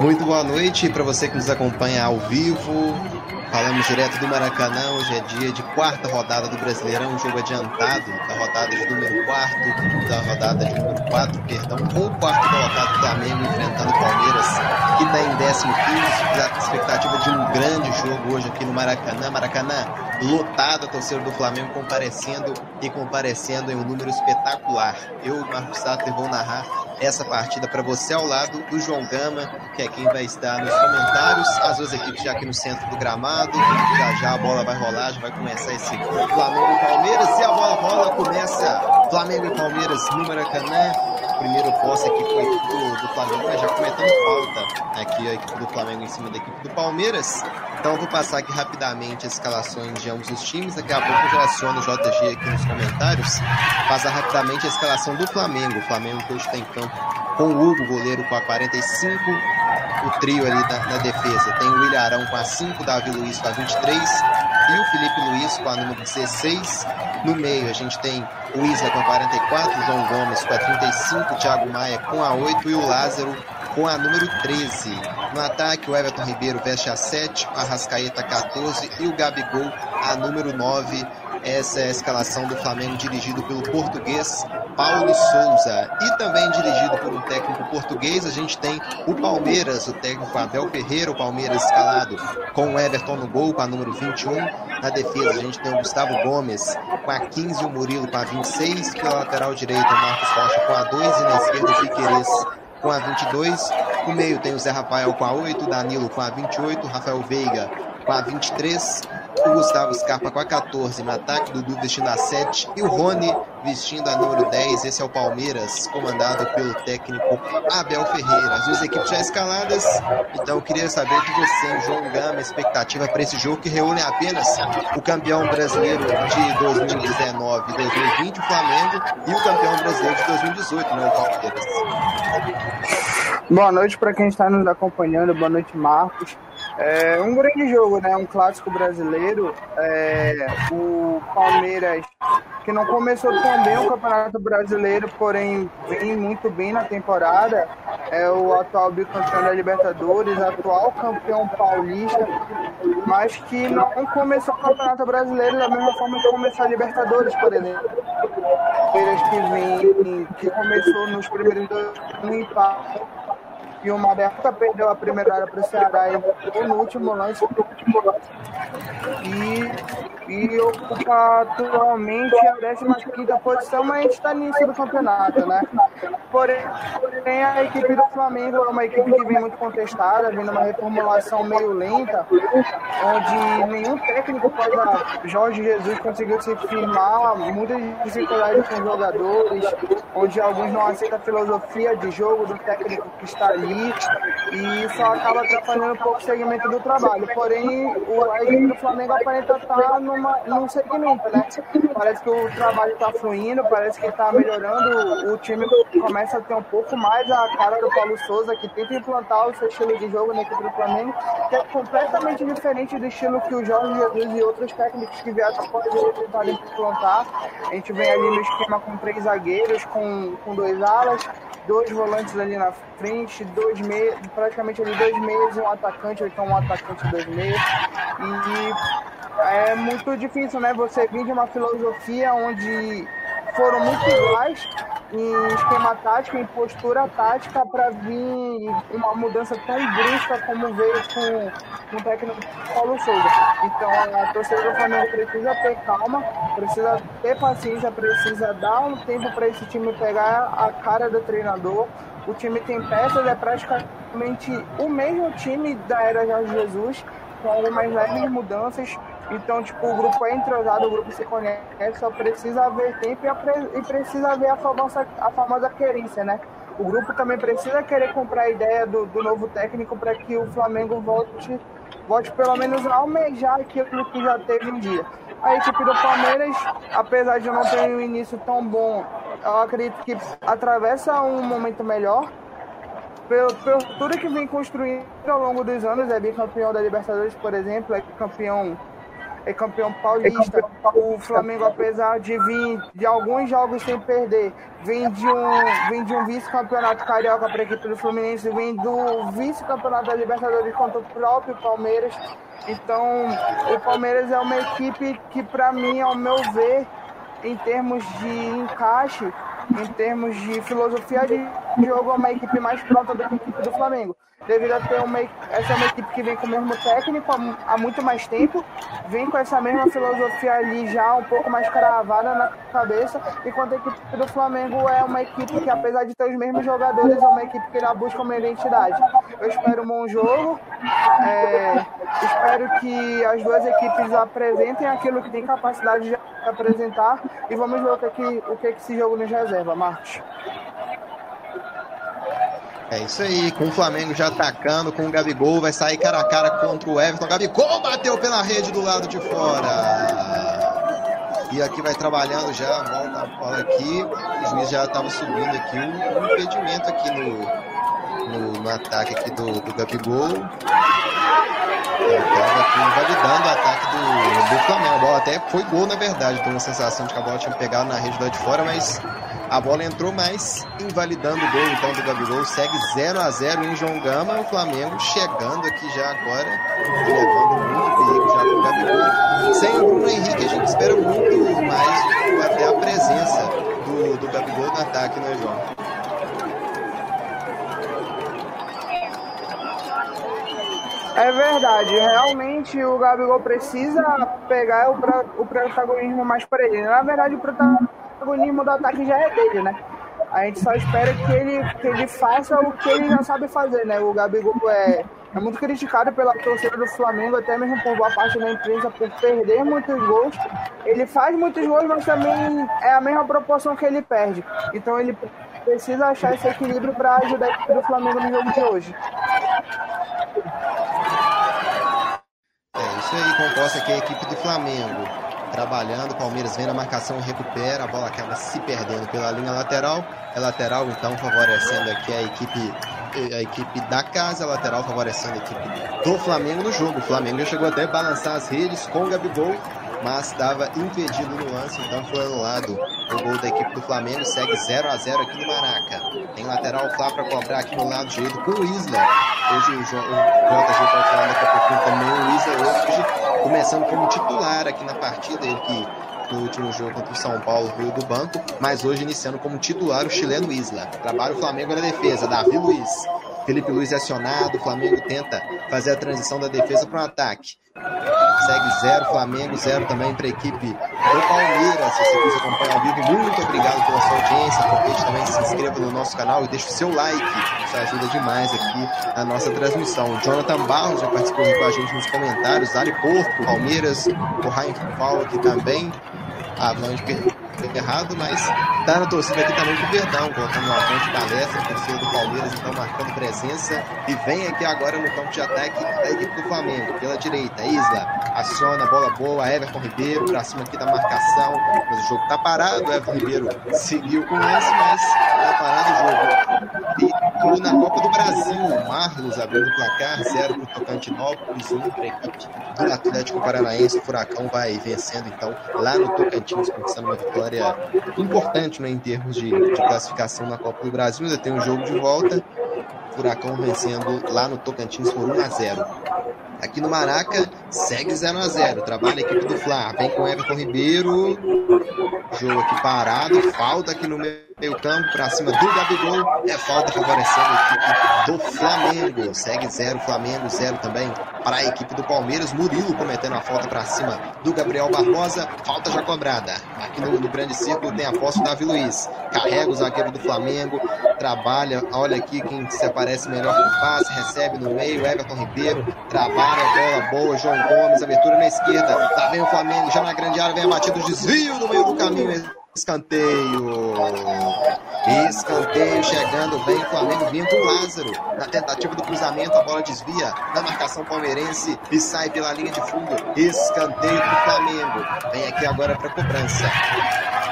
Muito boa noite para você que nos acompanha ao vivo. Falamos direto do Maracanã. Hoje é dia de quarta rodada do Brasileirão, jogo adiantado da rodada de número 4, da rodada de número 4, perdão, com quarto colocado Flamengo enfrentando o Palmeiras, que está em 15 expectativa de um grande jogo hoje aqui no Maracanã. Maracanã lotada, a torcida do Flamengo comparecendo e comparecendo em um número espetacular. Eu, Marcos Sattler, vou narrar essa partida para você ao lado do João Gama, que é quem vai estar nos comentários. As duas equipes já aqui no centro do gramado. Já já a bola vai rolar, já vai começar esse Flamengo e Palmeiras. E a bola rola, começa Flamengo e Palmeiras no Maracanã. Primeiro posse aqui foi do, do Flamengo, mas já cometendo falta aqui a equipe do Flamengo em cima da equipe do Palmeiras. Então vou passar aqui rapidamente as escalações de ambos os times. Daqui a pouco eu já aciono o JG aqui nos comentários. Passar rapidamente a escalação do Flamengo. O Flamengo que hoje está em campo com o Hugo, goleiro com a 45. O trio ali na, na defesa tem o William Arão com a 5, Davi Luiz com a 23 e o Felipe Luiz com a número 16. No meio a gente tem o Isla com a 44, o João Gomes com a 35, o Thiago Maia com a 8 e o Lázaro com a número 13. No ataque, o Everton Ribeiro veste a 7, a Rascaeta 14 e o Gabigol a número 9. Essa é a escalação do Flamengo dirigido pelo português Paulo Souza. E também dirigido por um técnico português, a gente tem o Palmeiras, o técnico Abel Ferreira, o Palmeiras escalado com o Everton no gol, com a número 21. Na defesa, a gente tem o Gustavo Gomes com a 15 e o Murilo com a 26. Pela lateral direita, o Marcos Rocha com a 2 e na esquerda o Piqueires com a 22. No meio tem o Zé Rafael com a 8, Danilo com a 28, Rafael Veiga com a 23, o Gustavo Scarpa com a 14 no ataque, Dudu vestindo a 7 e o Rony vestindo a número 10. Esse é o Palmeiras, comandado pelo técnico Abel Ferreira. As duas equipes já escaladas, então eu queria saber de você, João Gama, expectativa para esse jogo que reúne apenas o campeão brasileiro de 2019 e 2020, o Flamengo, e o campeão brasileiro de 2018, né, o Palmeiras. Boa noite para quem está nos acompanhando, boa noite, Marcos. É um grande jogo, né? Um clássico brasileiro. É, o Palmeiras, que não começou tão bem o Campeonato Brasileiro, porém vem muito bem na temporada. É o atual bicampeão da Libertadores, atual campeão paulista, mas que não começou o Campeonato Brasileiro da mesma forma que começou a Libertadores, por exemplo. Palmeiras que vem, que começou nos primeiros dois no empate e o Madeca perdeu a primeira área para o Ceará e no último lance. E, e ocupa atualmente a 15 posição, mas está no início do campeonato, né? Porém, a equipe do Flamengo é uma equipe que vem muito contestada, vindo uma reformulação meio lenta, onde nenhum técnico pode Jorge Jesus conseguiu se firmar, muitas dificuldades com os jogadores, onde alguns não aceitam a filosofia de jogo do técnico que está ali e isso acaba atrapalhando um pouco o segmento do trabalho. Porém, o, a equipe do Flamengo aparenta estar numa, num segmento, né? Parece que o trabalho está fluindo, parece que está melhorando, o time começa a ter um pouco mais a cara do Paulo Souza, que tenta implantar o seu estilo de jogo na equipe do Flamengo, que é completamente diferente do estilo que o Jorge Jesus e outros técnicos que vieram após ele tentarem implantar. A gente vem ali no esquema com três zagueiros, com, com dois alas, dois volantes ali na frente, dois meios, praticamente ali dois meios e um atacante, ou então um atacante dois meios. E é muito difícil, né? Você vir de uma filosofia onde foram muito iguais em esquema tático, em postura tática, para vir uma mudança tão brusca como veio com, com o técnico Paulo Souza. Então a torcida do Flamengo precisa ter calma, precisa ter paciência, precisa dar um tempo para esse time pegar a cara do treinador. O time tem peças, é praticamente o mesmo time da era Jorge Jesus, com algumas leves mudanças então, tipo, o grupo é entrosado, o grupo se conhece, só precisa haver tempo e, e precisa haver a famosa, a famosa querência, né? O grupo também precisa querer comprar a ideia do, do novo técnico para que o Flamengo volte, volte pelo menos a almejar aquilo que já teve um dia. A equipe do Palmeiras, apesar de não ter um início tão bom, eu acredito que atravessa um momento melhor. Pelo, pelo tudo que vem construindo ao longo dos anos, é bicampeão da Libertadores, por exemplo, é campeão é campeão paulista. O Flamengo, apesar de vir de alguns jogos sem perder, vem de um, vem de um vice-campeonato carioca para a equipe do Fluminense, vem do vice-campeonato da Libertadores contra o próprio Palmeiras. Então, o Palmeiras é uma equipe que, para mim, ao meu ver, em termos de encaixe, em termos de filosofia de jogo, é uma equipe mais pronta do que a equipe do Flamengo devido a ter uma, essa é uma equipe que vem com o mesmo técnico há, há, muito mais tempo, vem com essa mesma filosofia ali já um pouco mais cravada na cabeça, enquanto a equipe do Flamengo é uma equipe que, apesar de ter os mesmos jogadores, é uma equipe que já busca uma identidade. Eu espero um bom jogo, é, espero que as duas equipes apresentem aquilo que tem capacidade de apresentar e vamos ver o que, é que, o que, é esse jogo nos reserva, Marcos. É isso aí, com o Flamengo já atacando, com o Gabigol, vai sair cara a cara contra o Everton. Gabigol bateu pela rede do lado de fora. E aqui vai trabalhando já, volta a bola aqui. O juiz já estava subindo aqui um, um impedimento aqui no, no, no, ataque aqui do, do Gabigol. Estava aqui invalidando o ataque do, do Flamengo. A bola até foi gol, na verdade. Tenho uma sensação de que a bola tinha pegado na rede lado de fora, mas a bola entrou mais, invalidando o gol então do Gabigol. Segue 0 a 0 em João Gama. O Flamengo chegando aqui já agora, levando muito perigo já com o Gabigol. Sem o Bruno Henrique, a gente espera muito mais até a presença do, do Gabigol no ataque, né, João? É verdade, realmente o Gabigol precisa pegar o, o protagonismo mais para ele. Na verdade, o protagonismo do ataque já é dele, né? A gente só espera que ele, que ele faça o que ele já sabe fazer, né? O Gabigol é, é muito criticado pela torcida do Flamengo, até mesmo por boa parte da imprensa, por perder muitos gols. Ele faz muitos gols, mas também é a mesma proporção que ele perde. Então ele precisa achar esse equilíbrio para ajudar do Flamengo no jogo de hoje. É aí, composta aqui a equipe do Flamengo trabalhando. Palmeiras vem na marcação, recupera, a bola acaba se perdendo pela linha lateral. É lateral, então, favorecendo aqui a equipe a equipe da casa, a lateral favorecendo a equipe do Flamengo no jogo. O Flamengo já chegou até a balançar as redes com o Gabigol, mas estava impedido no lance, então foi anulado o gol da equipe do Flamengo. Segue 0 a 0 aqui no Maraca. Tem lateral Flá para cobrar aqui no lado direito com o Isla. Hoje o, JG pode falar daqui a pouquinho também. O Isla hoje começando como titular aqui na partida. Ele que no último jogo contra o São Paulo veio do banco, mas hoje iniciando como titular o chileno Isla. Trabalha o Flamengo na defesa, Davi Luiz. Felipe Luiz é acionado, o Flamengo tenta fazer a transição da defesa para o um ataque. Segue zero, Flamengo, zero também para a equipe do Palmeiras. Se você quiser acompanhar ao vivo, muito obrigado pela sua audiência. Aproveite também, se inscreva no nosso canal e deixe o seu like. Isso ajuda demais aqui na nossa transmissão. O Jonathan Barros já participou com a gente nos comentários. Ali Porco, Palmeiras, o Ryan Paulo aqui também. Ah, não, errado, mas tá na torcida aqui também com o Verdão, colocando uma de palestra, torcida do Palmeiras, então marcando presença. E vem aqui agora no campo de ataque a equipe do Flamengo, pela direita. Isla aciona, bola boa, Everton Ribeiro pra cima aqui da marcação. Mas o jogo tá parado, Everton Ribeiro seguiu com esse, mas tá parado o jogo. E na Copa do Brasil, Marlos abrindo o placar, 0 pro Tocantinópolis, 1 um para a equipe do Atlético Paranaense. O Furacão vai vencendo então lá no Tocantins, conquistando uma vitória vitória importante né, em termos de, de classificação na Copa do Brasil. Ainda tem um jogo de volta. Furacão vencendo lá no Tocantins por 1 a 0. Aqui no Maraca, segue 0 a 0 Trabalha a equipe do Fla. Vem com Everton Ribeiro. Jogo aqui parado. Falta aqui no meio campo para cima do Gabigol. É falta favorecendo a equipe do Flamengo. Segue zero, Flamengo zero também para a equipe do Palmeiras. Murilo cometendo a falta para cima do Gabriel Barbosa. Falta já cobrada. Aqui no, no grande círculo tem a posse do Davi Luiz. Carrega o zagueiro do Flamengo. Trabalha. Olha aqui quem se aparece melhor com passe. Recebe no meio. Everton Ribeiro. Trabalha. Bola boa. João Gomes. Abertura na esquerda. Lá vem o Flamengo. Já na grande área. Vem a batida. Desvio no meio do caminho escanteio. Escanteio chegando, vem o Flamengo vindo o Lázaro. Na tentativa do cruzamento, a bola desvia na marcação palmeirense e sai pela linha de fundo. Escanteio do Flamengo. Vem aqui agora para cobrança.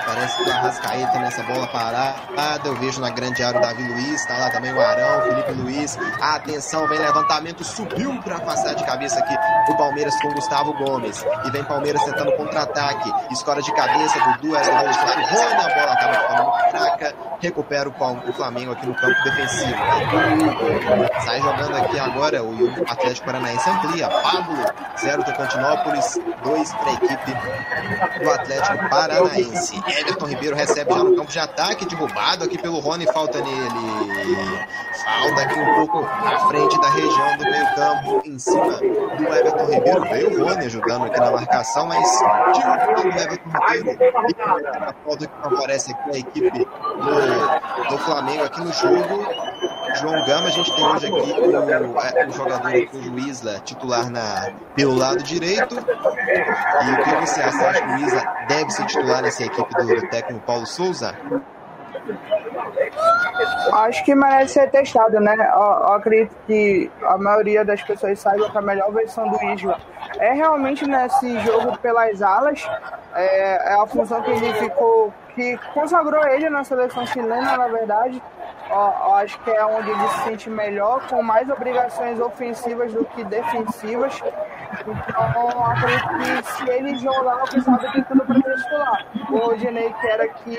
Parece que o Arrascaeta nessa bola parada. Eu vejo na grande área o Davi Luiz. Está lá também o Arão, Felipe Luiz. Atenção, vem levantamento. Subiu para afastar de cabeça aqui o Palmeiras com Gustavo Gomes. E vem Palmeiras tentando contra-ataque. Escora de cabeça. Dudu o Rony. A bola acaba ficando muito fraca. Recupera o Flamengo aqui no campo defensivo. Sai jogando aqui agora o Atlético Paranaense amplia. Pablo, 0 do Continópolis, 2 para a equipe do Atlético Paranaense. Everton Ribeiro recebe já no campo de ataque, derrubado aqui pelo Rony, falta nele. Falta aqui um pouco à frente da região do meio-campo, em cima do Everton Ribeiro. Veio o Rony ajudando aqui na marcação, mas derrubado o Everton Ribeiro. Falta que aparece aqui a equipe do, do Flamengo aqui no jogo. João Gama, a gente tem hoje aqui o, é, o jogador, o Isla, titular na, pelo lado direito. E o que você acha? Acha que o Isla deve ser titular nessa equipe do, do técnico Paulo Souza? Acho que merece ser testado, né? Eu, eu, acredito que a maioria das pessoas saiba que a melhor versão do Isla é realmente nesse jogo pelas alas. É, é a função que ele ficou, que consagrou ele na seleção chilena, na verdade eu acho que é onde ele se sente melhor, com mais obrigações ofensivas do que defensivas. Então, acredito que se ele jogar, o pessoal tem tudo para titular. O Rodinei, que era que.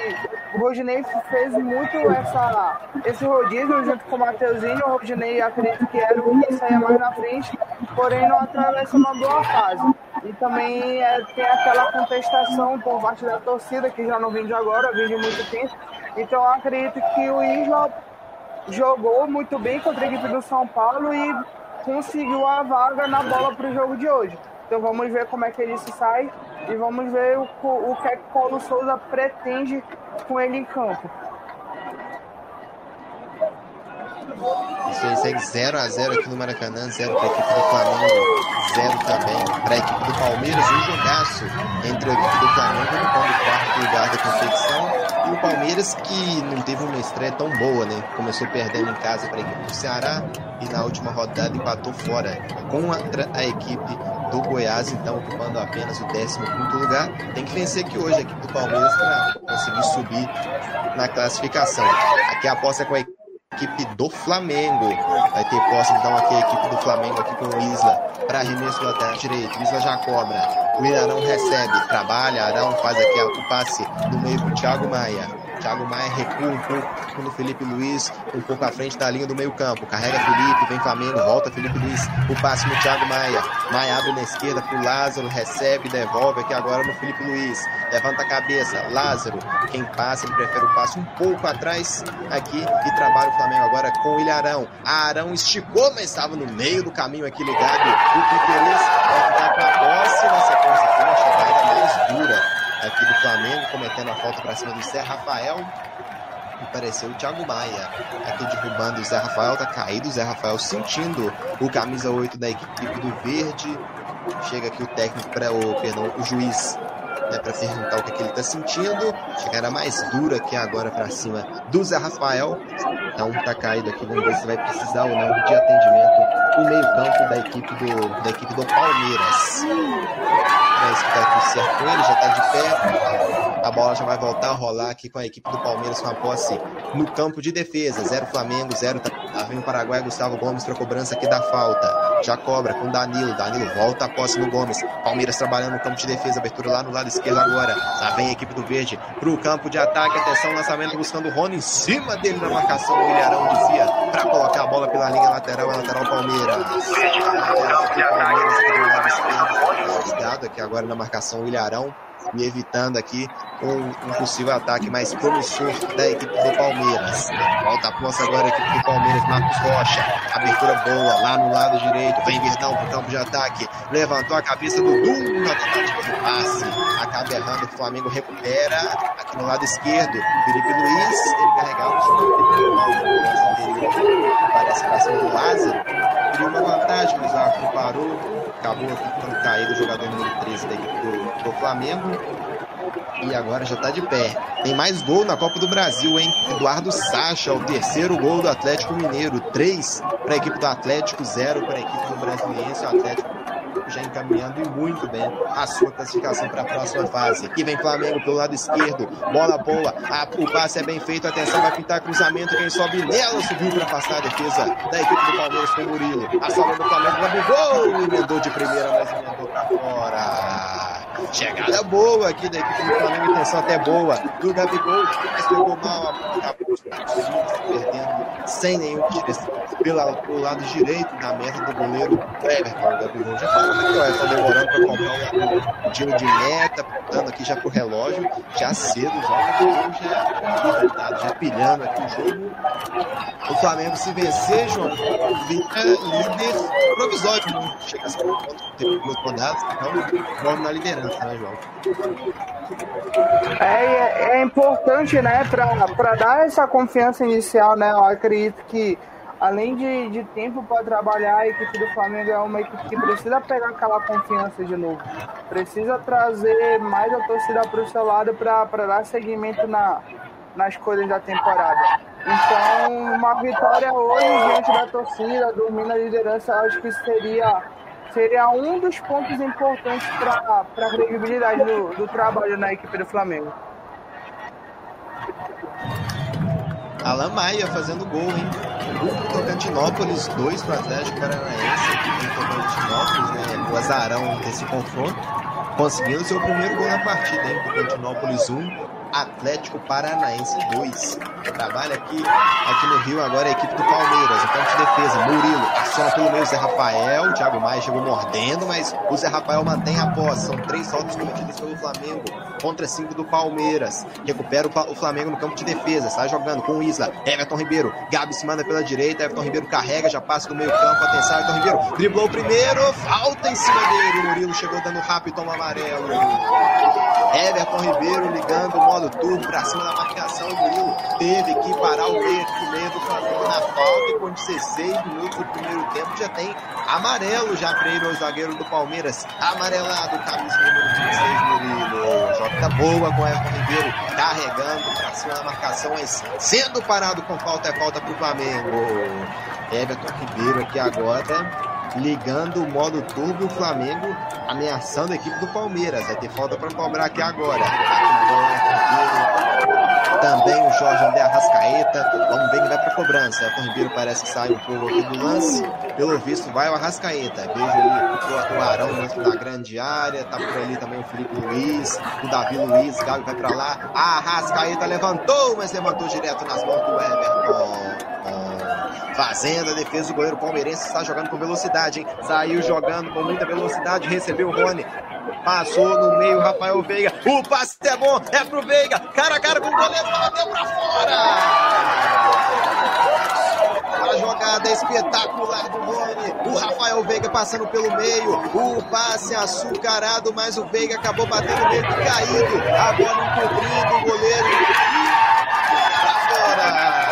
O Rodinei fez muito essa, esse rodízio junto com o Mateuzinho. O Rodinei, acredito que era o que saía mais na frente, porém não atravessa uma boa fase. E também é, tem aquela contestação por parte da torcida, que já não vem de agora, vem de muito tempo. Então acredito que o Isla jogou muito bem contra a equipe do São Paulo e conseguiu a vaga na bola para o jogo de hoje. Então vamos ver como é que ele se sai e vamos ver o, o que é que Paulo Souza pretende com ele em campo. Isso segue 0x0 aqui no Maracanã, 0 para a equipe do Flamengo, 0 também para a equipe do Palmeiras. Um jogaço entre a equipe do Flamengo no quarto lugar da competição e o Palmeiras que não teve uma estreia tão boa, né? Começou perdendo em casa para a equipe do Ceará e na última rodada empatou fora com a, a equipe do Goiás, então ocupando apenas o 15 lugar. Tem que vencer aqui hoje a equipe do Palmeiras para conseguir subir na classificação. Aqui a aposta é com a equipe equipe do Flamengo. Vai ter posse então aqui a equipe do Flamengo aqui com o Isla para arremesso do lateral direito. Isla já cobra. O Arão recebe, trabalha, Arão faz aqui o passe no meio para o Thiago Maia. Thiago Maia recua um pouco no Felipe Luiz, um pouco à frente da linha do meio campo. Carrega Felipe, vem Flamengo, volta Felipe Luiz. O passe no Thiago Maia. Maia abre na esquerda pro Lázaro, recebe, devolve aqui agora no Felipe Luiz. Levanta a cabeça, Lázaro. Quem passa, ele prefere o passe um pouco atrás aqui e trabalha o Flamengo agora com o Ilharão. Arão esticou, mas estava no meio do caminho aqui ligado. O Piqueires vai ficar com a posse na sequência aqui, uma chegada mais dura aqui do Flamengo, cometendo a falta para cima do Zé Rafael. E pareceu o Thiago Maia aqui derrubando o Zé Rafael, tá caído o Zé Rafael sentindo o camisa 8 da equipe do Verde. Chega aqui o técnico para o, perdão, o juiz né, para perguntar o que, é que ele está sentindo. Chegada mais dura aqui agora para cima do Zé Rafael. Então tá caído aqui, vamos ver se vai precisar ou não de atendimento o meio-campo da equipe do da equipe do Palmeiras. Parece que tá tudo certo com ele, já tá de pé. A bola já vai voltar a rolar aqui com a equipe do Palmeiras com a posse no campo de defesa. Zero Flamengo, zero tá vem o Paraguai, Gustavo Gomes para cobrança aqui da falta. Já cobra com Danilo. Danilo volta a posse no Gomes. Palmeiras trabalhando no campo de defesa. Abertura lá no lado esquerdo agora. Lá vem a equipe do Verde pro campo de ataque. Atenção, lançamento buscando o Rony em cima dele na marcação. O Ilharão desvia para colocar a bola pela linha lateral. Lateral Palmeiras. Esquerdo. Ligado aqui agora na marcação. O Ilharão e evitando aqui um, um possível ataque mais promissor da equipe do Palmeiras. Volta a posse agora a equipe do Palmeiras, Marcos Rocha. Abertura boa lá no lado direito. Vem Verdão pro campo de ataque. Levantou a cabeça do Dum na tentativa de passe. Acaba errando. O Flamengo recupera aqui no lado esquerdo. Felipe Luiz. Ele carregava o Parece que ser do Lázaro. Criou uma vantagem, mas o árbitro parou. Acabou aqui ficando caído o jogador número 13 da equipe do, do Flamengo. e agora já está de pé. Tem mais gol na Copa do Brasil, hein? Eduardo Sacha, o terceiro gol do Atlético Mineiro. Três para a equipe do Atlético, zero para a equipe do Brasiliense. O Atlético já encaminhando e muito bem a sua classificação para a próxima fase. Aqui vem Flamengo pelo lado esquerdo, bola boa, a, o passe é bem feito, atenção, vai pintar cruzamento, quem sobe nela subiu para afastar a defesa da equipe do Palmeiras com o Murilo. A salva do Flamengo, Gabigol, emendou de primeira, mas emendou para fora. Chegada boa aqui da equipe do Flamengo, intenção até boa do Gabigol, mas pegou mal, acabou perdendo sem nenhum tiro pelo lado direito da meta do goleiro Everton. O Gabigol já falou que o Everton demorando para comprar o tiro de meta, apontando aqui já pro relógio, já cedo, já já, já pilhando aqui o jogo. O Flamengo se vencer, João, fica líder provisório, né? chega a ser um ponto, tem duas rodadas, então vamos na liderança, né, João? É, é, importante, né, para dar essa confiança inicial, né? Eu acredito que além de, de tempo para trabalhar, a equipe do Flamengo é uma equipe que precisa pegar aquela confiança de novo. Precisa trazer mais a torcida para o seu lado para dar seguimento na, nas coisas da temporada. Então, uma vitória hoje diante da torcida, dormindo a liderança, acho que seria, seria um dos pontos importantes para a credibilidade do, do trabalho na equipe do Flamengo. Alan Maia fazendo gol, hein? Um pro Tocantinópolis, dois pro Atlético Paranaense, aqui em Tocantinópolis, né? O azarão desse confronto, conseguindo seu primeiro gol na partida, hein? Tocantinópolis 1, Atlético Paranaense 2. Trabalha aqui, aqui no Rio agora a equipe do Palmeiras. O campo de defesa, Murilo, aciona pelo meio Zé Rafael. O Thiago Maia chegou mordendo, mas o Zé Rafael mantém a posse. São três faltas cometidas pelo Flamengo contra cinco do Palmeiras. Recupera o Flamengo no campo de defesa. Está jogando com o Isla. Everton Ribeiro. Gabi se manda pela direita. Everton Ribeiro carrega, já passa do meio campo. Atenção, Everton Ribeiro. Driblou o primeiro. Falta em cima dele. O Murilo chegou dando rápido, toma amarelo. Everton Ribeiro ligando o modo turbo para cima da marcação. O Murilo teve que parar o meio, o meio do Flamengo na falta. E com 16 minutos do primeiro tempo já tem amarelo já para ele, o zagueiro do Palmeiras. Amarelado, camisa número 26, Murilo. Jota boa com o Everton Ribeiro carregando para cima da marcação, mas sendo parado com falta, é falta para o Flamengo. Everton Ribeiro aqui agora ligando o modo turbo o Flamengo ameaçando a equipe do Palmeiras. Vai ter falta para cobrar aqui agora. Também o Jorge André Arrascaeta. Vamos ver quem vai para cobrança. O Ribeiro parece que sai um pouco aqui do lance. Pelo visto, vai o Arrascaeta. Vejo ali o Arão dentro da grande área. Tá por ali também o Felipe Luiz. O Davi Luiz. Gabi vai para lá. A Arrascaeta levantou, mas levantou direto nas mãos do Everton. Fazendo a defesa do goleiro palmeirense, está jogando com velocidade, hein? Saiu jogando com muita velocidade, recebeu o Rony. Passou no meio, Rafael Veiga. O passe é bom, é pro Veiga. Cara a cara com o goleiro, bateu pra fora. A jogada espetacular do Rony. O Rafael Veiga passando pelo meio. O passe açucarado, mas o Veiga acabou batendo meio caído. A bola encobrindo o goleiro. Pra fora.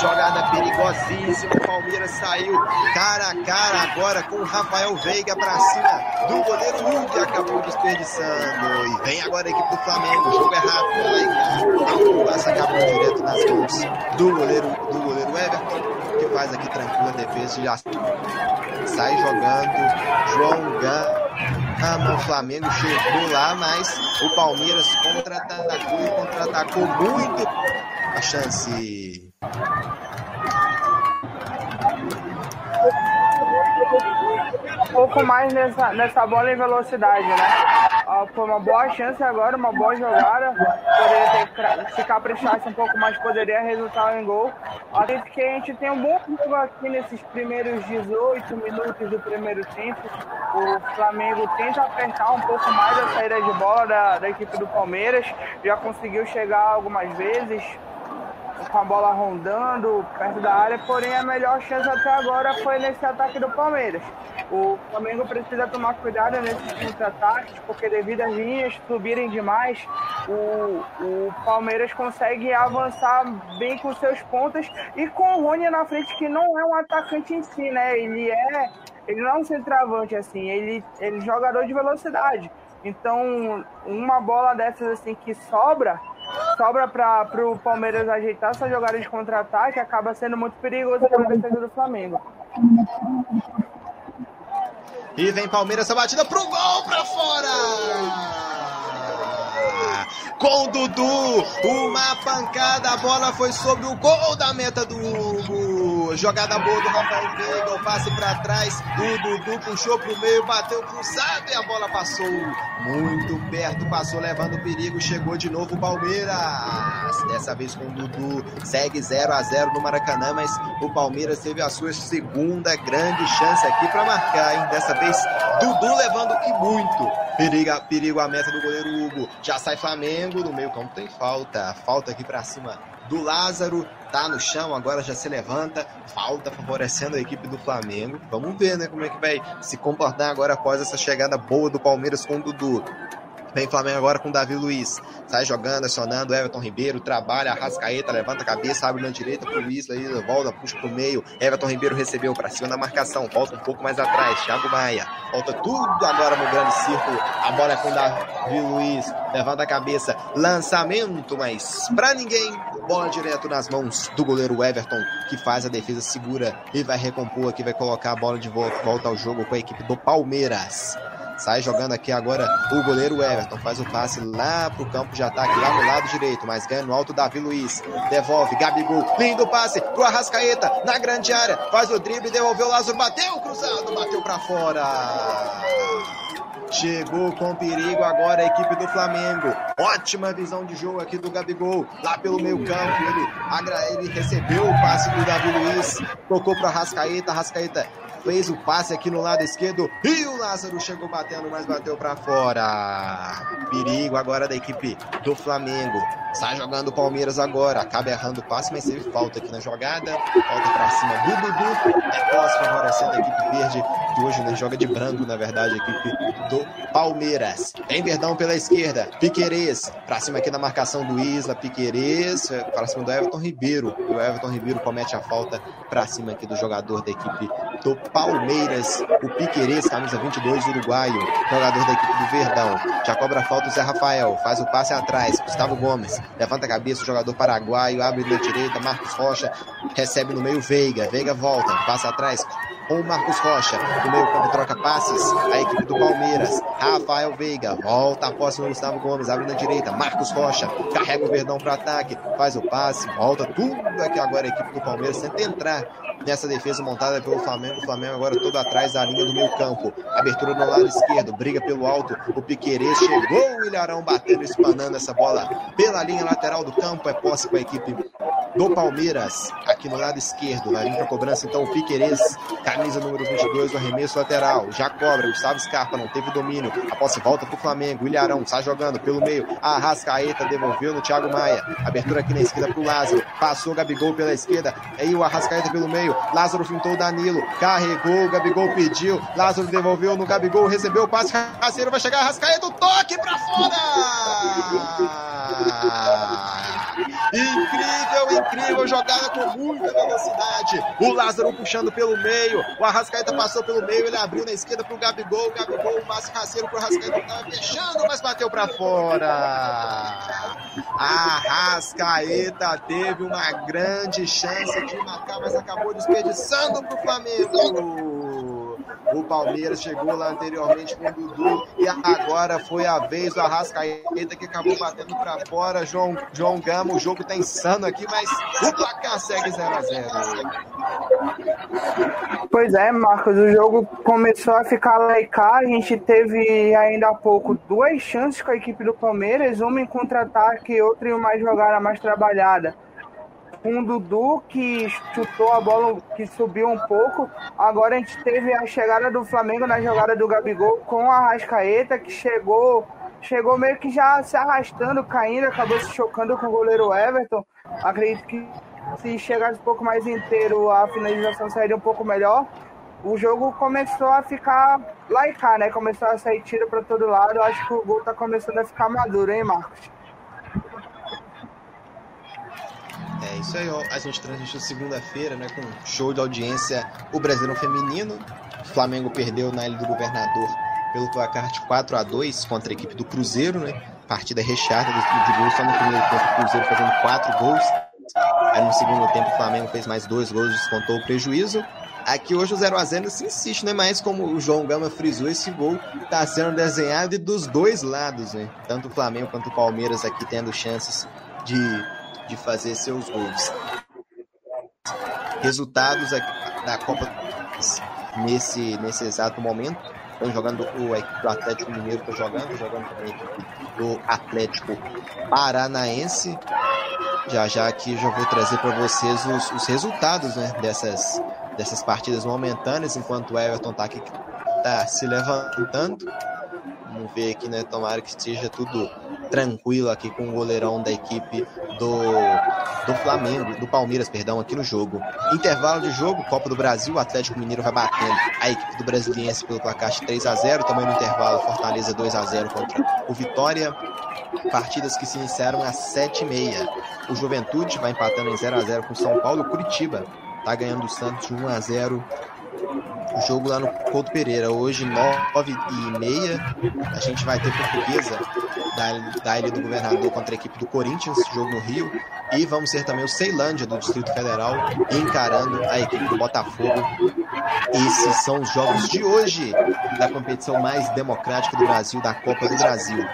Jogada perigosíssima. O Palmeiras saiu cara a cara agora com o Rafael Veiga para cima do goleiro Hulk. Acabou desperdiçando. E vem agora a equipe do Flamengo. O jogo é rápido. Lá o passe acabou direto nas mãos do goleiro, do goleiro Everton, que faz aqui tranquila a defesa e já sai jogando. João Gama, o Flamengo chegou lá, mas o Palmeiras contra-atacou e contra-atacou muito a chance pouco mais nessa, nessa bola em velocidade, né? foi uma boa chance agora, uma boa jogada. Poderia ter, se caprichasse um pouco mais, poderia resultar em gol. Acredito que a gente tem um bom jogo aqui nesses primeiros 18 minutos do primeiro tempo. O Flamengo tenta apertar um pouco mais a saída de bola da, da equipe do Palmeiras. Já conseguiu chegar algumas vezes com a bola rondando perto da área, porém a melhor chance até agora foi nesse ataque do Palmeiras. O Flamengo precisa tomar cuidado nesses contra-ataques, porque devido às linhas subirem demais, o, o Palmeiras consegue avançar bem com seus pontos e com o Rony na frente, que não é um atacante em si, né? Ele é. Ele não é um centroavante assim, ele, ele é jogador de velocidade Então, uma bola dessas assim que sobra, sobra para o Palmeiras ajeitar essa jogada de contra-ataque, acaba sendo muito perigoso para a defesa do Flamengo. E vem Palmeiras, a batida pro gol para fora! com Dudu. Uma pancada, a bola foi sobre o gol da meta do Hugo. Jogada boa do Rafael Veiga, o passe para trás. O Dudu puxou pro meio, bateu cruzado e a bola passou muito perto, passou levando perigo. Chegou de novo o Palmeiras. Dessa vez com o Dudu. Segue 0 a 0 no Maracanã, mas o Palmeiras teve a sua segunda grande chance aqui para marcar, hein? Dessa vez, Dudu levando e muito. Periga, perigo a meta do goleiro Hugo. Já sai Flamengo. No meio campo tem falta. Falta aqui para cima do Lázaro. Tá no chão, agora já se levanta. Falta favorecendo a equipe do Flamengo. Vamos ver, né, como é que vai se comportar agora após essa chegada boa do Palmeiras com o Dudu. Vem Flamengo agora com Davi Luiz. Sai jogando, acionando. Everton Ribeiro trabalha, Arrascaeta, levanta a cabeça, abre na direita pro Luiz, aí volta, puxa pro meio. Everton Ribeiro recebeu para cima da marcação. Volta um pouco mais atrás. Thiago Maia. Volta tudo agora no grande círculo. A bola é com Davi Luiz. Levanta a cabeça. Lançamento, mas para ninguém. Bola direto nas mãos do goleiro Everton, que faz a defesa segura e vai recompor aqui, vai colocar a bola de volta ao jogo com a equipe do Palmeiras. Sai jogando aqui agora o goleiro Everton. Faz o passe lá pro campo de ataque, lá no lado direito. Mas ganha no alto Davi Luiz. Devolve, Gabigol. Lindo passe pro Arrascaeta na grande área. Faz o drible, devolveu o Lázaro. Bateu cruzado, bateu para fora. Chegou com perigo agora a equipe do Flamengo. Ótima visão de jogo aqui do Gabigol. Lá pelo meio campo. Ele, ele recebeu o passe do Davi Luiz. Tocou para Rascaeta. Rascaeta fez o passe aqui no lado esquerdo e o Lázaro chegou batendo, mas bateu para fora. Perigo agora da equipe do Flamengo. Sai jogando o Palmeiras agora. Acaba errando o passe, mas teve falta aqui na jogada. Falta para cima do Dudu. É posse favorecendo a equipe verde, que hoje né, joga de branco, na verdade, a equipe do Palmeiras. Tem Verdão pela esquerda. Piquerez. Para cima aqui na marcação do Isla. Piquerez. Para cima do Everton Ribeiro. O Everton Ribeiro comete a falta para cima aqui do jogador da equipe do Palmeiras. O Piquerez, camisa 22, uruguaio. Jogador da equipe do Verdão. Já cobra falta o Zé Rafael. Faz o passe atrás. Gustavo Gomes. Levanta a cabeça, o jogador paraguaio, abre na direita, Marcos Rocha recebe no meio Veiga, Veiga volta, passa atrás com o Marcos Rocha, no meio campo troca passes, a equipe do Palmeiras, Rafael Veiga, volta a posse Gustavo Gomes, abre na direita, Marcos Rocha, carrega o Verdão para ataque, faz o passe, volta tudo aqui agora a equipe do Palmeiras tenta entrar nessa defesa montada pelo Flamengo. O Flamengo agora todo atrás da linha do meio campo. Abertura no lado esquerdo, briga pelo alto. O Piquerez chegou, o Ilharão batendo, espanando essa bola pela linha lateral do campo. É posse com a equipe do Palmeiras, aqui no lado esquerdo. Vai vir para cobrança então o Piquerez, camisa número 22, o arremesso lateral. Já cobra, Gustavo Scarpa não teve domínio. A posse volta para o Flamengo. O Ilharão está jogando pelo meio. A Arrascaeta devolveu no Thiago Maia. Abertura aqui na esquerda para o Lázaro. Passou o Gabigol pela esquerda. Aí o Arrascaeta pelo meio. Lázaro fintou Danilo. Carregou, Gabigol pediu. Lázaro devolveu no Gabigol, recebeu o passe. Raceiro vai chegar, Arrascaeta, o toque para fora! Incrível, incrível jogada com muita velocidade. O Lázaro puxando pelo meio. O Arrascaeta passou pelo meio, ele abriu na esquerda pro Gabigol. O Gabigol, o passe raceiro pro Arrascaeta tava fechando, mas bateu para fora. Arrascaeta teve uma grande chance de marcar, mas acabou desperdiçando pro Flamengo. O Palmeiras chegou lá anteriormente com o Dudu e agora foi a vez do Arrascaeta que acabou batendo para fora. João, João Gama, o jogo tá insano aqui, mas o placar segue 0 a 0 Pois é, Marcos, o jogo começou a ficar cá. A gente teve ainda há pouco duas chances com a equipe do Palmeiras, uma em contra-ataque e outra em uma jogada mais trabalhada com o Dudu que chutou a bola, que subiu um pouco. Agora a gente teve a chegada do Flamengo na jogada do Gabigol com a Rascaeta, que chegou, chegou meio que já se arrastando, caindo, acabou se chocando com o goleiro Everton. Acredito que se chegasse um pouco mais inteiro, a finalização sairia um pouco melhor. O jogo começou a ficar cá, né? Começou a sair tiro para todo lado. Acho que o gol tá começando a ficar maduro, hein, Marcos? É isso aí, ó. A gente transmitiu segunda-feira, né, com show de audiência o Brasileirão Feminino. O Flamengo perdeu na Ilha do Governador pelo placar de 4 a 2 contra a equipe do Cruzeiro, né? Partida recheada de gols, só no primeiro tempo o Cruzeiro fazendo 4 gols. Aí no segundo tempo o Flamengo fez mais dois gols, descontou o prejuízo. Aqui hoje o 0x0 se insiste, né? Mas como o João Gama frisou, esse gol está sendo desenhado dos dois lados, né? Tanto o Flamengo quanto o Palmeiras aqui tendo chances de, de fazer seus gols. Resultados da Copa nesse, nesse exato momento. Estão jogando o, Atlético Mineiro, está jogando, jogando também o Atlético Paranaense. Já já aqui já vou trazer para vocês os, os resultados né, dessas, dessas partidas momentâneas, enquanto o Everton está aqui tá se levantando. Vamos ver aqui, né? Tomara que esteja tudo tranquilo aqui com o goleirão da equipe do, do Flamengo, do Palmeiras, perdão, aqui no jogo. Intervalo de jogo, Copa do Brasil, o Atlético Mineiro vai batendo a equipe do Brasiliense pelo placar de 3 a 0 também no intervalo, Fortaleza 2 a 0 contra o Vitória. Partidas que se iniciaram às 7h30. O Juventude vai empatando em 0 a 0 com São Paulo. Curitiba tá ganhando o Santos de 1 a 0 o jogo lá no Couto Pereira. Hoje, 9 e meia, a gente vai ter portuguesa da, Ilha do Governador contra a equipe do Corinthians, jogo no Rio. E vamos ter também o Ceilândia do Distrito Federal encarando a equipe do Botafogo. Esses são os jogos de hoje da competição mais democrática do Brasil, da Copa do Brasil.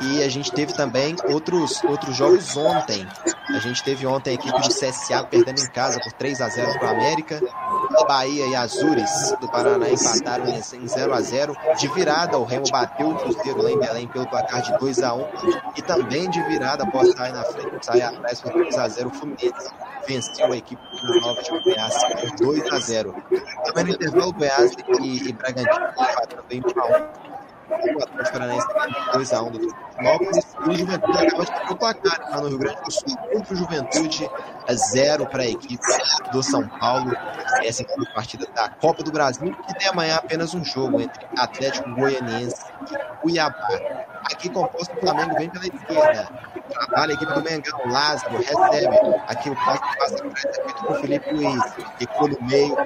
E a gente teve também outros, outros jogos ontem. A gente teve ontem a equipe do CSA perdendo em casa por 3 a 0 para o América. Bahia e Azures do Paraná empataram em 0 a 0 De virada, o Remo bateu o Cruzeiro lá em Belém pelo placar de 2 a 1 E também de virada, após sair na frente, sair atrás por 3 a 0 o Fluminense venceu a equipe do Nova de Goiás por 2 a 0 Também no intervalo, Goiás e, e Bragantino empataram em 1 a 1 o Atlético Paranaense 2x1 do Florianópolis e o Juventude acabou de o placar lá no Rio Grande do Sul contra o Juventude, a zero para a equipe do São Paulo. Essa é a partida da Copa do Brasil, que tem amanhã apenas um jogo entre Atlético Goianiense e Cuiabá. Aqui composto o Flamengo vem pela esquerda. Trabalha a equipe do Mengão. Lázaro recebe. Aqui o passe passa é feito com o Felipe Luiz. Ficou no meio.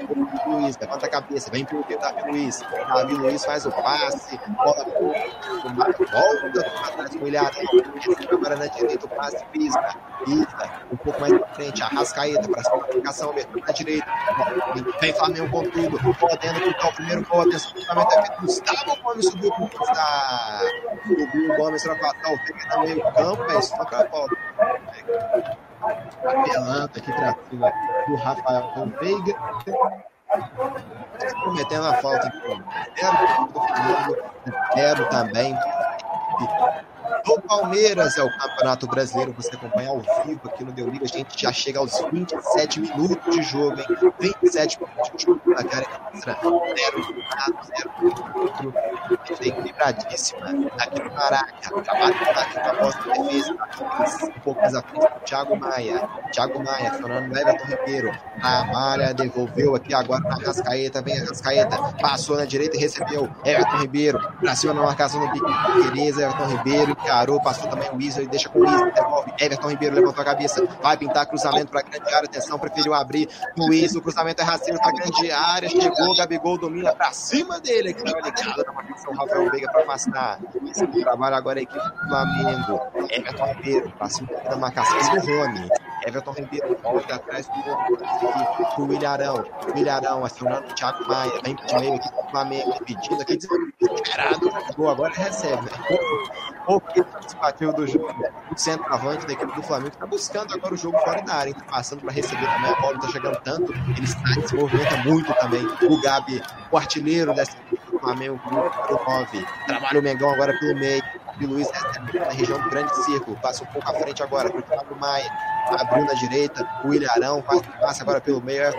O Luiz levanta a cabeça. Vem pelo Davi Luiz. Davi Luiz faz o passe. Bola volta para trás com o Ilharão. Agora na direita o passe pisca. Pisca. Um pouco mais pra frente. Arrascaeta para a marcação. Abertura na direita. Vem Flamengo com tudo. Podendo pintar o primeiro gol. Atenção. O Flamengo é feito. Gustavo Gomes subiu com o Subiu o Gomes para passar o Veiga no meio campo, é só para a bola. Apelando aqui para cima do Rafael Veiga. Cometendo a falta em Quero também do Palmeiras. É o Campeonato Brasileiro. Você acompanha ao vivo aqui no Deu Liga. A gente já chega aos 27 minutos de jogo, hein? 27 minutos de jogo na cara extra. 0 0 equilibradíssima aqui no Caraca. Trabalho tá aqui com a bola de defesa. Um pouco mais à frente Thiago Maia. Thiago Maia, Fernando Everton Ribeiro. A Malha devolveu aqui agora na Rascaeta. Vem a Rascaeta. Passou na direita e recebeu. Everton Ribeiro. Pra cima na marcação do Pique. Tereza, Everton Ribeiro encarou, passou também o Weasley, deixa com o Weasley, devolve. Everton Ribeiro levantou a cabeça, vai pintar cruzamento para grande área, atenção, preferiu abrir Weasley, o cruzamento é rasteiro para grande área, chegou, Gabigol domina para cima dele, que estava ligado na marcação, Rafael Veiga para afastar. Esse trabalho agora é a equipe do Flamengo. Everton Ribeiro, para cima da marcação do Rony. Everton Ribeiro volta atrás do, Ilharão. O Ilharão acionando o Thiago Maia, vem de meio aqui do Flamengo, pedindo aqui, desesperado. Gol agora recebe, né? Pouco participativo do jogo. O centroavante da equipe do Flamengo está buscando agora o jogo fora da área, está passando para receber também. A bola está chegando tanto, ele está, se movimenta muito também. O Gabi, o artilheiro dessa equipe do Flamengo, o 9. Trabalha o Mengão agora pelo meio. E Luiz na região do grande círculo. Passa um pouco à frente agora para o Thiago Maia. Abriu na direita, o Ilharão passa agora pelo meio,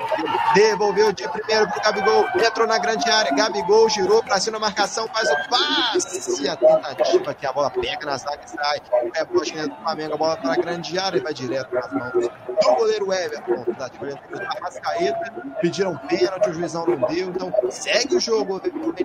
devolveu de primeiro pro Gabigol, entrou na grande área, Gabigol girou pra cima da marcação, faz o passe, a tentativa que a bola pega na zaga e sai, é bote do Flamengo, a bola para a grande área e vai direto nas mãos do goleiro Everton, da Rascaeta, pediram pênalti, o juizão não deu, então segue o jogo,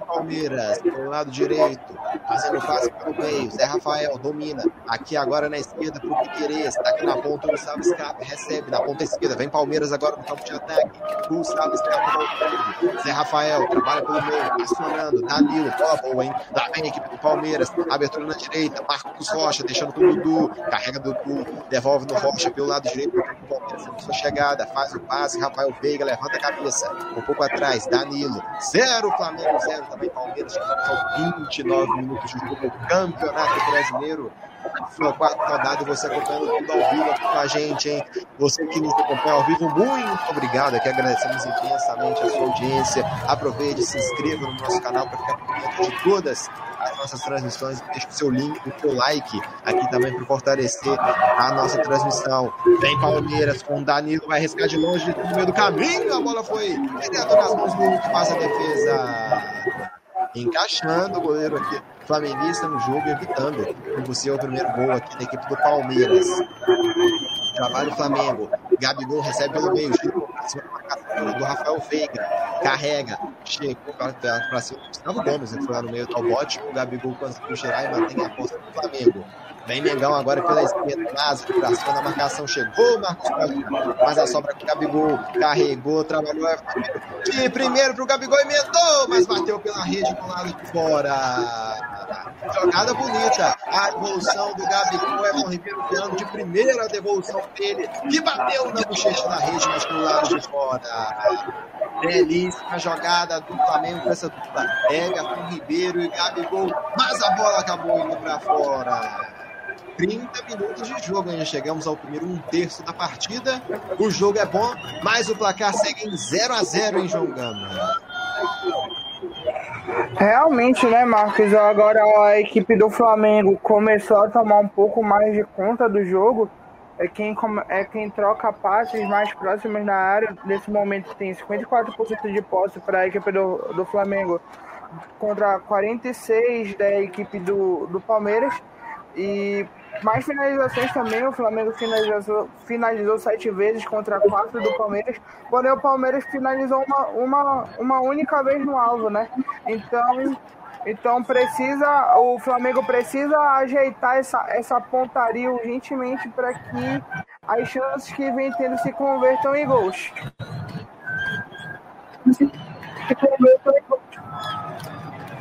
Palmeiras, pelo lado direito, fazendo passe pelo meio, Zé Rafael domina, aqui agora na esquerda pro Piquerez, tá aqui na ponta do Gustavo Scarpa recebe na ponta esquerda. Vem Palmeiras agora no campo de ataque. Gustavo Scarpa voltando. Zé Rafael trabalha pelo meio, acionando. Danilo, bola boa, hein? Lá vem a equipe do Palmeiras. Abertura na direita. Marcos Rocha deixando com o Dudu. Carrega Dudu. Devolve no Rocha pelo lado direito do Palmeiras. Sua chegada. Faz o passe. Rafael Veiga levanta a cabeça. Um pouco atrás. Danilo. Zero Flamengo, zero também Palmeiras. São 29 minutos de jogo. Campeonato Brasileiro sua quarta rodada você acompanhando tudo ao vivo aqui com a gente, hein? Você que nos acompanha ao vivo, muito obrigado. Aqui agradecemos imensamente a sua audiência. Aproveite, se inscreva no nosso canal para ficar por dentro de todas as nossas transmissões. Deixe o seu link, o seu like aqui também para fortalecer a nossa transmissão. Vem Palmeiras com o Danilo, vai arriscar de longe no meio do caminho. A bola foi pegando nas mãos do que faz a defesa encaixando o goleiro aqui flamenguista no jogo, evitando o possível primeiro gol aqui da equipe do Palmeiras. Trabalho Flamengo. Gabigol recebe pelo meio, do Rafael Veiga. Carrega, chegou para cima do Gustavo Gomes, ele foi lá no meio do bote. O Gabigol conseguiu girar e mantém a posse do Flamengo. Vem Mengão agora pela esquerda, Lázaro pra cima da marcação, chegou Marcos mas a sobra com o Gabigol, carregou, trabalhou de primeiro pro Gabigol, emendou, mas bateu pela rede do lado de fora. Jogada bonita, a devolução do Gabigol, Everton Ribeiro de primeira devolução dele, que bateu na bochecha da rede, mas pelo lado de fora. Belíssima jogada do Flamengo com essa dupla. Everton Ribeiro e Gabigol, mas a bola acabou indo para fora. 30 minutos de jogo, ainda chegamos ao primeiro um terço da partida. O jogo é bom, mas o placar segue em 0 a 0 em João Gama. Realmente, né, Marcos? Agora a equipe do Flamengo começou a tomar um pouco mais de conta do jogo. É quem, é quem troca passes mais próximos na área. Nesse momento tem 54% de posse para a equipe do, do Flamengo contra 46% da equipe do, do Palmeiras. E mais finalizações também, o Flamengo finalizou, finalizou sete vezes contra quatro do Palmeiras, porém o Palmeiras finalizou uma, uma, uma única vez no alvo, né? Então, então precisa, o Flamengo precisa ajeitar essa, essa pontaria urgentemente para que as chances que vem tendo se convertam em gols. Se convertam em gols.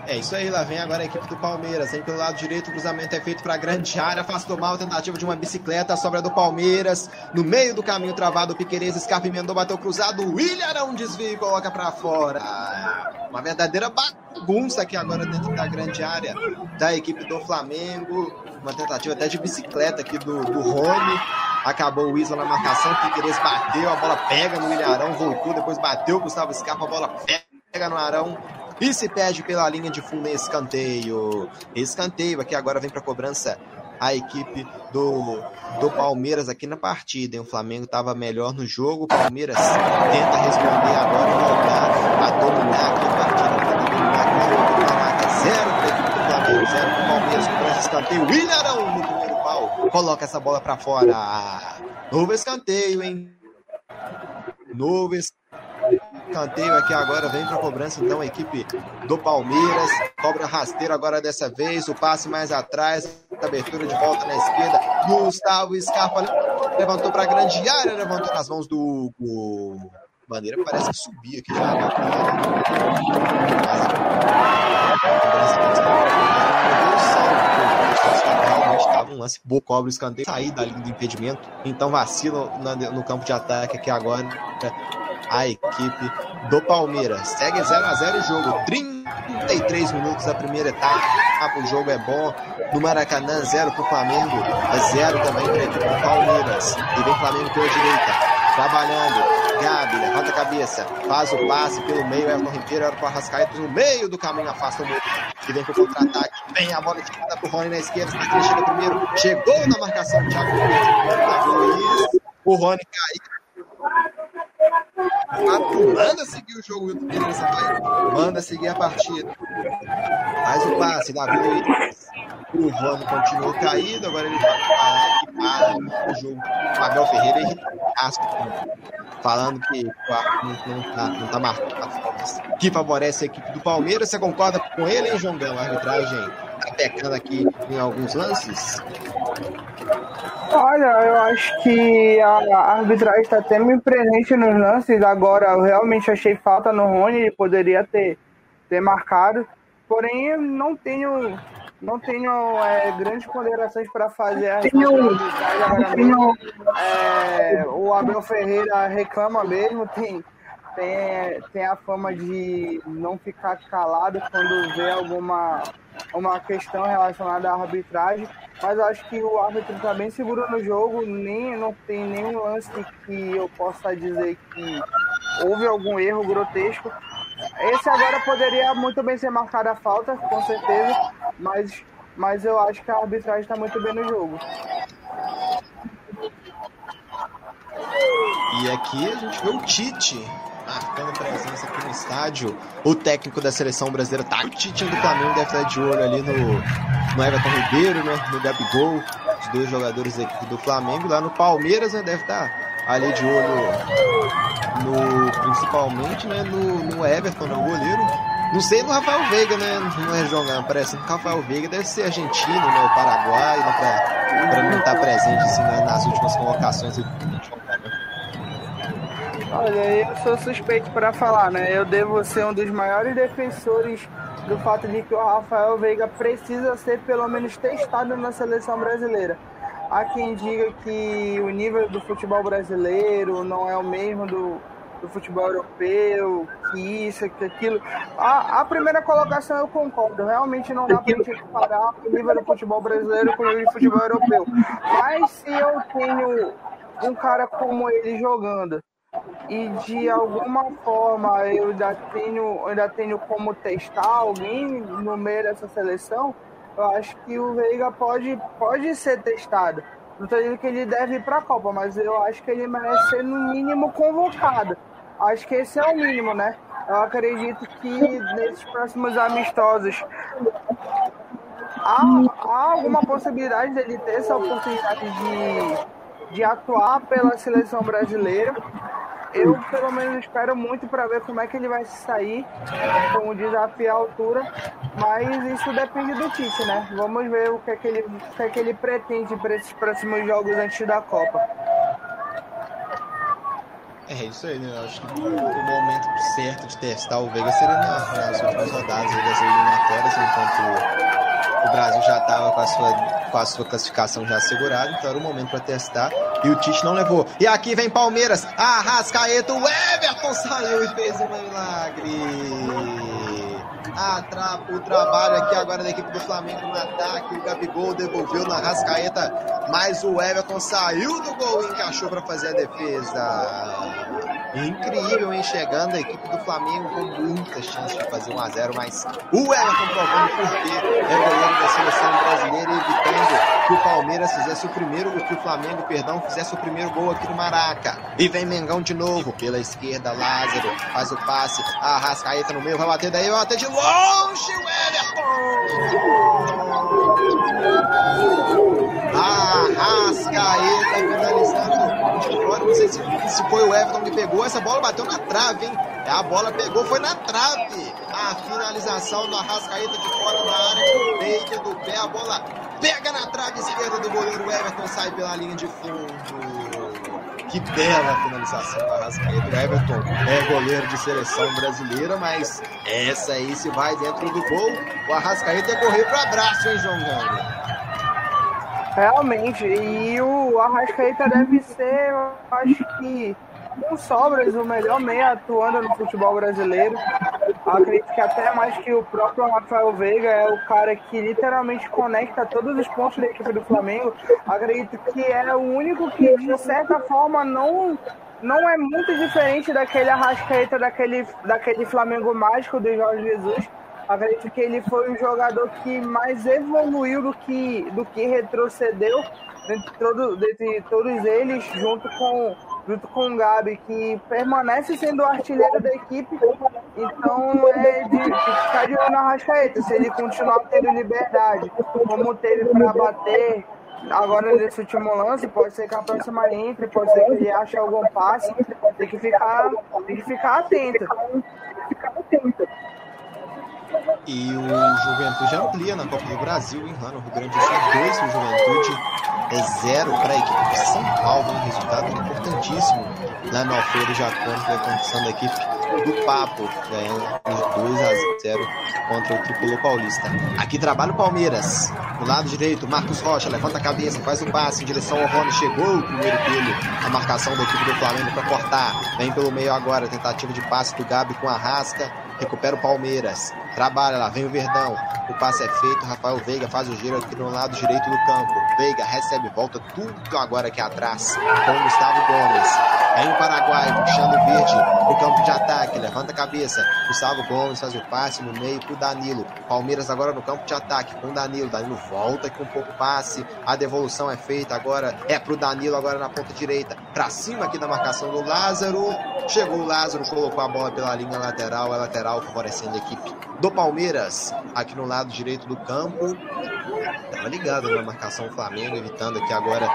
É isso aí, lá vem agora a equipe do Palmeiras. Vem pelo lado direito, o cruzamento é feito para a grande área, afastou mal tentativa de uma bicicleta, sobra do Palmeiras. No meio do caminho travado, o Piqueires escapa emendou, bateu cruzado. O William não desvia e coloca para fora. Uma verdadeira bagunça aqui agora dentro da grande área da equipe do Flamengo. Uma tentativa até de bicicleta aqui do, do Rony. Acabou o Isla na marcação, o Piqueires bateu, a bola pega no Arão, voltou, depois bateu, o Gustavo escapa, a bola pega no Arão e se perde pela linha de fundo em escanteio. Escanteio aqui agora vem para cobrança a equipe do, do Palmeiras aqui na partida. Hein? O Flamengo estava melhor no jogo. O Palmeiras tenta responder agora e voltar a dominar aqui a partida. Dominar o zero para a equipe do Flamengo, zero para o Palmeiras. Cobrança escanteio. Willarão no primeiro pau. Coloca essa bola para fora. Novo escanteio, hein? Novo escanteio Canteio aqui agora, vem para cobrança então a equipe do Palmeiras. Cobra rasteiro agora dessa vez, o passe mais atrás, abertura de volta na esquerda. Gustavo Scarpa levantou para a grande área, levantou nas mãos do Hugo. Bandeira parece que subia aqui já. Realmente estava um lance boa, cobra escanteio, sair da linha do impedimento. Então vacila no campo de ataque aqui agora a equipe do Palmeiras. Segue 0 a 0 o jogo. 33 minutos da primeira etapa. O jogo é bom. No Maracanã, 0 para o Flamengo. É 0 também para a equipe do Palmeiras. E vem Flamengo pela direita. Trabalhando. Gabi, levanta a cabeça. Faz o passe pelo meio. Everton Ribeiro era para o Arrascaeta no meio do caminho. Afasta o meio. E vem para o contra-ataque. Vem a bola tirada para o Rony na esquerda. Ele chega primeiro. Chegou na marcação. Thiago Luiz. O Rony caiu manda seguir o jogo, beleza, vai. Manda seguir a partida. Faz o passe, Davi Luiz. O Rony continuou caído, agora ele vai parar e para o jogo. O Abel Ferreira e falando que não, não, tá, não tá marcando que favorece a equipe do Palmeiras. Você concorda com ele, hein, João Belo? Arbitragem pecando aqui em alguns lances? Olha, eu acho que a arbitragem está até me presente nos lances. Agora, eu realmente achei falta no Rony, ele poderia ter, ter marcado. Porém, não tenho, não tenho é, grandes ponderações para fazer a tenho, tenho, é, O Abel Ferreira reclama mesmo, tem, tem, tem a fama de não ficar calado quando vê alguma uma questão relacionada à arbitragem, mas acho que o árbitro está bem seguro no jogo, nem não tem nenhum lance que eu possa dizer que houve algum erro grotesco. Esse agora poderia muito bem ser marcado a falta, com certeza, mas, mas eu acho que a arbitragem está muito bem no jogo. E aqui a gente vê o Tite marcando presença aqui no estádio. O técnico da seleção brasileira, tá, Tite do Flamengo, deve estar de olho ali no, no Everton Ribeiro, né? No Gabigol, os dois jogadores aqui do Flamengo. Lá no Palmeiras, né? Deve estar ali de olho no, principalmente, né? No, no Everton, no goleiro. Não sei no Rafael Veiga, né? Não é jogando, parece que o Rafael Veiga deve ser argentino, né? O Paraguai, né? Pra, pra não estar presente assim, né? nas últimas convocações Olha, eu sou suspeito para falar, né? Eu devo ser um dos maiores defensores do fato de que o Rafael Veiga precisa ser pelo menos testado na seleção brasileira. Há quem diga que o nível do futebol brasileiro não é o mesmo do, do futebol europeu, que isso, que aquilo. A, a primeira colocação eu concordo, realmente não dá para gente comparar o nível do futebol brasileiro com o nível do futebol europeu. Mas se eu tenho um cara como ele jogando e de alguma forma eu ainda tenho, ainda tenho como testar alguém no meio dessa seleção, eu acho que o Veiga pode, pode ser testado. Não estou dizendo que ele deve ir para a Copa, mas eu acho que ele merece ser no mínimo convocado. Acho que esse é o mínimo, né? Eu acredito que nesses próximos amistosos há, há alguma possibilidade dele ter essa oportunidade de, de atuar pela seleção brasileira eu pelo menos espero muito para ver como é que ele vai se sair com o desafio à altura, mas isso depende do Tite, né? Vamos ver o que é que ele, o que é que ele pretende para esses próximos jogos antes da Copa. É isso aí, né? Eu acho que o momento certo de testar o Veiga seria nas últimas rodadas das eliminatórias, enquanto o Brasil já estava com a sua com a sua classificação já assegurada, então era o momento para testar. E o Tite não levou. E aqui vem Palmeiras, Arrascaeta, o Everton saiu e fez um milagre. Tra o trabalho aqui agora da equipe do Flamengo no ataque. O Gabigol devolveu na Rascaeta, mas o Everton saiu do gol e encaixou para fazer a defesa. Incrível, hein? Chegando a equipe do Flamengo com muitas chances de fazer 1x0, mas o Everton provando por quê é goleiro da seleção brasileira, evitando que o Palmeiras fizesse o primeiro, que o Flamengo, perdão, fizesse o primeiro gol aqui no Maraca. E vem Mengão de novo, pela esquerda, Lázaro faz o passe, a Rascaeta no meio, vai bater daí, vai bater de longe, o Everton! Arrascaeta finalizando de fora. Não sei se, se foi o Everton que pegou. Essa bola bateu na trave, hein? A bola pegou, foi na trave. A finalização do Arrascaeta de fora da área, peito do pé. A bola pega na trave esquerda do goleiro Everton, sai pela linha de fundo. Que bela finalização do Arrascaeta. O Everton é goleiro de seleção brasileira, mas essa aí se vai dentro do gol. O Arrascaeta é correr para abraço, hein, João Gânia? Realmente, e o Arrascaeta deve ser, acho que, com sobras, o melhor meia atuando no futebol brasileiro. Acredito que até mais que o próprio Rafael Veiga é o cara que literalmente conecta todos os pontos da equipe do Flamengo. Acredito que é o único que, de certa forma, não não é muito diferente daquele Arrascaeta, daquele, daquele Flamengo mágico do Jorge Jesus acredito que ele foi o jogador que mais evoluiu do que, do que retrocedeu dentre, todo, todos eles, junto com, junto com o Gabi, que permanece sendo o artilheiro da equipe. Então é de, de ficar de olho na Rascaeta, se ele continuar tendo liberdade, como teve para bater. Agora nesse último lance, pode ser que a próxima entre, pode ser que ele ache algum passe, tem que ficar, tem que ficar atento. Ficar atento. E o Juventude amplia na Copa do Brasil, em lá no Rio Grande do Sul, dois o Juventude. é zero para a equipe de São Paulo, um resultado importantíssimo lá no Alfredo Jacone, que vai conquistando a equipe do Papo, ganhando por 2 a 0 contra o Tricolor Paulista. Aqui trabalha o Palmeiras, do lado direito, Marcos Rocha levanta a cabeça, faz o passe em direção ao Rony, chegou o primeiro dele, a marcação da equipe do Flamengo para cortar, vem pelo meio agora, tentativa de passe do Gabi com a Rasca, recupera o Palmeiras, trabalha lá, vem o Verdão, o passe é feito, Rafael Veiga faz o giro aqui no lado direito do campo, Veiga recebe, volta tudo agora aqui atrás, com o Gustavo Gomes, vem o Paraguai, puxando o verde no campo de ataque, levanta a cabeça, Gustavo Gomes faz o passe no meio pro Danilo, Palmeiras agora no campo de ataque, com o Danilo, Danilo volta aqui um pouco passe, a devolução é feita agora, é pro Danilo agora na ponta direita, pra cima aqui da marcação do Lázaro, chegou o Lázaro, colocou a bola pela linha lateral, é lateral favorecendo a equipe do Palmeiras, aqui no lado direito do campo, estava ligado na marcação do Flamengo, evitando aqui agora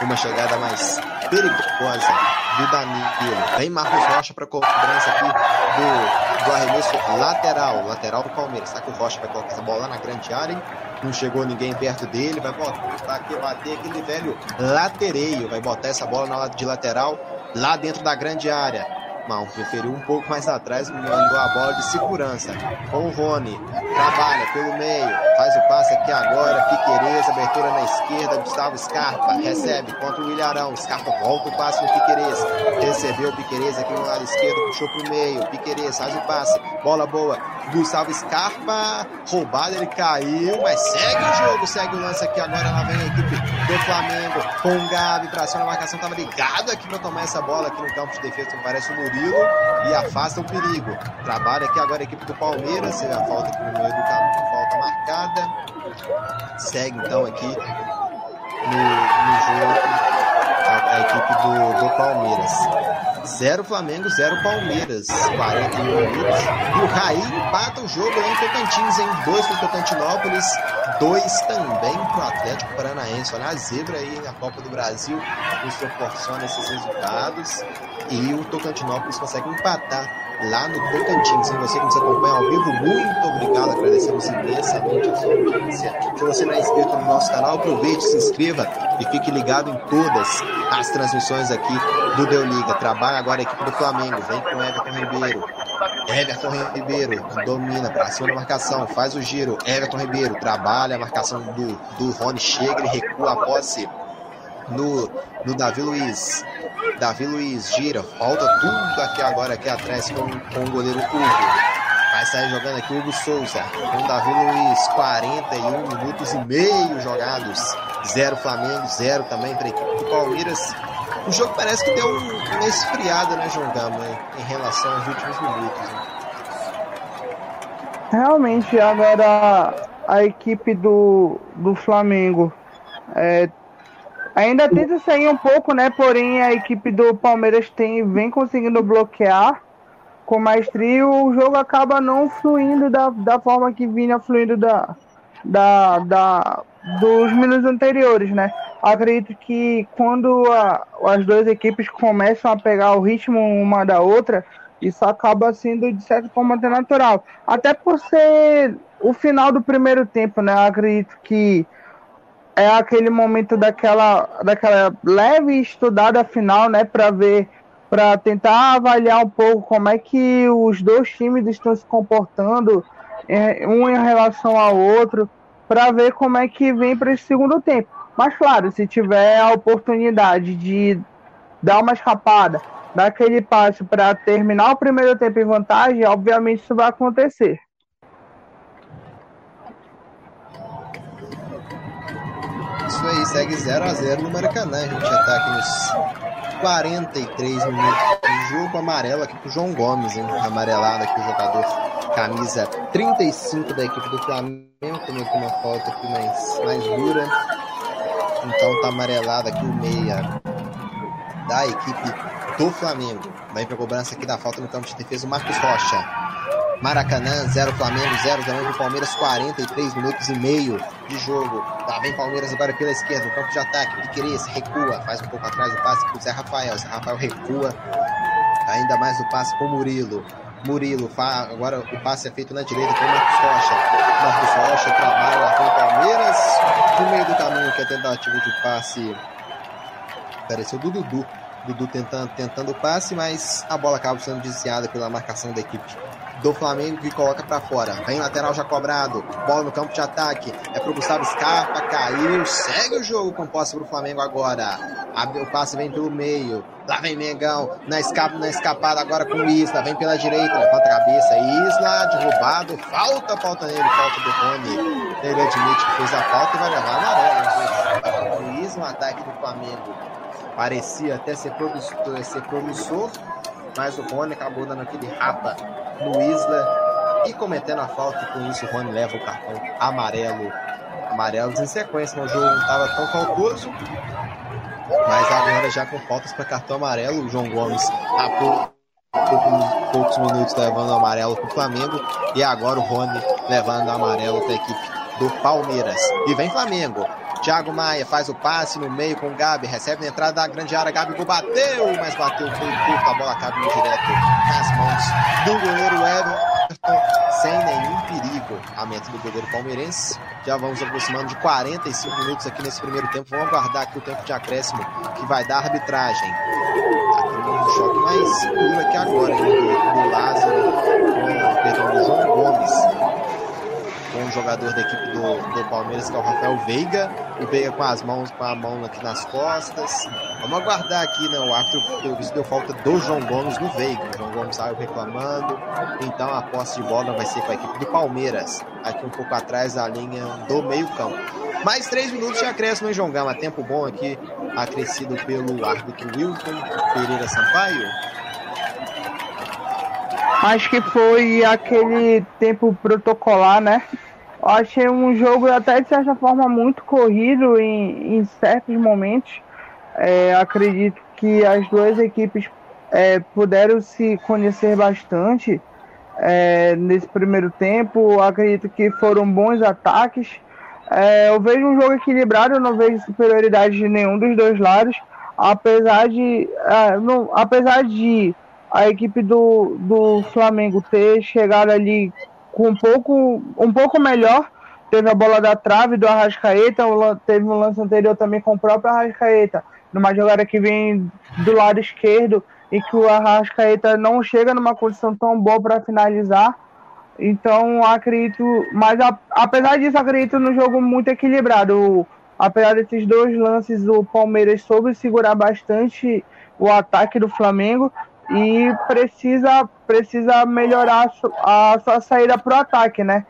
uma chegada mais perigosa do Danilo. Vem Marcos Rocha para cobrança aqui do, do arremesso lateral, lateral do Palmeiras. Está com o Rocha, vai colocar essa bola na grande área. Não chegou ninguém perto dele, vai botar aqui, bater aquele velho latereio, vai botar essa bola na de lateral lá dentro da grande área. Mal preferiu um pouco mais atrás, mandou a bola de segurança. Com o Rony, trabalha pelo meio, faz o passe aqui agora. Piquerez, abertura na esquerda. Gustavo Scarpa recebe contra o Ilharão. Scarpa volta o passe no Piquerez. Recebeu o Piquerez aqui no lado esquerdo, puxou pro meio. Piquerez faz o passe, bola boa. Gustavo Scarpa, roubado, ele caiu, mas segue o jogo, segue o lance aqui agora. Lá vem a equipe do Flamengo com o Gabi pra cima. A marcação tava ligado aqui pra tomar essa bola aqui no campo de defesa, parece o Murilo e afasta o perigo. Trabalha aqui agora a equipe do Palmeiras, se a falta aqui meio do campo, falta marcada. Segue então aqui no, no jogo a, a equipe do, do Palmeiras. Zero Flamengo, zero Palmeiras. 41 minutos. E o Raí empata o jogo lá em Tocantins, em dois para Tocantinópolis, dois também para o Atlético Paranaense. Olha a zebra aí na Copa do Brasil nos proporciona esses resultados. E o Tocantinópolis consegue empatar lá no Tocantins. E você que nos acompanha ao vivo, muito obrigado. Agradecemos imensamente a sua audiência. Se você não é inscrito no nosso canal, aproveite, se inscreva e fique ligado em todas as transmissões aqui do Deu Liga. Trabalha agora a equipe do Flamengo. Vem com Everton Ribeiro. Everton Ribeiro domina para cima da marcação, faz o giro. Everton Ribeiro trabalha a marcação do, do Rony, chega e recua a posse no, no Davi Luiz. Davi Luiz gira, falta tudo aqui agora aqui atrás com, com o goleiro Hugo. Vai sair jogando aqui o Hugo Souza com Davi Luiz, 41 minutos e meio jogados. Zero Flamengo, zero também para a equipe do Palmeiras. O jogo parece que deu uma esfriada, né, João Gama, em relação aos últimos minutos. Né? Realmente, agora a equipe do, do Flamengo é, ainda tenta sair um pouco, né? Porém, a equipe do Palmeiras tem, vem conseguindo bloquear com maestria. O jogo acaba não fluindo da, da forma que vinha fluindo da, da, da, dos minutos anteriores, né? Acredito que quando a, as duas equipes começam a pegar o ritmo uma da outra, isso acaba sendo de certa forma até natural. Até por ser o final do primeiro tempo, né? Acredito que é aquele momento daquela, daquela leve estudada final, né? Para ver, para tentar avaliar um pouco como é que os dois times estão se comportando, um em relação ao outro para ver como é que vem para esse segundo tempo. Mas claro, se tiver a oportunidade de dar uma escapada, dar aquele passe para terminar o primeiro tempo em vantagem, obviamente isso vai acontecer. Isso aí, segue 0 a 0 no Maracanã. A gente já está aqui nos 43 minutos de jogo amarelo aqui pro João Gomes, hein? Amarelado aqui o jogador camisa 35 da equipe do Flamengo, cometeu uma falta aqui mais, mais dura. Então tá amarelado aqui o meia da equipe do Flamengo. Vai pra cobrança aqui da falta no campo de defesa o Marcos Rocha. Maracanã, 0 Flamengo, 0 também pro Palmeiras, 43 minutos e meio de jogo. Lá vem Palmeiras agora pela esquerda, no campo de ataque. Piqueires recua, faz um pouco atrás o passe pro Zé Rafael. Zé Rafael recua, ainda mais o passe com o Murilo. Murilo, agora o passe é feito na direita com o Marcos Rocha. Marcos Rocha trabalha com o Palmeiras. No meio do caminho, que é tentativa de passe. Apareceu do Dudu. Dudu tentando, tentando o passe, mas a bola acaba sendo desviada pela marcação da equipe do Flamengo que coloca para fora. Vem lateral já cobrado. Bola no campo de ataque. É pro Gustavo Scarpa. Caiu. Segue o jogo com posse pro Flamengo agora. O passe vem pelo meio. Lá vem Mengão. Na, escapa, na escapada agora com o Isla. Vem pela direita. Levanta a cabeça. Isla derrubado. Falta, falta nele. Falta do Rony. Ele admite que fez a falta e vai levar amarelo. O Isla, um ataque do Flamengo. Parecia até ser promissor, ser promissor mas o Rony acabou dando aquele rapa no Isla e cometendo a falta, e com isso o Rony leva o cartão amarelo. Amarelos em sequência, o jogo não estava tão faltoso, mas agora já com faltas para cartão amarelo, o João Gomes há pouco, poucos minutos levando o amarelo para o Flamengo e agora o Rony levando o amarelo para a equipe do Palmeiras. E vem Flamengo. Thiago Maia faz o passe no meio com o Gabi, recebe na entrada da grande área, Gabi bateu, mas bateu foi curto, a bola cabe direto nas mãos do goleiro Everton, sem nenhum perigo. A meta do goleiro palmeirense. Já vamos aproximando de 45 minutos aqui nesse primeiro tempo. Vamos aguardar aqui o tempo de acréscimo que vai dar a arbitragem. Aqui no choque mais duro aqui agora, do, do Lázaro, perdão, do João Gomes com um jogador da equipe do, do Palmeiras, que é o Rafael Veiga. O Veiga com as mãos, com a mão aqui nas costas. Vamos aguardar aqui, né? O árbitro deu falta do João Gomes no Veiga. O João Gomes saiu reclamando. Então a posse de bola vai ser com a equipe do Palmeiras. Aqui um pouco atrás da linha do meio-campo. Mais três minutos de acréscimo em João Gama. Tempo bom aqui, acrescido pelo árbitro Wilton Pereira Sampaio. Acho que foi aquele tempo protocolar, né? Eu achei um jogo até de certa forma muito corrido em, em certos momentos. É, acredito que as duas equipes é, puderam se conhecer bastante é, nesse primeiro tempo. Acredito que foram bons ataques. É, eu vejo um jogo equilibrado, não vejo superioridade de nenhum dos dois lados. Apesar de, é, não, apesar de a equipe do, do Flamengo ter chegado ali com um pouco, um pouco melhor. Teve a bola da trave do Arrascaeta, teve um lance anterior também com o próprio Arrascaeta, numa jogada que vem do lado esquerdo e que o Arrascaeta não chega numa condição tão boa para finalizar. Então, acredito, mas a, apesar disso, acredito no jogo muito equilibrado. Apesar desses dois lances, o Palmeiras soube segurar bastante o ataque do Flamengo, e precisa, precisa melhorar a sua saída para o ataque, né?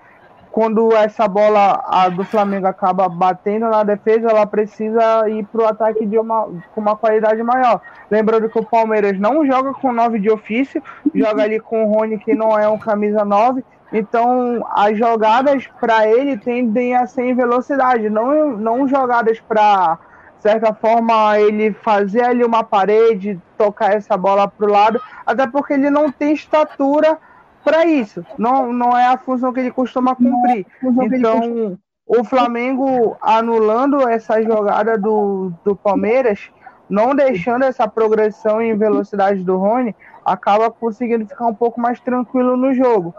Quando essa bola do Flamengo acaba batendo na defesa, ela precisa ir para o ataque de uma, com uma qualidade maior. Lembrando que o Palmeiras não joga com 9 de ofício, joga ali com o Rony, que não é um camisa 9. Então, as jogadas para ele tendem a ser em velocidade, não, não jogadas para certa forma, ele fazer ali uma parede, tocar essa bola para o lado, até porque ele não tem estatura para isso. Não, não é a função que ele costuma cumprir. Então, o Flamengo anulando essa jogada do, do Palmeiras, não deixando essa progressão em velocidade do Rony, acaba conseguindo ficar um pouco mais tranquilo no jogo.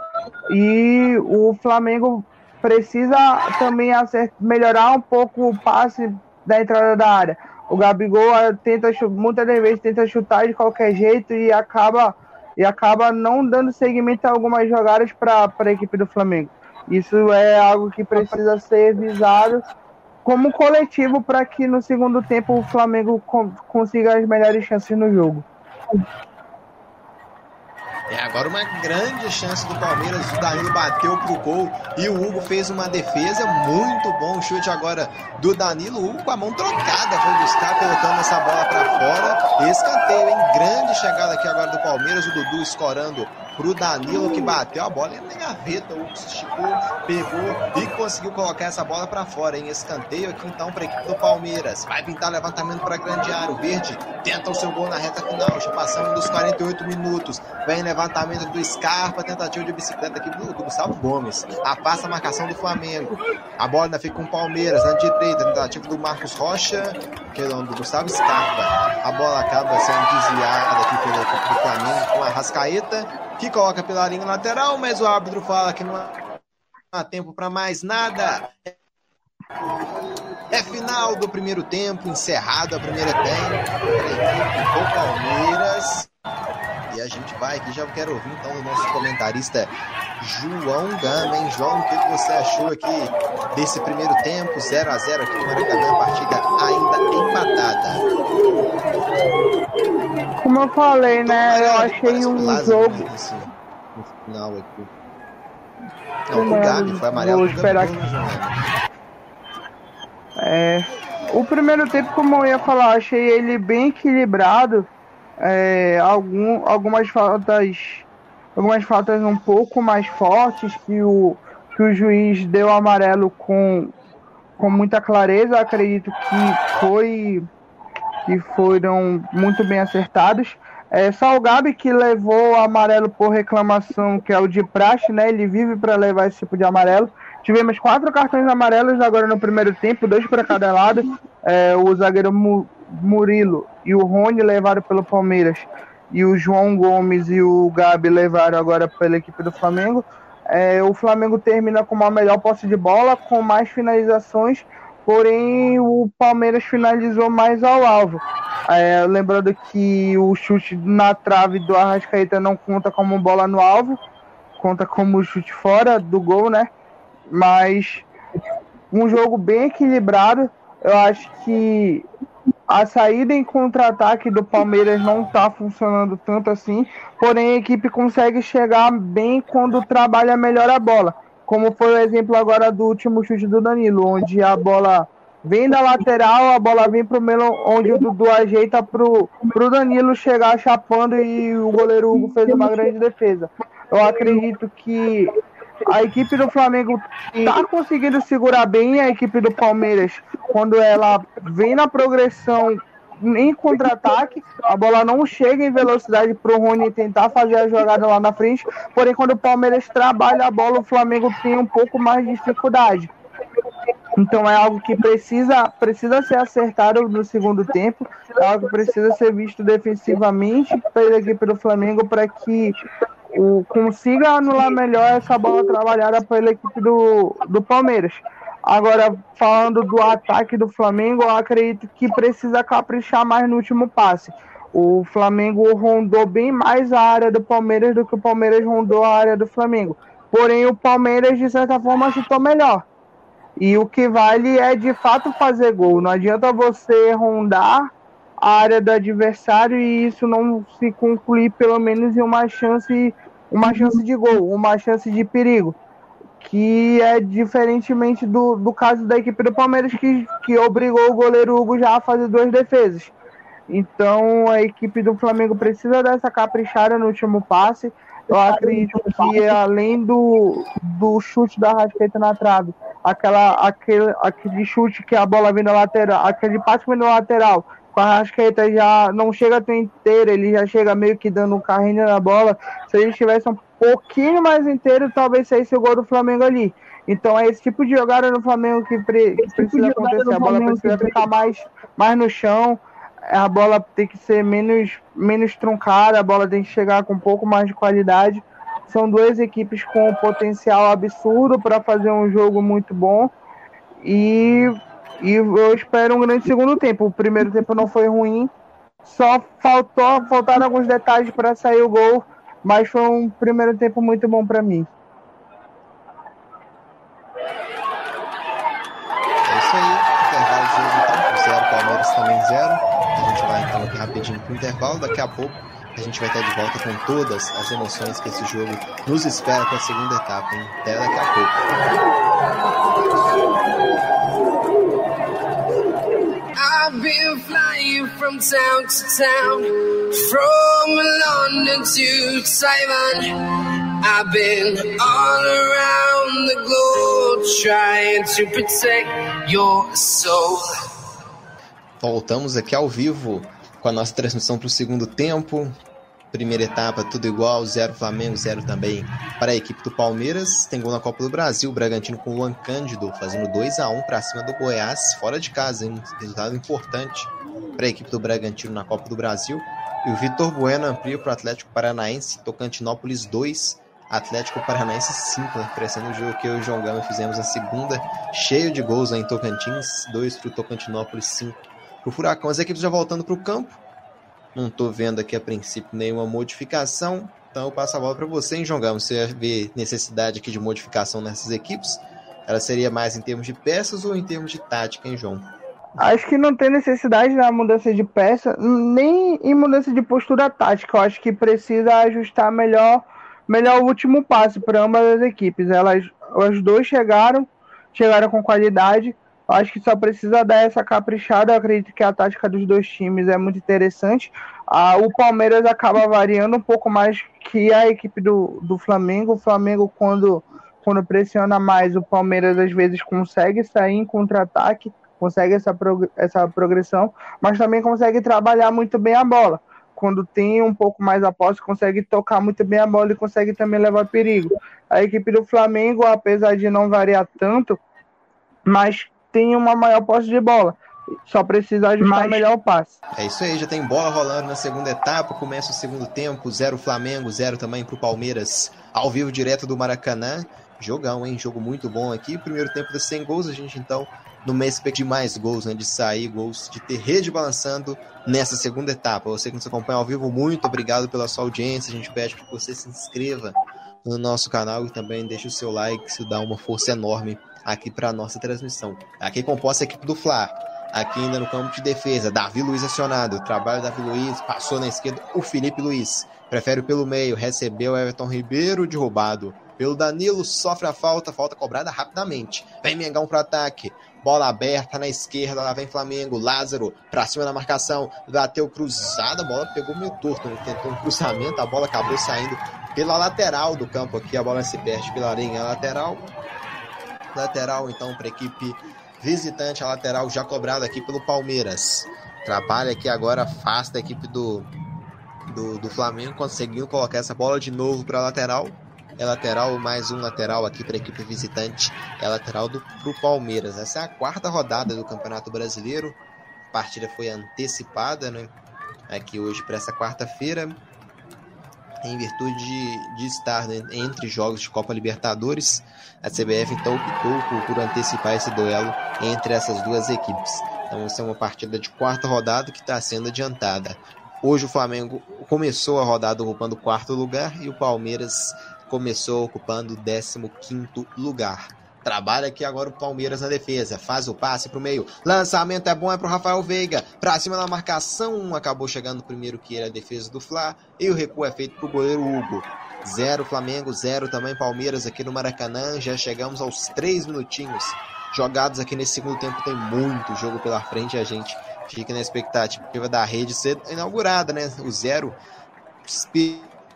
E o Flamengo precisa também melhorar um pouco o passe da entrada da área. O Gabigol ah, tenta muitas vezes tenta chutar de qualquer jeito e acaba e acaba não dando seguimento a algumas jogadas para a equipe do Flamengo. Isso é algo que precisa ser visado como coletivo para que no segundo tempo o Flamengo consiga as melhores chances no jogo. É agora uma grande chance do Palmeiras. O Danilo bateu pro gol e o Hugo fez uma defesa muito bom. Chute agora do Danilo. O Hugo com a mão trocada foi buscar, colocando essa bola para fora. Escanteio, hein? Grande chegada aqui agora do Palmeiras. O Dudu escorando pro Danilo que bateu a bola na gaveta. O esticou, pegou e conseguiu colocar essa bola para fora em escanteio aqui então para equipe do Palmeiras. Vai pintar levantamento para grande área. O Verde tenta o seu gol na reta final, já passando dos 48 minutos. Vem levantamento do Scarpa, tentativa de bicicleta aqui do, Gustavo Gomes. Afasta a marcação do Flamengo. A bola ainda fica com o Palmeiras na direita, tentativa do Marcos Rocha, que é do Gustavo Scarpa. A bola acaba sendo desviada aqui pela equipe do Flamengo com a Rascaeta que coloca pela linha lateral, mas o árbitro fala que não há tempo para mais nada. É final do primeiro tempo, encerrado a primeira tempo. O Palmeiras. E a gente vai aqui, já quero ouvir então o nosso comentarista João Gama, hein? João, o que você achou aqui desse primeiro tempo? 0 a 0 aqui no Maracanã, a partida ainda empatada. Como eu falei, né? Eu achei um jogo. Nesse, no final aqui. Não, o Gabi foi amarelo. Vou esperar. É, o primeiro tempo, como eu ia falar, achei ele bem equilibrado. É, algum, algumas faltas algumas faltas um pouco mais fortes que o, que o juiz deu amarelo com, com muita clareza. Acredito que foi que foram muito bem acertados. É, só o Gabi que levou amarelo por reclamação, que é o de praxe, né? Ele vive para levar esse tipo de amarelo. Tivemos quatro cartões amarelos agora no primeiro tempo, dois para cada lado. É, o zagueiro Murilo e o Rony levaram pelo Palmeiras. E o João Gomes e o Gabi levaram agora pela equipe do Flamengo. É, o Flamengo termina com uma melhor posse de bola, com mais finalizações, porém o Palmeiras finalizou mais ao alvo. É, lembrando que o chute na trave do Arrascaeta não conta como bola no alvo, conta como chute fora do gol, né? mas um jogo bem equilibrado. Eu acho que a saída em contra-ataque do Palmeiras não está funcionando tanto assim, porém a equipe consegue chegar bem quando trabalha melhor a bola. Como foi o exemplo agora do último chute do Danilo, onde a bola vem da lateral, a bola vem para o meio, onde o Dudu ajeita para o Danilo chegar chapando e o goleiro Hugo fez uma grande defesa. Eu acredito que a equipe do Flamengo está conseguindo segurar bem a equipe do Palmeiras. Quando ela vem na progressão em contra-ataque, a bola não chega em velocidade para o Rony tentar fazer a jogada lá na frente, porém quando o Palmeiras trabalha a bola, o Flamengo tem um pouco mais de dificuldade. Então é algo que precisa, precisa ser acertado no segundo tempo, é algo que precisa ser visto defensivamente pela equipe do Flamengo para que o, consiga anular melhor essa bola trabalhada pela equipe do, do Palmeiras. Agora, falando do ataque do Flamengo, eu acredito que precisa caprichar mais no último passe. O Flamengo rondou bem mais a área do Palmeiras do que o Palmeiras rondou a área do Flamengo. Porém, o Palmeiras, de certa forma, chutou melhor. E o que vale é de fato fazer gol. Não adianta você rondar a área do adversário e isso não se concluir pelo menos em uma chance, uma chance de gol, uma chance de perigo. Que é diferentemente do, do caso da equipe do Palmeiras, que, que obrigou o goleiro Hugo já a fazer duas defesas. Então a equipe do Flamengo precisa dessa caprichada no último passe. Eu acredito que além do, do chute da Rascaeta na trave, aquela, aquele, aquele chute que a bola vem da lateral, aquele passe vem da lateral, com a Rascaeta já não chega tão inteiro, ele já chega meio que dando um carrinho na bola. Se ele estivesse um pouquinho mais inteiro, talvez saísse o gol do Flamengo ali. Então é esse tipo de jogada no Flamengo que, pre, que precisa tipo acontecer. A bola precisa ficar mais, mais no chão, a bola tem que ser menos, menos truncada, a bola tem que chegar com um pouco mais de qualidade. São duas equipes com potencial absurdo para fazer um jogo muito bom. E e eu espero um grande segundo tempo. O primeiro tempo não foi ruim, só faltou, faltaram alguns detalhes para sair o gol, mas foi um primeiro tempo muito bom para mim. É isso aí, intervalo de jogo então, zero, Palmeiras também zero. A gente vai então aqui rapidinho pro intervalo, daqui a pouco a gente vai estar de volta com todas as emoções que esse jogo nos espera para a segunda etapa, hein? Até daqui a pouco. I've been flying from town to town, from London to Taiwan. I've been all around the globe trying to protect your soul. Voltamos aqui ao vivo com a nossa transmissão para o segundo tempo. Primeira etapa, tudo igual, zero Flamengo, zero também para a equipe do Palmeiras. Tem gol na Copa do Brasil, o Bragantino com o Luan Cândido fazendo 2 a 1 para cima do Goiás, fora de casa, hein? Resultado importante para a equipe do Bragantino na Copa do Brasil. E o Vitor Bueno amplia para o Atlético Paranaense, Tocantinópolis 2, Atlético Paranaense 5, né? parecendo o jogo que eu e o João Gama fizemos na segunda, cheio de gols em Tocantins, 2 para o Tocantinópolis 5 para o Furacão. As equipes já voltando para o campo, não estou vendo aqui a princípio nenhuma modificação, então eu passo a bola para você, hein, João Gama, você vê necessidade aqui de modificação nessas equipes? Ela seria mais em termos de peças ou em termos de tática, hein, João? Acho que não tem necessidade na mudança de peça, nem em mudança de postura tática. Eu acho que precisa ajustar melhor, melhor o último passo para ambas as equipes. Elas, os dois chegaram, chegaram com qualidade. Acho que só precisa dar essa caprichada. Eu acredito que a tática dos dois times é muito interessante. Ah, o Palmeiras acaba variando um pouco mais que a equipe do, do Flamengo. O Flamengo, quando, quando pressiona mais, o Palmeiras às vezes consegue sair em contra-ataque consegue essa, prog essa progressão, mas também consegue trabalhar muito bem a bola. Quando tem um pouco mais a posse, consegue tocar muito bem a bola e consegue também levar perigo. A equipe do Flamengo, apesar de não variar tanto, mas tem uma maior posse de bola. Só precisa ajustar Mas... melhor o passe. É isso aí, já tem bola rolando na segunda etapa. Começa o segundo tempo, zero Flamengo, zero também para o Palmeiras. Ao vivo, direto do Maracanã. Jogão, hein? Jogo muito bom aqui. Primeiro tempo de 100 gols, a gente então no mês de mais gols, né, de sair gols, de ter rede balançando nessa segunda etapa. Você que nos acompanha ao vivo, muito obrigado pela sua audiência. A gente pede que você se inscreva no nosso canal e também deixe o seu like, isso dá uma força enorme aqui para nossa transmissão. Aqui composta a equipe do Fla. Aqui ainda no campo de defesa, Davi Luiz acionado. Trabalho Davi Luiz, passou na esquerda o Felipe Luiz. Prefere pelo meio, recebeu Everton Ribeiro de roubado. Pelo Danilo, sofre a falta, falta cobrada rapidamente. Vem Mengão para ataque. Bola aberta na esquerda, lá vem Flamengo. Lázaro pra cima da marcação. Bateu cruzada, a bola pegou meio torto. Ele tentou um cruzamento, a bola acabou saindo pela lateral do campo aqui. A bola se perde pela linha lateral. Lateral então para a equipe visitante, a lateral já cobrada aqui pelo Palmeiras. Trabalha aqui agora, afasta a equipe do, do, do Flamengo, conseguindo colocar essa bola de novo para a lateral é lateral, mais um lateral aqui para a equipe visitante, é lateral do pro Palmeiras. Essa é a quarta rodada do Campeonato Brasileiro. A partida foi antecipada, né? Aqui hoje para essa quarta-feira, em virtude de, de estar né, entre jogos de Copa Libertadores, a CBF então optou por, por antecipar esse duelo entre essas duas equipes. Então, essa é uma partida de quarta rodada que está sendo adiantada. Hoje o Flamengo começou a rodada ocupando o quarto lugar e o Palmeiras começou ocupando o 15 lugar. Trabalha aqui agora o Palmeiras na defesa. Faz o passe pro meio. Lançamento é bom, é pro Rafael Veiga. Pra cima da marcação. Acabou chegando primeiro que era a defesa do Fla. E o recuo é feito pro goleiro Hugo. Zero Flamengo, zero também Palmeiras aqui no Maracanã. Já chegamos aos três minutinhos jogados aqui nesse segundo tempo. Tem muito jogo pela frente. A gente fica na expectativa da rede ser inaugurada, né? O zero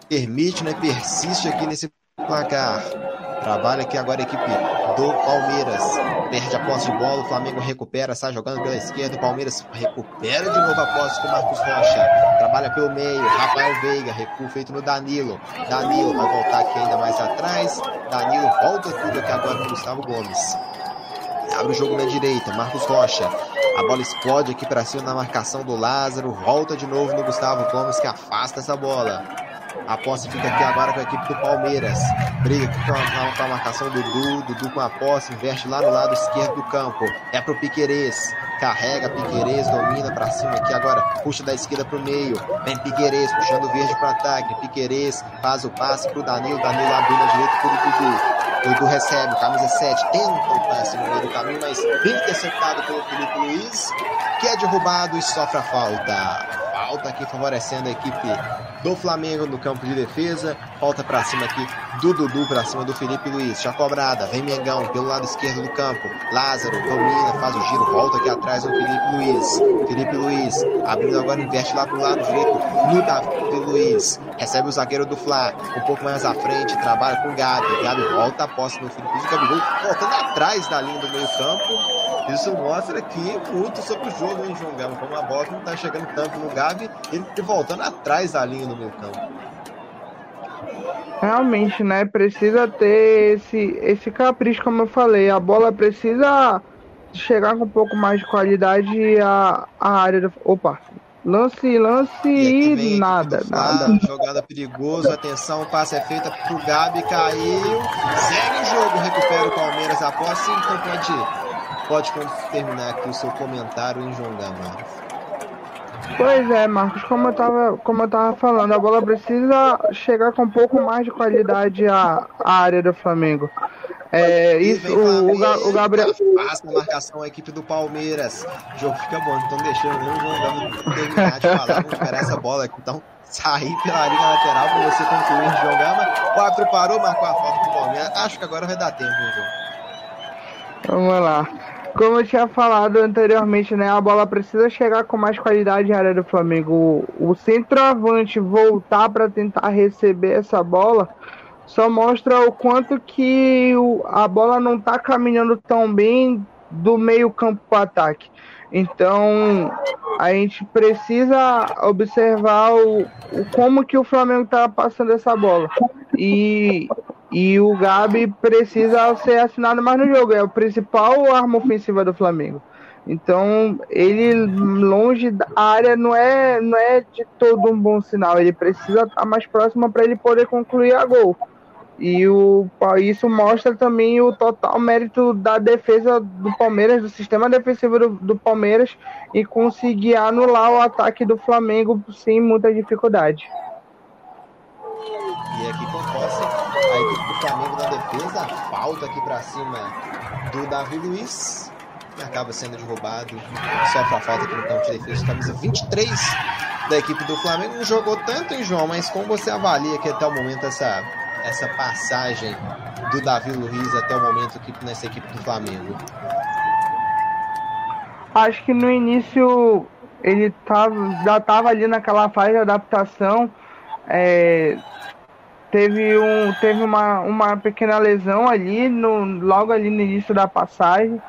permite, né, persiste aqui nesse placar. Trabalha aqui agora a equipe do Palmeiras. Perde a posse de bola, o Flamengo recupera, sai jogando pela esquerda, o Palmeiras recupera de novo a posse com o Marcos Rocha. Trabalha pelo meio, Rafael Veiga, recuo feito no Danilo. Danilo vai voltar aqui ainda mais atrás. Danilo volta tudo aqui agora com Gustavo Gomes. Abre o jogo na direita, Marcos Rocha. A bola explode aqui para cima na marcação do Lázaro. Volta de novo no Gustavo Gomes que afasta essa bola. A posse fica aqui agora com a equipe do Palmeiras. Briga com a, com a marcação do Dudu. Dudu com a posse, investe lá no lado esquerdo do campo. É pro Piquerez. Carrega Piquerez, domina para cima aqui agora. Puxa da esquerda pro meio. Vem Piquerez, puxando o verde para ataque. Piquerez faz o passe pro Danilo. Danilo abrindo a direita pro Dudu. Dudu recebe, camisa 7, tenta o passe no meio do caminho, mas bem interceptado pelo Felipe Luiz, que é derrubado e sofre a falta. Falta aqui favorecendo a equipe do Flamengo no campo de defesa. Falta para cima aqui do Dudu para cima do Felipe Luiz. Já cobrada, vem Mengão pelo lado esquerdo do campo. Lázaro domina, faz o giro, volta aqui atrás do Felipe Luiz. Felipe Luiz abrindo agora, investe lá pro lado direito no Davi Luiz. Recebe o zagueiro do Fla, um pouco mais à frente, trabalha com o Gabi. Gabi volta a posse no Felipe Luiz. Gabigol voltando atrás da linha do meio campo. Isso mostra aqui muito sobre o jogo, hein, João Gama? Como a bola não está chegando tanto no Gabi, ele voltando atrás da linha do meu campo. Realmente, né? Precisa ter esse, esse capricho, como eu falei. A bola precisa chegar com um pouco mais de qualidade a, a área do. Opa! Lance, lance e, e nada, nada. Jogada perigoso, atenção, o passe é feita pro Gabi, caiu. Segue o jogo, recupera o Palmeiras após então pode, pode terminar aqui o seu comentário em João. Pois é, Marcos, como eu tava, como eu tava falando, a bola precisa chegar com um pouco mais de qualidade à, à área do Flamengo. É, isso, o, o, o Gabriel. Passa a marcação a equipe do Palmeiras. O jogo fica bom, então deixando o João terminar de falar. Vamos esperar essa bola aqui. Então, sair pela linha lateral para você concluir de jogar. O árbitro parou, marcou a falta do Palmeiras. Acho que agora vai dar tempo, hein, João? Vamos lá. Como eu tinha falado anteriormente, né, a bola precisa chegar com mais qualidade na área do Flamengo. O, centroavante voltar para tentar receber essa bola só mostra o quanto que a bola não está caminhando tão bem do meio campo para ataque. Então a gente precisa observar o, o como que o Flamengo está passando essa bola. E, e o Gabi precisa ser assinado mais no jogo. É o principal arma ofensiva do Flamengo. Então, ele longe da área não é, não é de todo um bom sinal. Ele precisa estar mais próximo para ele poder concluir a gol. E o, isso mostra também o total mérito da defesa do Palmeiras, do sistema defensivo do, do Palmeiras, e conseguir anular o ataque do Flamengo sem muita dificuldade. E aqui posse, a equipe do Flamengo na defesa, falta aqui para cima do Davi Luiz, que acaba sendo derrubado, sofre a falta aqui no campo de defesa, camisa 23 da equipe do Flamengo. Não jogou tanto, hein, João, mas como você avalia aqui até o momento essa essa passagem do Davi Luiz até o momento aqui nessa equipe do Flamengo? Acho que no início ele tava, já estava ali naquela fase de adaptação. É, teve um, teve uma, uma pequena lesão ali, no, logo ali no início da passagem.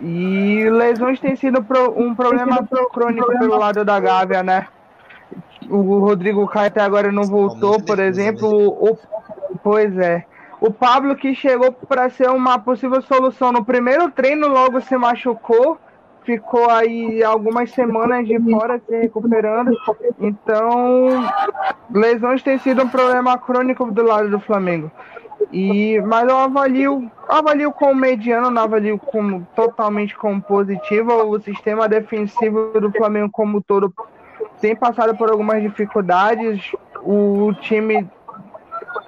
E lesões têm sido pro, um problema crônico pelo lado da Gávea, né? O Rodrigo Caio até agora não voltou, por exemplo. O, Pois é. O Pablo que chegou para ser uma possível solução no primeiro treino, logo se machucou, ficou aí algumas semanas de fora se recuperando. Então, lesões têm sido um problema crônico do lado do Flamengo. E, mas eu avalio, avalio como mediano, não avalio como totalmente como positivo. O sistema defensivo do Flamengo como todo tem passado por algumas dificuldades. O time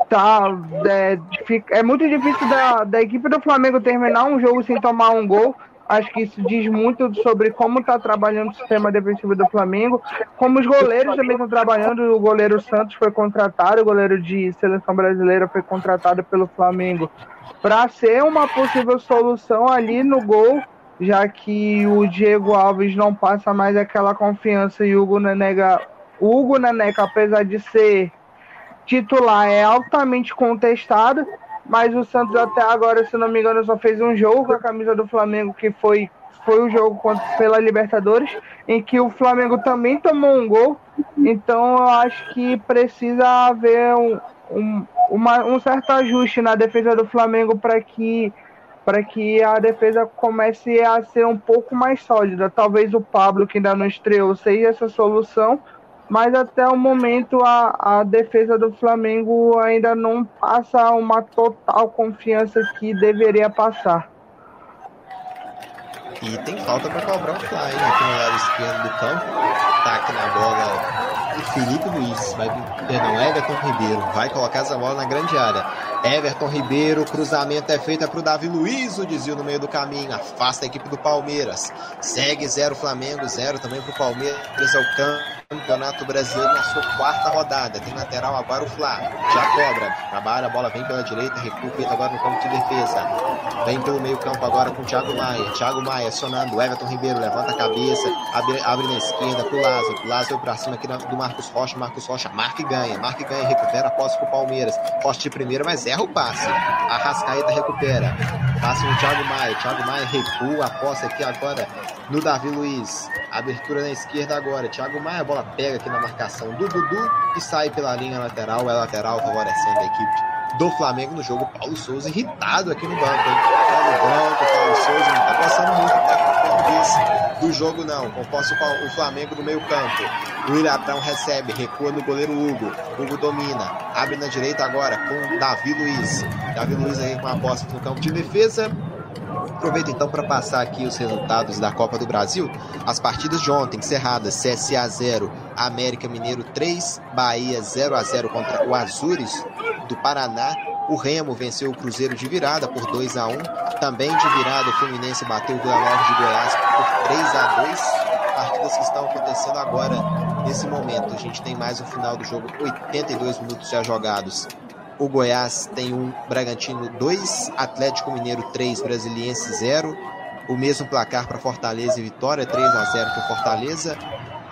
tá. É, é muito difícil da, da equipe do Flamengo terminar um jogo sem tomar um gol. Acho que isso diz muito sobre como está trabalhando o sistema defensivo do Flamengo, como os goleiros também estão trabalhando. O goleiro Santos foi contratado, o goleiro de seleção brasileira foi contratado pelo Flamengo para ser uma possível solução ali no gol, já que o Diego Alves não passa mais aquela confiança e o Hugo Nenega, o Hugo Neneca, apesar de ser titular é altamente contestado, mas o Santos até agora, se não me engano, só fez um jogo com a camisa do Flamengo, que foi, foi o jogo contra, pela Libertadores, em que o Flamengo também tomou um gol. Então eu acho que precisa haver um, um, uma, um certo ajuste na defesa do Flamengo para que para que a defesa comece a ser um pouco mais sólida. Talvez o Pablo, que ainda não estreou, seja essa solução, mas até o momento a, a defesa do Flamengo ainda não passa uma total confiança que deveria passar. E tem falta para cobrar o fly aqui no lado esquerdo do campo. Aqui na bola Felipe Luiz, vai, perdão, Everton Ribeiro, vai colocar essa bola na grande área. Everton Ribeiro, cruzamento é feito para o Davi Luiz, o desvio no meio do caminho, afasta a equipe do Palmeiras. Segue zero Flamengo, zero também para o Palmeiras ao campo. Campeonato Brasileiro na sua quarta rodada. Tem lateral agora o Flá. Já cobra. Trabalha, a bola vem pela direita, recua agora no campo de defesa. Vem pelo meio campo agora com o Thiago Maia. Thiago Maia acionando. Everton Ribeiro levanta a cabeça. Abre, abre na esquerda Lázaro. O Lázaro pra cima aqui do Marcos Rocha. Marcos Rocha marca e ganha. Marca e ganha. Recupera a posse pro Palmeiras. Rocha de primeira, mas erra o passe. Arrascaeta recupera. Passe no Thiago Maia. Thiago Maia recua a posse aqui agora no Davi Luiz. Abertura na esquerda agora. Thiago Maia, a bola pega aqui na marcação do Dudu e sai pela linha lateral. É lateral favorecendo a equipe do Flamengo no jogo. Paulo Souza irritado aqui no banco, hein? Paulo Branco, Paulo Souza, não tá passando muito tempo do jogo não. Composto com o Flamengo no meio campo. O William Abrão recebe, recua no goleiro Hugo. Hugo domina. Abre na direita agora com Davi Luiz. Davi Luiz aí com a bola no campo de defesa. Aproveito então para passar aqui os resultados da Copa do Brasil. As partidas de ontem encerradas: CSA 0, América Mineiro 3, Bahia 0 a 0 contra o Azures do Paraná. O Remo venceu o Cruzeiro de virada por 2 a 1. Também de virada o Fluminense bateu o Vila Nova de Goiás por 3 a 2. Partidas que estão acontecendo agora nesse momento. A gente tem mais o final do jogo, 82 minutos já jogados. O Goiás tem um Bragantino 2, Atlético Mineiro 3, Brasiliense 0. O mesmo placar para Fortaleza e Vitória, 3 a 0 para Fortaleza.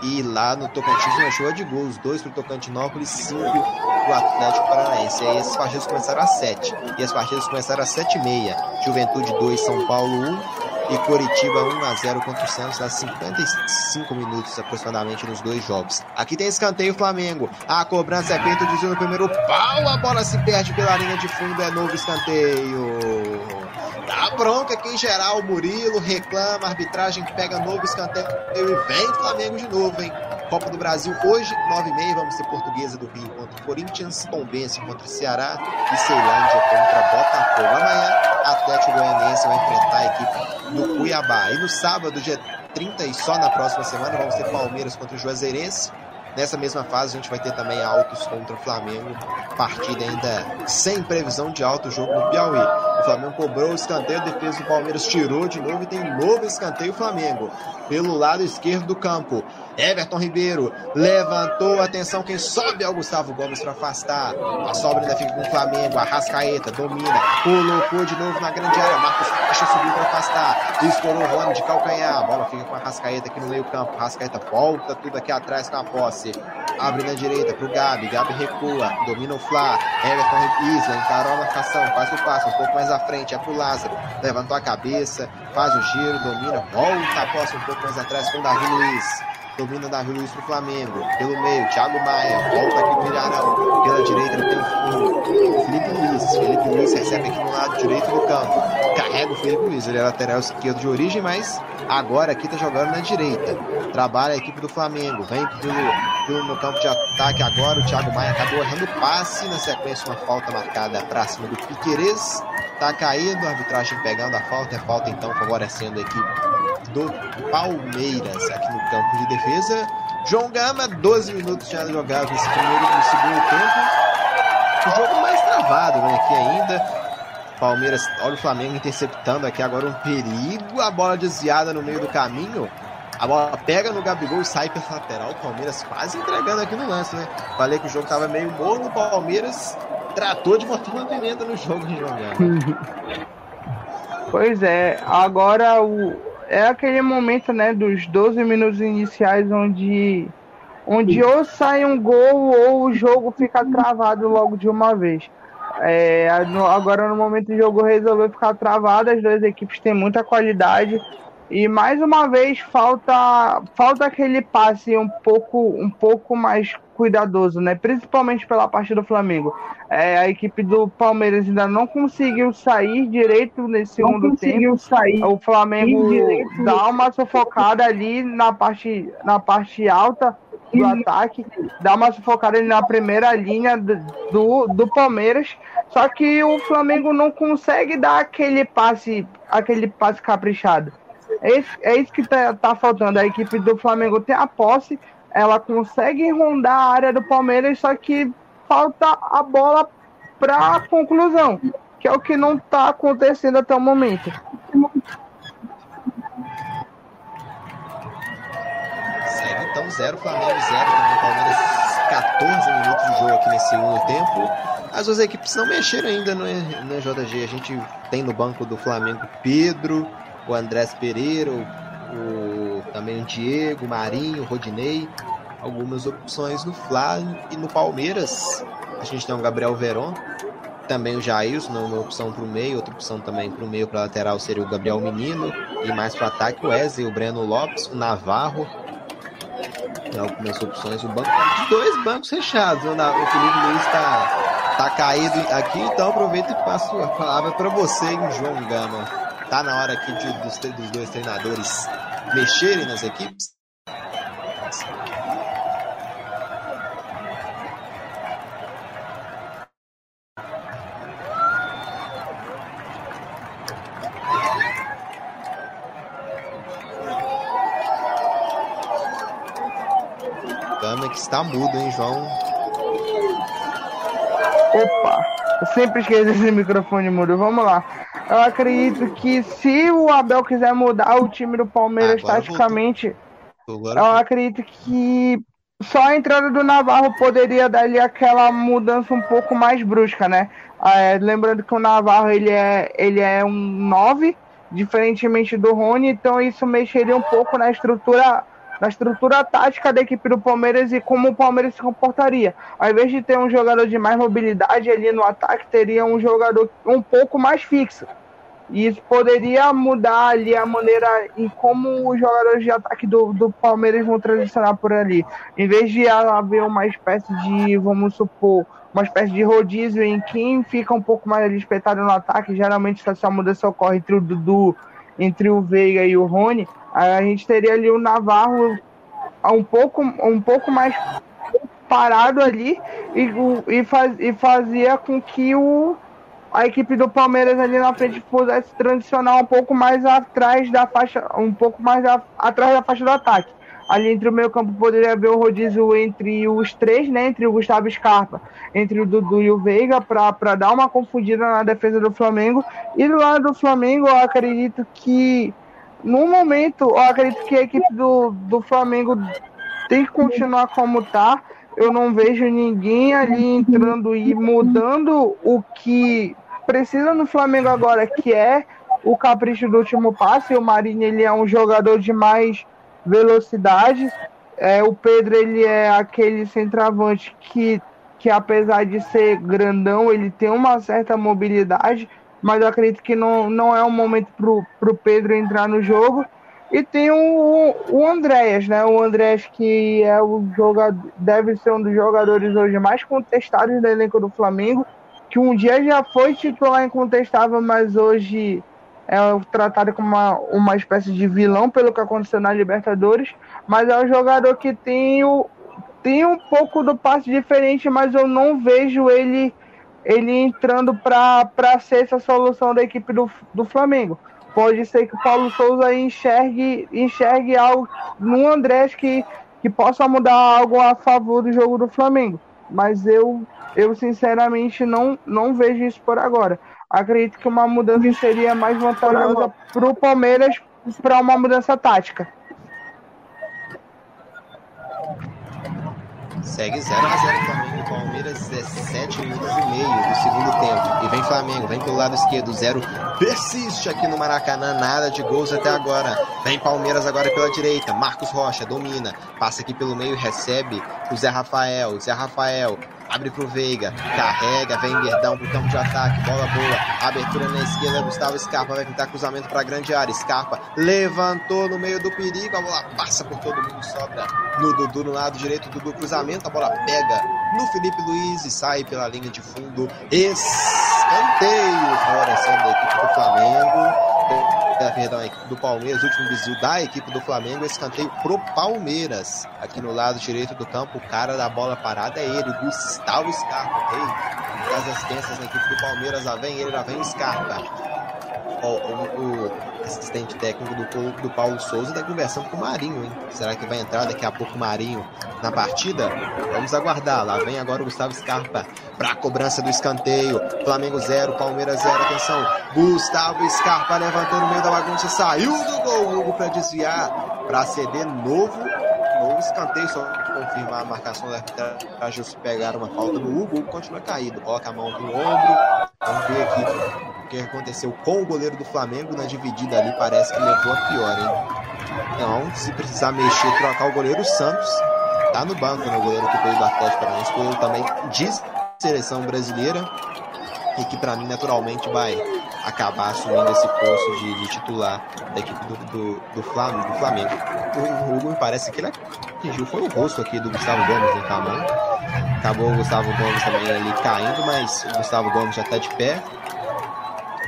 E lá no Tocantins uma chuva de gols, 2 para o Tocantinópolis, 5 para o Atlético Paranaense. E aí essas partidas começaram às 7. E as partidas começaram às 7 e meia. Juventude 2, São Paulo 1 e Coritiba 1 a 0 contra o Santos a 55 minutos aproximadamente nos dois jogos. Aqui tem escanteio Flamengo. A cobrança é feita de no primeiro pau, a bola se perde pela linha de fundo, é novo escanteio. Dá bronca aqui em geral, Murilo reclama, arbitragem pega novo escanteio e vem Flamengo de novo, hein? Copa do Brasil hoje, 9h30, vamos ter Portuguesa do Rio contra Corinthians, Tombense contra Ceará e Ceilândia contra Botafogo. Amanhã, Atlético Goianiense vai enfrentar a equipe do Cuiabá. E no sábado, dia 30 e só na próxima semana, vamos ter Palmeiras contra o Juazeirense. Nessa mesma fase, a gente vai ter também altos contra o Flamengo. Partida ainda sem previsão de alto jogo no Piauí. O Flamengo cobrou o escanteio, a defesa do Palmeiras tirou de novo e tem novo escanteio Flamengo. Pelo lado esquerdo do campo. Everton Ribeiro levantou atenção. Quem sobe é o Gustavo Gomes para afastar. A sobra ainda fica com o Flamengo. Arrascaeta domina, colocou de novo na grande área. Marcos Rocha subiu para afastar. Estourou o Rony de calcanhar. A bola fica com a Arrascaeta aqui no meio-campo. Arrascaeta volta tudo aqui atrás com a posse. Abre na direita pro Gabi. Gabi recua. Domina o Flá. Everton Isla encarou a marcação. Faz o passo um pouco mais à frente. É pro Lázaro. Levantou a cabeça. Faz o giro. Domina. Volta a posse um pouco mais atrás com o Davi Luiz. Domina Davi Luiz pro Flamengo. Pelo meio, Thiago Maia. Volta aqui pro Ilharão. Pela direita ele tem o Felipe Luiz. Felipe Luiz recebe aqui no lado direito do campo. Carrega o Felipe Luiz. Ele é lateral esquerdo de origem, mas agora aqui tá jogando na direita. Trabalha a equipe do Flamengo. Vem pelo, pelo no campo de ataque agora. O Thiago Maia acabou errando passe. Na sequência, uma falta marcada pra cima do Piqueires. Tá caído, a arbitragem pegando a falta. É falta então favorecendo a equipe do Palmeiras aqui no campo de defesa. João Gama, 12 minutos já jogados nesse primeiro e segundo tempo. O jogo mais travado né, aqui ainda. Palmeiras, olha o Flamengo interceptando aqui agora um perigo. A bola desviada no meio do caminho. A bola pega no Gabigol e sai pela lateral. O Palmeiras quase entregando aqui no lance, né? Falei que o jogo tava meio morno. O Palmeiras tratou de botar uma pimenta no jogo, João Gama? Pois é, agora o, é aquele momento, né, dos 12 minutos iniciais onde onde ou sai um gol ou o jogo fica travado logo de uma vez. É, agora no momento o jogo resolveu ficar travado, as duas equipes têm muita qualidade e mais uma vez falta falta aquele passe um pouco um pouco mais cuidadoso, né? Principalmente pela parte do Flamengo. É, a equipe do Palmeiras ainda não conseguiu sair direito nesse não segundo tempo. Sair o Flamengo dá uma sufocada ali na parte, na parte alta do ataque, dá uma sufocada ali na primeira linha do, do Palmeiras. Só que o Flamengo não consegue dar aquele passe, aquele passe caprichado. É isso, é isso que tá, tá faltando. A equipe do Flamengo tem a posse, ela consegue rondar a área do Palmeiras, só que falta a bola para conclusão, que é o que não está acontecendo até o momento. Segue então 0 Flamengo 0 também Palmeiras 14 minutos de jogo aqui nesse segundo tempo. As duas equipes não mexeram ainda no, no JG. A gente tem no banco do Flamengo Pedro, o Andrés Pereira, o também o Diego, Marinho, Rodinei, algumas opções no Fla e no Palmeiras. A gente tem o Gabriel Veron, também o Jailson, uma opção para o meio, outra opção também para o meio, para lateral seria o Gabriel Menino, e mais para ataque o Wesley, o Breno Lopes, o Navarro. Algumas opções, o banco, dois bancos fechados. O Felipe Luiz está tá caído aqui, então aproveito e passo a palavra para você, João Gama. Tá na hora aqui de, dos, dos dois treinadores mexerem nas equipes? que está mudo, hein, João? Opa, eu sempre esqueço esse microfone mudo. Vamos lá. Eu acredito que se o Abel quiser mudar o time do Palmeiras Agora taticamente, eu acredito que só a entrada do Navarro poderia dar ali aquela mudança um pouco mais brusca, né? É, lembrando que o Navarro ele é, ele é um 9, diferentemente do Rony, então isso mexeria um pouco na estrutura na estrutura tática da equipe do Palmeiras e como o Palmeiras se comportaria. Ao invés de ter um jogador de mais mobilidade ali no ataque, teria um jogador um pouco mais fixo. E isso poderia mudar ali a maneira em como os jogadores de ataque do, do Palmeiras vão transicionar por ali. Em vez de haver uma espécie de, vamos supor, uma espécie de rodízio em quem fica um pouco mais ali espetado no ataque, geralmente essa mudança ocorre entre o Dudu, entre o Veiga e o Rony, a gente teria ali o Navarro um pouco, um pouco mais parado ali e, e, faz, e fazia com que o, a equipe do Palmeiras ali na frente pudesse transicionar um pouco mais atrás da faixa, um pouco mais a, atrás da faixa do ataque. Ali entre o meio campo poderia haver o rodízio entre os três, né? Entre o Gustavo Scarpa, entre o Dudu e o Veiga, para dar uma confundida na defesa do Flamengo. E do lado do Flamengo, eu acredito que no momento, eu acredito que a equipe do, do Flamengo tem que continuar como tá. Eu não vejo ninguém ali entrando e mudando o que precisa no Flamengo agora, que é o capricho do último passe. O Marinho ele é um jogador de mais velocidade. É, o Pedro ele é aquele centroavante que, que apesar de ser grandão, ele tem uma certa mobilidade mas eu acredito que não, não é o momento pro, pro Pedro entrar no jogo. E tem o, o Andréas, né? O Andréas que é o jogador, deve ser um dos jogadores hoje mais contestados do elenco do Flamengo, que um dia já foi titular incontestável, mas hoje é tratado como uma, uma espécie de vilão pelo que aconteceu na Libertadores. Mas é um jogador que tem, o, tem um pouco do passe diferente, mas eu não vejo ele ele entrando para ser essa solução da equipe do, do Flamengo. Pode ser que o Paulo Souza enxergue, enxergue algo no Andrés que, que possa mudar algo a favor do jogo do Flamengo. Mas eu, eu sinceramente não, não vejo isso por agora. Acredito que uma mudança seria mais vantajosa para o Palmeiras para uma mudança tática. Segue 0x0 Flamengo Palmeiras, 17 minutos e meio do segundo tempo. E vem Flamengo, vem pelo lado esquerdo, zero persiste aqui no Maracanã, nada de gols até agora. Vem Palmeiras agora pela direita, Marcos Rocha domina, passa aqui pelo meio, recebe o Zé Rafael, Zé Rafael abre pro Veiga, carrega, vem Verdão pro campo de ataque, bola boa, abertura na esquerda, Gustavo Scarpa vai tentar cruzamento para grande área, Scarpa levantou no meio do perigo, a bola passa por todo mundo, sobra no Dudu no lado direito, Dudu cruzamento, a bola pega no Felipe Luiz e sai pela linha de fundo, escanteio, favorecendo a equipe do Flamengo da, perdão, do Palmeiras, último desvio da equipe do Flamengo, escanteio pro Palmeiras. Aqui no lado direito do campo, o cara da bola parada é ele, Gustavo Scarpa, rei das assistências na equipe do Palmeiras, lá vem ele, lá vem o Scarpa. O, o, assistente técnico do, do Paulo Souza está conversando com o Marinho, hein? Será que vai entrar daqui a pouco o Marinho na partida? Vamos aguardar. Lá vem agora o Gustavo Scarpa para a cobrança do escanteio. Flamengo 0, Palmeiras 0. Atenção. Gustavo Scarpa levantou no meio da bagunça, saiu do gol. Hugo para desviar, para ceder novo, novo escanteio. Só confirmar a marcação da arbitragem se pegar uma falta no Hugo. Hugo continua caído. Coloca a mão no ombro. Vamos ver aqui o que aconteceu com o goleiro do Flamengo na dividida ali. Parece que levou a pior, hein? Então, se precisar mexer, trocar o goleiro, Santos tá no banco, né? O goleiro que veio do Atlético Paranaense, goleiro também diz seleção brasileira e que para mim naturalmente vai acabar assumindo esse posto de, de titular da equipe do, do, do, Flamengo, do Flamengo. O, Hugo me parece que ele atingiu foi o rosto aqui do Gustavo Gomes né, com a mão. Acabou o Gustavo Gomes também ali caindo, mas o Gustavo Gomes já está de pé.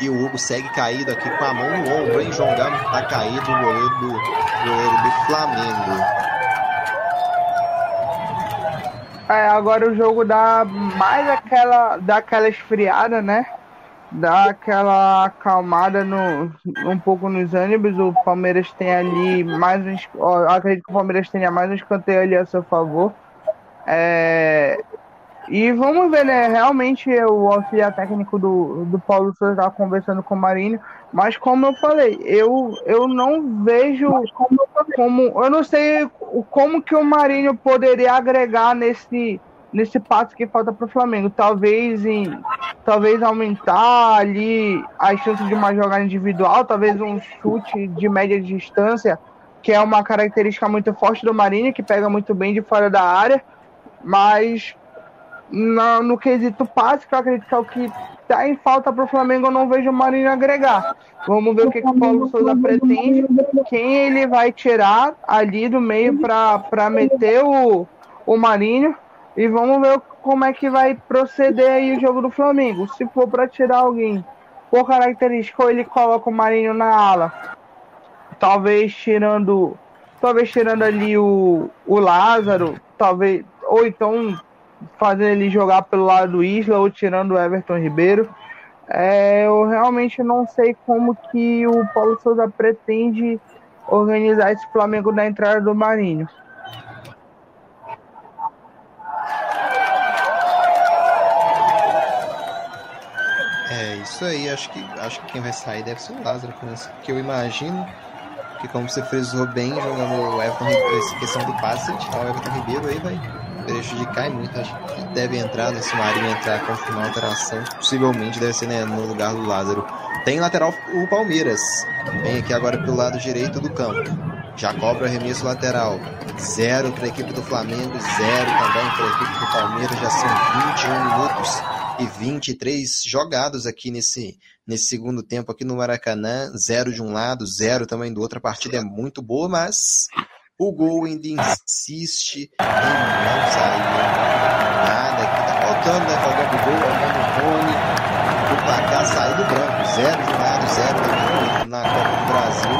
E o Hugo segue caído aqui com a mão no ombro, hein? João Gama tá caído, o goleiro do, goleiro do Flamengo. É, agora o jogo dá mais aquela, dá aquela esfriada, né? Dá aquela acalmada no, um pouco nos ânimos. O Palmeiras tem ali mais um. Acredito que o Palmeiras tenha mais um escanteio ali a seu favor. É, e vamos ver, né? Realmente o auxiliar técnico do, do Paulo Souza estava conversando com o Marinho, mas como eu falei, eu, eu não vejo como, como. Eu não sei como que o Marinho poderia agregar nesse, nesse passo que falta para o Flamengo. Talvez em. Talvez aumentar ali as chances de uma jogada individual, talvez um chute de média distância, que é uma característica muito forte do Marinho, que pega muito bem de fora da área. Mas na, no quesito passe, que eu acredito que é o que está em falta para o Flamengo, eu não vejo o Marinho agregar. Vamos ver o que, que o Paulo Souza pretende, quem ele vai tirar ali do meio para meter o, o Marinho. E vamos ver como é que vai proceder aí o jogo do Flamengo. Se for para tirar alguém por característica, ou ele coloca o Marinho na ala, talvez tirando, talvez tirando ali o, o Lázaro, talvez, ou então fazer ele jogar pelo lado do Isla ou tirando o Everton Ribeiro. É, eu realmente não sei como que o Paulo Souza pretende organizar esse Flamengo na entrada do Marinho. É isso aí, acho que acho que quem vai sair deve ser o Lázaro, que eu imagino que como você frisou bem jogando o Everton Ribeiro, essa questão do passe, tirar o Everton Ribeiro aí vai prejudicar muito. Acho que deve entrar nesse Marinho, entrar, confirmar a alteração. Possivelmente deve ser né, no lugar do Lázaro. Tem lateral o Palmeiras. Vem aqui agora pelo lado direito do campo. Já cobra o arremesso lateral. Zero para a equipe do Flamengo, zero também para a equipe do Palmeiras. Já são 21 minutos e 23 jogados aqui nesse, nesse segundo tempo aqui no Maracanã. Zero de um lado, zero também do outro. A partida é muito boa, mas o gol ainda insiste em não sair nada aqui. Tá faltando, né? Faltando o gol, faltando o Rony. O placar saiu do branco. Zero de lado, zero do na Copa do Brasil.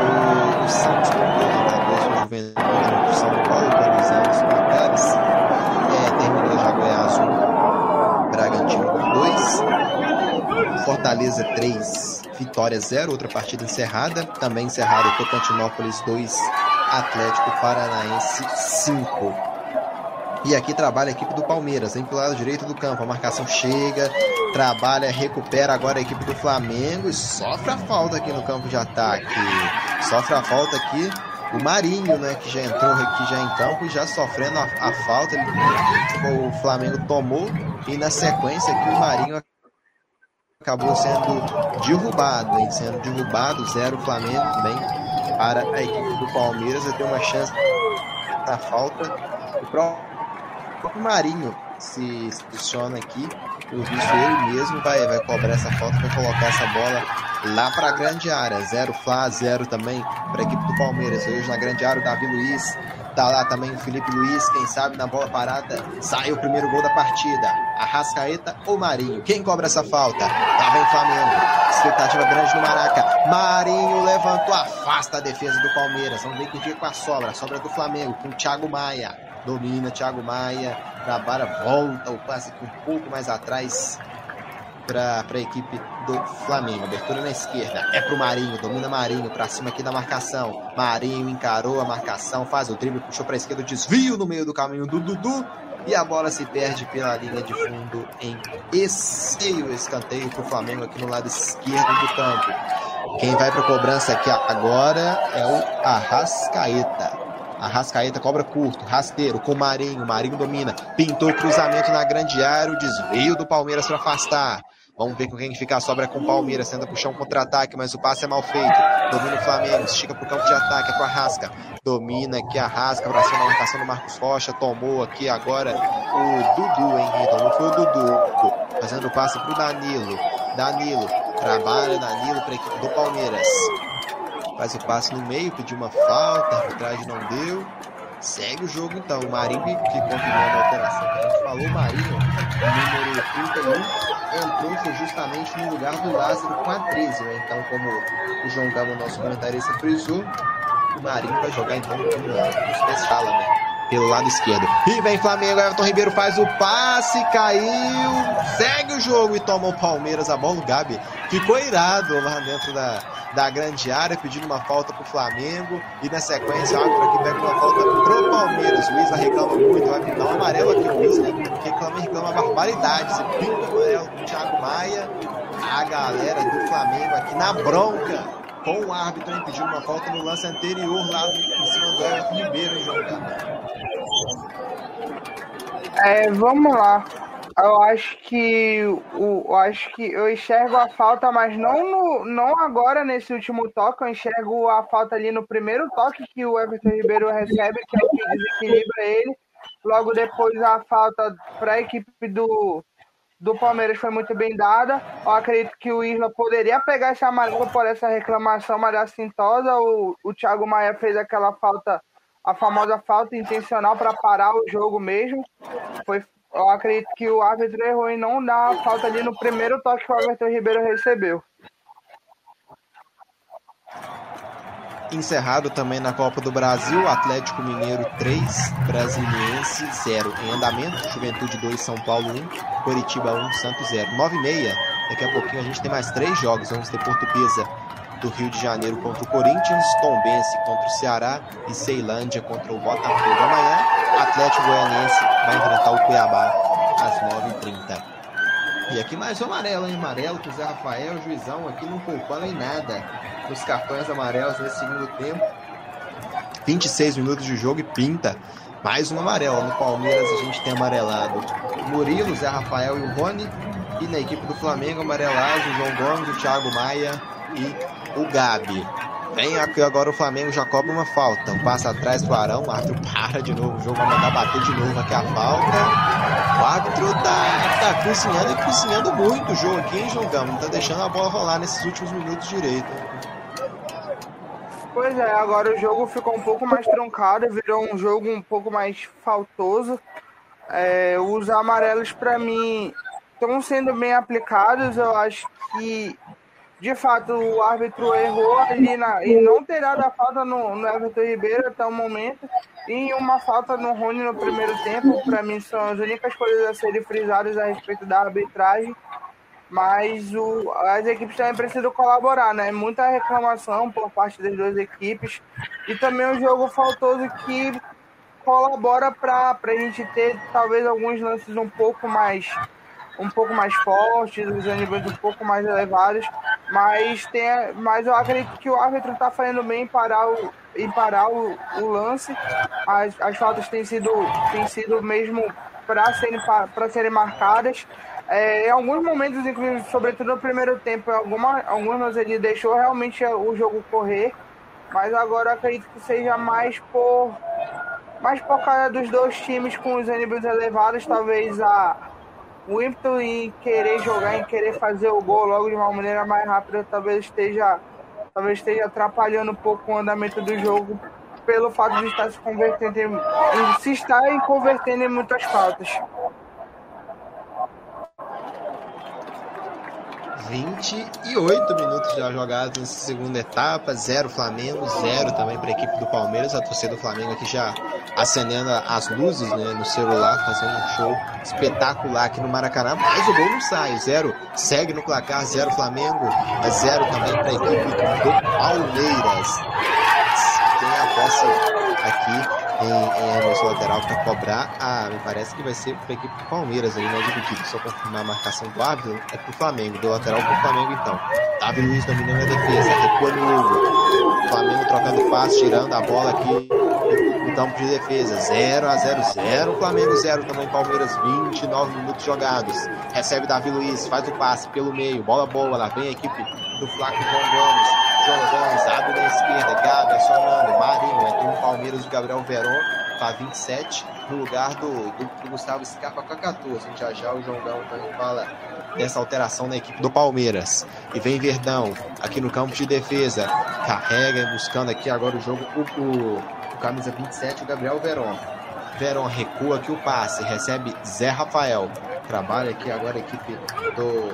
O, o Santos comprou talvez o Juventude do São Paulo, atualizando os placares. É, terminou já Goiás 1, Bragantino 2, Fortaleza 3, Vitória 0, outra partida encerrada. Também encerrada Tocantinópolis 2, Atlético Paranaense 5. E aqui trabalha a equipe do Palmeiras, vem pro lado direito do campo. A marcação chega, trabalha, recupera agora a equipe do Flamengo e sofre a falta aqui no campo de ataque. Sofre a falta aqui o Marinho, né, que já entrou aqui já em campo e já sofrendo a, a falta. Ele, o Flamengo tomou e na sequência aqui o Marinho acabou sendo derrubado, hein? sendo derrubado, zero Flamengo também para a equipe do Palmeiras, ter uma chance na falta. O próprio Marinho se posiciona aqui, o visto ele mesmo vai, vai cobrar essa falta, vai colocar essa bola lá para a grande área, zero Flá, zero também para a equipe do Palmeiras, hoje na grande área o Davi Luiz Tá lá também o Felipe Luiz, quem sabe na bola parada sai o primeiro gol da partida. Arrascaeta ou Marinho? Quem cobra essa falta? Lá vem Flamengo. Expectativa grande no Maraca. Marinho levantou, afasta a defesa do Palmeiras. Vamos ver que dia com a sobra. A sobra do Flamengo com o Thiago Maia. Domina Thiago Maia. Trabalha, volta o passe um pouco mais atrás para a equipe do Flamengo. Abertura na esquerda é para o Marinho, domina Marinho para cima aqui da marcação. Marinho encarou a marcação, faz o drible, puxou para a esquerda, desvio no meio do caminho do Dudu e a bola se perde pela linha de fundo em esseio, escanteio para o Flamengo aqui no lado esquerdo do campo. Quem vai para a cobrança aqui agora é o Arrascaeta. Arrascaeta cobra curto, rasteiro com Marinho. Marinho domina, pintou cruzamento na grande área, o desvio do Palmeiras para afastar. Vamos ver com quem fica a sobra com o Palmeiras. Tenta puxar um contra-ataque, mas o passe é mal feito. Domina o Flamengo, estica pro campo de ataque, é pro Arrasca. Domina aqui a Arrasca pra cima da marcação do Marcos Rocha. Tomou aqui agora o Dudu, hein, Então foi o Dudu. Fazendo o passe pro Danilo. Danilo, trabalha Danilo pra equipe do Palmeiras. Faz o passe no meio, pediu uma falta, arbitragem não deu. Segue o jogo então. O Marinho que confirmou a alteração a gente falou. Marinho, número 31 entrou justamente no lugar do Lázaro com a 13, né? Então, como o João Gama, nosso comentarista, frisou, o Marinho vai jogar então no, no especial, né? Pelo lado esquerdo. E vem Flamengo, Everton Ribeiro faz o passe, caiu, segue o jogo e toma o Palmeiras a bola. O Gabi ficou irado lá dentro da, da grande área, pedindo uma falta pro Flamengo. E na sequência, o árbitro aqui pega uma falta pro Palmeiras. O Isla reclama muito, vai pintar um amarelo aqui. O Isla reclama, reclama barbaridade. Você pinta amarelo pro Thiago Maia. A galera do Flamengo aqui na bronca com o árbitro impedindo uma falta no lance anterior lá em cima do Everton Ribeiro, em João É, vamos lá. Eu acho que o, eu acho que eu enxergo a falta, mas não no, não agora nesse último toque. Eu enxergo a falta ali no primeiro toque que o Everton Ribeiro recebe, que é o que desequilibra ele. Logo depois a falta para a equipe do do Palmeiras foi muito bem dada. Eu acredito que o Isla poderia pegar esse amarelo por essa reclamação mais assintosa. O, o Thiago Maia fez aquela falta, a famosa falta intencional para parar o jogo mesmo. Foi, eu acredito que o árbitro errou em não dar a falta ali no primeiro toque que o Everton Ribeiro recebeu. Encerrado também na Copa do Brasil, Atlético Mineiro 3, Brasiliense 0. Em andamento, Juventude 2, São Paulo 1, Coritiba 1, Santos 0. 9 e meia, daqui a pouquinho a gente tem mais três jogos. Vamos ter Portuguesa do Rio de Janeiro contra o Corinthians, Tombense contra o Ceará e Ceilândia contra o Botafogo. Amanhã, Atlético Goianiense vai enfrentar o Cuiabá às 9h30. E aqui mais um amarelo, hein? Amarelo com o Zé Rafael, o juizão aqui não poupando em nada nos cartões amarelos nesse segundo tempo. 26 minutos de jogo e pinta mais um amarelo. No Palmeiras a gente tem amarelado Murilo, Zé Rafael e o Rony. E na equipe do Flamengo, amarelagem, João Gomes, o Thiago Maia e o Gabi. Vem aqui agora o Flamengo já cobra uma falta. Um passa atrás pro Arão, o árbitro para de novo, o jogo vai mandar bater de novo aqui a falta. O árbitro tá, tá cozinhando e cozinhando muito o jogo aqui, hein, Gama? Não tá deixando a bola rolar nesses últimos minutos direito. Pois é, agora o jogo ficou um pouco mais truncado, virou um jogo um pouco mais faltoso. É, os amarelos, para mim, estão sendo bem aplicados. Eu acho que, de fato, o árbitro errou ali na, e não ter dado a falta no, no Everton Ribeiro até o momento. E uma falta no Rony no primeiro tempo, para mim, são as únicas coisas a serem frisadas a respeito da arbitragem mas o, as equipes também precisam colaborar, né? Muita reclamação por parte das duas equipes e também um jogo faltoso que colabora para a gente ter talvez alguns lances um pouco mais um pouco mais fortes, os níveis um pouco mais elevados, mas tem, mas eu acredito que o árbitro está fazendo bem em parar o, em parar o, o lance. As, as faltas têm sido, têm sido mesmo para serem, serem marcadas. É, em alguns momentos, inclusive, sobretudo no primeiro tempo, alguma, algumas ele deixou realmente o jogo correr, mas agora acredito que seja mais por mais por causa dos dois times com os níveis elevados, talvez a o ímpeto em querer jogar, em querer fazer o gol logo de uma maneira mais rápida, talvez esteja talvez esteja atrapalhando um pouco o andamento do jogo pelo fato de estar se convertendo em, se estar convertendo em muitas faltas. 28 minutos já jogados nessa segunda etapa, zero Flamengo, zero também para a equipe do Palmeiras, a torcida do Flamengo aqui já acendendo as luzes né, no celular, fazendo um show espetacular aqui no Maracanã, mas o gol não sai, zero segue no placar, zero Flamengo, zero também para a equipe do Palmeiras. Tem a posse aqui em, em nosso lateral para cobrar. Ah, me parece que vai ser para a equipe do Palmeiras ali, né? Dividido. Só confirmar a marcação do árbitro é para o Flamengo. Do lateral para o Flamengo, então. Davi Luiz dominando a defesa. Recua no Hugo. Flamengo trocando passe, tirando a bola aqui no campo de defesa. 0 a 0 0 Flamengo 0 também Palmeiras 29 minutos jogados. Recebe Davi Luiz, faz o passe pelo meio, bola boa, lá vem a equipe do João Gomes. João Gomes abre na esquerda, Gabi acionando, Marinho, entra no Palmeiras o Gabriel Veron, tá 27, no lugar do, do, do Gustavo Scarpa com a 14. Já já o João Gão também fala dessa alteração na equipe do Palmeiras. E vem Verdão, aqui no campo de defesa, carrega, buscando aqui agora o jogo, o, o, o camisa 27, o Gabriel Veron. Veron recua aqui o passe, recebe Zé Rafael. Trabalha aqui agora a equipe do,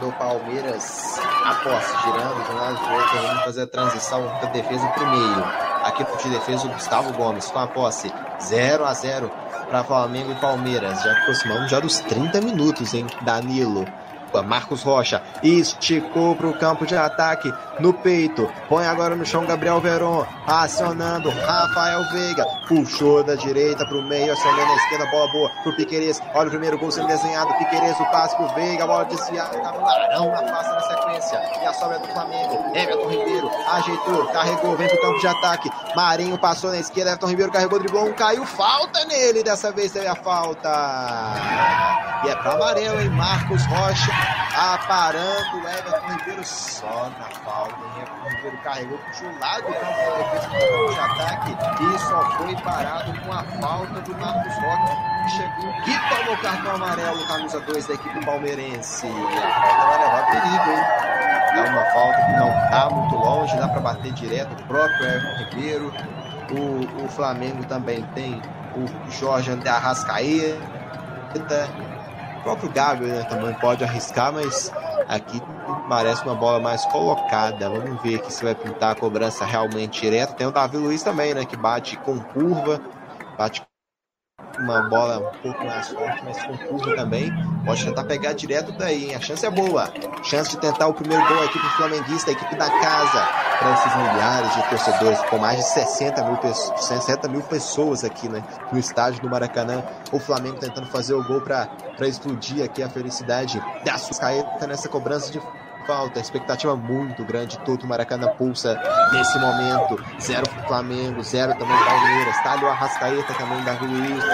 do Palmeiras a posse, girando de um lado para o outro, vamos fazer a transição da defesa para o meio. Aqui de defesa o Gustavo Gomes com a posse 0 a 0 para Flamengo e Palmeiras. Já aproximamos já dos 30 minutos, hein? Danilo Marcos Rocha esticou para o campo de ataque no peito. Põe agora no chão Gabriel Veron. Acionando Rafael Veiga. Puxou da direita para o meio, acionando na esquerda. Bola boa para Piqueires. Olha o primeiro gol sendo desenhado. Piqueires, o passe para Veiga. Bola desviada. Larão na face na sequência. E a sobra do Flamengo. Everton Ribeiro ajeitou, carregou, vem para o campo de ataque. Marinho passou na esquerda. Everton Ribeiro carregou, driblou um, caiu. Falta nele. Dessa vez teve a falta. E é para amarelo, hein? Marcos Rocha aparando o Everton Ribeiro só na falta. O Everton Ribeiro carregou, puxou o lado do campo de ataque e só foi parado com a falta do Marcos Rocha, que chegou que tomou cartão amarelo, camisa 2 da equipe palmeirense. E a falta vai levar perigo, hein? É uma falta que não está muito longe, dá para bater direto o próprio Everton Ribeiro. O, o Flamengo também tem o Jorge André Arrascaeta o próprio Gabriel né, também pode arriscar, mas aqui parece uma bola mais colocada. Vamos ver aqui se vai pintar a cobrança realmente direta. Tem o Davi Luiz também, né? Que bate com curva, bate uma bola um pouco mais forte, mas com curva também. Pode tentar pegar direto daí, hein? A chance é boa. Chance de tentar o primeiro gol, a equipe flamenguista, a equipe da casa, para esses milhares de torcedores, com mais de 60 mil, 60 mil pessoas aqui né, no estádio do Maracanã. O Flamengo tentando fazer o gol para explodir aqui a felicidade da Suscaeta nessa cobrança de falta, expectativa muito grande, todo o Maracanã pulsa nesse momento. Zero Flamengo, zero também Palmeiras. Tá ali o Arrascaeta também, Davi Luiz,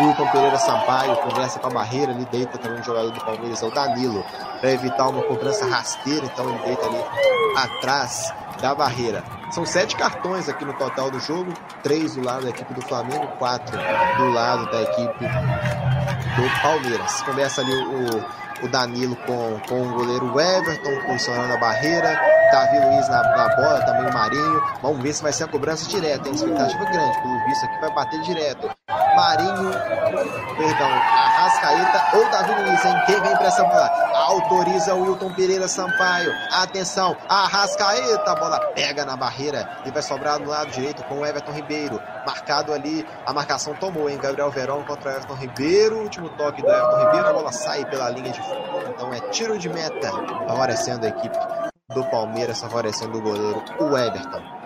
Wilton Pereira Sampaio, conversa com a barreira ali, deita também o jogador do Palmeiras, é o Danilo, para evitar uma cobrança rasteira, então ele deita ali atrás da barreira. São sete cartões aqui no total do jogo, três do lado da equipe do Flamengo, quatro do lado da equipe do Palmeiras. Começa ali o, o Danilo com, com o goleiro Everton, posicionando a barreira, Davi Luiz na, na, bola, também o Marinho. Vamos ver se vai ser a cobrança direta, hein? Expectativa grande, pelo visto aqui vai bater direto. Marinho, perdão, Arrascaeta ou Davi Luiz, hein? Quem vem pra essa bola? Autoriza o Wilton Pereira Sampaio. Atenção, Arrascaeta, a bola pega na barreira e vai sobrar no lado direito com o Everton Ribeiro. Marcado ali, a marcação tomou, hein? Gabriel Verón contra o Everton Ribeiro. Último toque do Everton Ribeiro, a bola sai pela linha de então é tiro de meta, favorecendo a equipe do Palmeiras, favorecendo o goleiro, o Everton.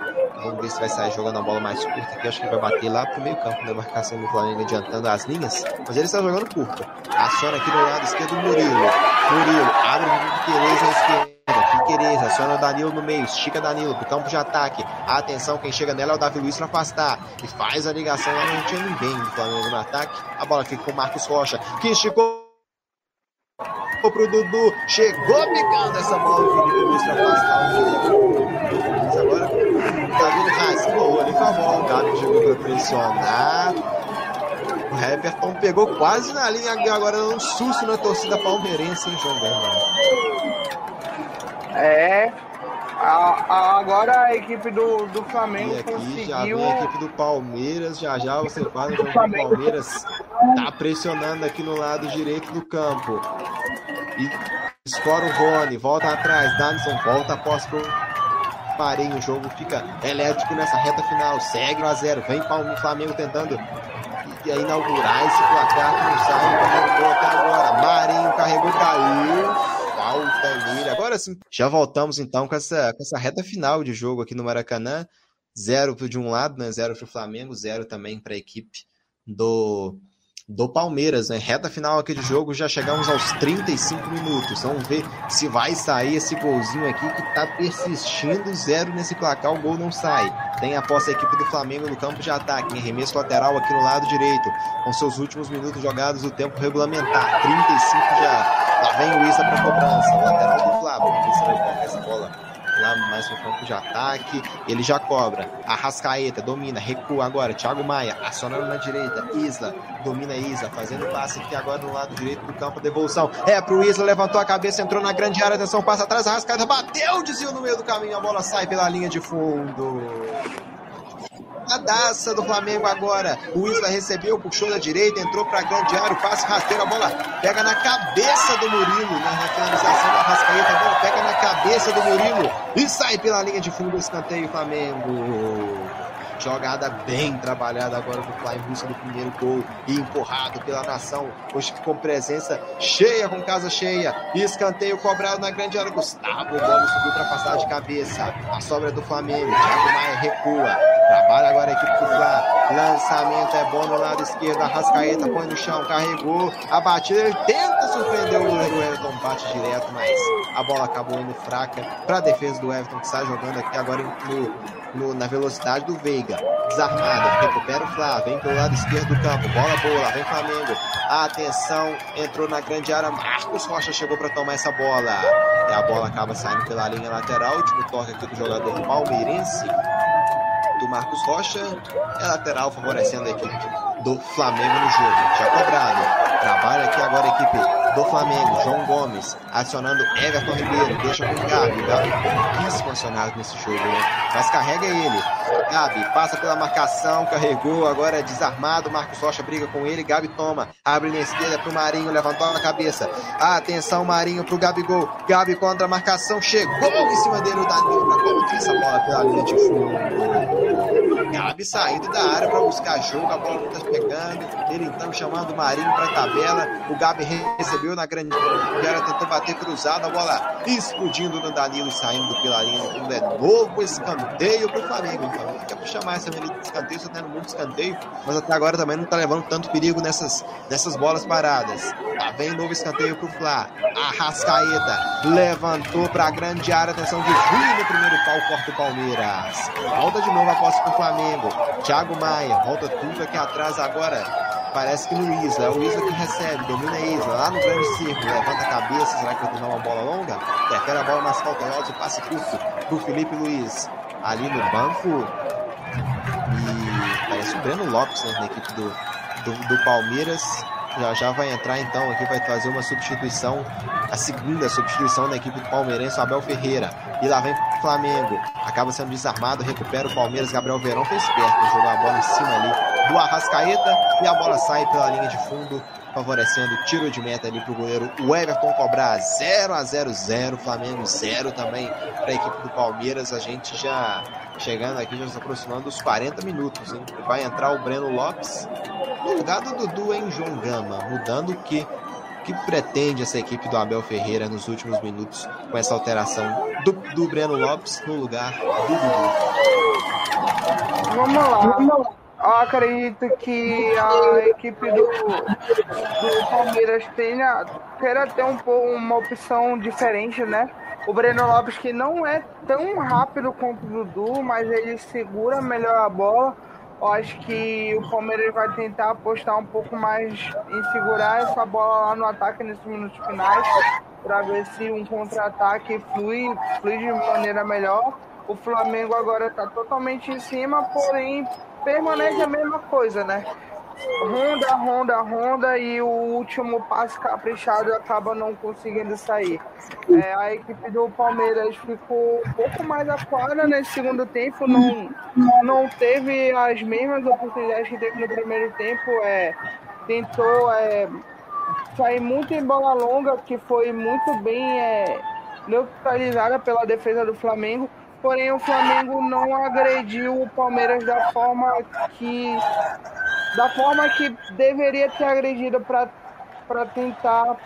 Vamos ver se vai sair jogando a bola mais curta aqui. Acho que vai bater lá pro meio campo da marcação do Flamengo adiantando as linhas. Mas ele está jogando curta. Aciona aqui no lado esquerdo o Murilo. Murilo abre o Piqueires na esquerda. Piqueires aciona o Danilo no meio. Estica Danilo pro campo de ataque. Atenção, quem chega nela é o Davi Luiz para afastar. E faz a ligação lá. Não tinha ninguém do Flamengo no ataque. A bola fica com o Marcos Rocha. Que esticou pro Dudu. Chegou picando essa bola. O Felipe Luiz para afastar o Mas agora Davi rasgou ali com a bola. O Gabi chegou para pressionar. O Everton pegou quase na linha agora um susto na torcida palmeirense hein, jogando. É. A, a, agora a equipe do, do Flamengo e aqui conseguiu... já vem a equipe do Palmeiras, já já você fala o Palmeiras tá pressionando aqui no lado direito do campo. E escora o Rony, volta atrás, Danson volta após pro Marinho, o jogo fica elétrico nessa reta final, segue 1 a 0 vem o Flamengo tentando inaugurar esse placar que não sai, o até agora, Marinho carregou, caiu, nele, agora sim, já voltamos então com essa, com essa reta final de jogo aqui no Maracanã, zero de um lado, né, zero para o Flamengo, zero também para a equipe do do Palmeiras, né? Reta final aqui de jogo, já chegamos aos 35 minutos. Vamos ver se vai sair esse golzinho aqui que tá persistindo zero nesse placar, o gol não sai. Tem a posse a equipe do Flamengo no campo de ataque, em arremesso lateral aqui no lado direito, com seus últimos minutos jogados o tempo regulamentar. 35 já. Lá vem o Isa para cobrança, o lateral do Flávio. Ver se vai colocar essa bola lá mais no campo de ataque. Ele já cobra. Arrascaeta domina, recua agora. Thiago Maia acionando na direita. Isla domina Isla, fazendo passe aqui agora no lado direito do campo. Devolução é pro Isla, levantou a cabeça, entrou na grande área. Atenção, passa atrás. Arrascaeta bateu, desvio no meio do caminho. A bola sai pela linha de fundo. Jogadaça do Flamengo agora. O Isla recebeu, puxou da direita, entrou para grande área, o passe rasteiro, a bola pega na cabeça do Murilo, né? Na finalização da Rascaeta, a bola pega na cabeça do Murilo e sai pela linha de fundo do escanteio Flamengo. Jogada bem trabalhada agora do Fly busca do primeiro gol e empurrado pela nação. Hoje com presença cheia, com casa cheia. Escanteio cobrado na grande área. Gustavo Gomes subiu para passar de cabeça. A sobra do Flamengo. Thiago Maia recua. Trabalha agora a equipe do Fla. Lançamento é bom no lado esquerdo. Arrascaeta põe no chão, carregou. A batida, ele tenta surpreender o goleiro. Everton bate direto, mas a bola acabou indo fraca para a defesa do Everton, que está jogando aqui agora no no, na velocidade do Veiga. Desarmado, recupera o Flá, vem pelo lado esquerdo do campo, bola boa, vem Flamengo. Atenção, entrou na grande área, Marcos Rocha chegou para tomar essa bola. E a bola acaba saindo pela linha lateral, último toque aqui do jogador palmeirense do Marcos Rocha. É lateral favorecendo a equipe do Flamengo no jogo. Já cobrado. Trabalha aqui agora a equipe do Flamengo, João Gomes, acionando Everton Ribeiro, deixa com o Gabi. Gabi pouquíssimo acionado nesse jogo, né? Mas carrega ele. Gabi passa pela marcação, carregou, agora é desarmado. Marcos Rocha briga com ele, Gabi toma, abre na esquerda pro Marinho, levantou na cabeça. Atenção, Marinho pro Gabigol. Gabi contra a marcação, chegou em cima dele o Danilo colocar essa bola pela linha de fundo. Gabi saindo da área para buscar jogo, a bola não tá pegando. Ele então chamando o Marinho pra tabela. O Gabi recebeu na grande área, tentou bater cruzado, a bola explodindo no Danilo, saindo pela linha. É novo escanteio Flamengo. O Flamengo quer puxar mais essa de escanteio, está tendo muito escanteio, mas até agora também não tá levando tanto perigo nessas, nessas bolas paradas. Tá vem novo escanteio pro Flá. Arrascaeta levantou pra grande área, atenção de ruim no primeiro pau, corta o Palmeiras. Volta de novo a posse pro Flamengo. Thiago Maia, volta tudo aqui atrás agora Parece que no. É o Isla que recebe, domina a. Lá no grande círculo, levanta a cabeça. Será que vai tomar uma bola longa? Prefere a bola nas calcanholas e passe curto pro Felipe Luiz. Ali no banco. E parece o Breno Lopes, né, na equipe do, do, do Palmeiras. Já já vai entrar então aqui, vai fazer uma substituição, a segunda substituição da equipe do Palmeirense, Abel Ferreira. E lá vem o Flamengo, acaba sendo desarmado, recupera o Palmeiras, Gabriel Verão fez esperto, jogou a bola em cima ali do Arrascaeta e a bola sai pela linha de fundo, favorecendo o tiro de meta ali para o goleiro o Everton cobrar 0 a 0 0 Flamengo 0 também para a equipe do Palmeiras. A gente já chegando aqui, já se aproximando dos 40 minutos. Hein? Vai entrar o Breno Lopes no lugar do Dudu em João Gama, mudando o que que pretende essa equipe do Abel Ferreira nos últimos minutos com essa alteração do, do Breno Lopes no lugar do Dudu. Vamos lá. Vamos lá. Acredito que a equipe do, do Palmeiras tenha, queira ter um, uma opção diferente, né? O Breno Lopes, que não é tão rápido quanto o Dudu, mas ele segura melhor a bola. Eu acho que o Palmeiras vai tentar apostar um pouco mais em segurar essa bola lá no ataque nesses minutos finais, para ver se um contra-ataque flui, flui de maneira melhor. O Flamengo agora está totalmente em cima, porém permanece a mesma coisa, né? ronda, ronda, ronda e o último passe caprichado acaba não conseguindo sair. É, a equipe do Palmeiras ficou um pouco mais aquada nesse segundo tempo, não, não teve as mesmas oportunidades que teve no primeiro tempo. É, tentou é, sair muito em bola longa, que foi muito bem é, neutralizada pela defesa do Flamengo porém o Flamengo não agrediu o Palmeiras da forma que da forma que deveria ter agredido para tentar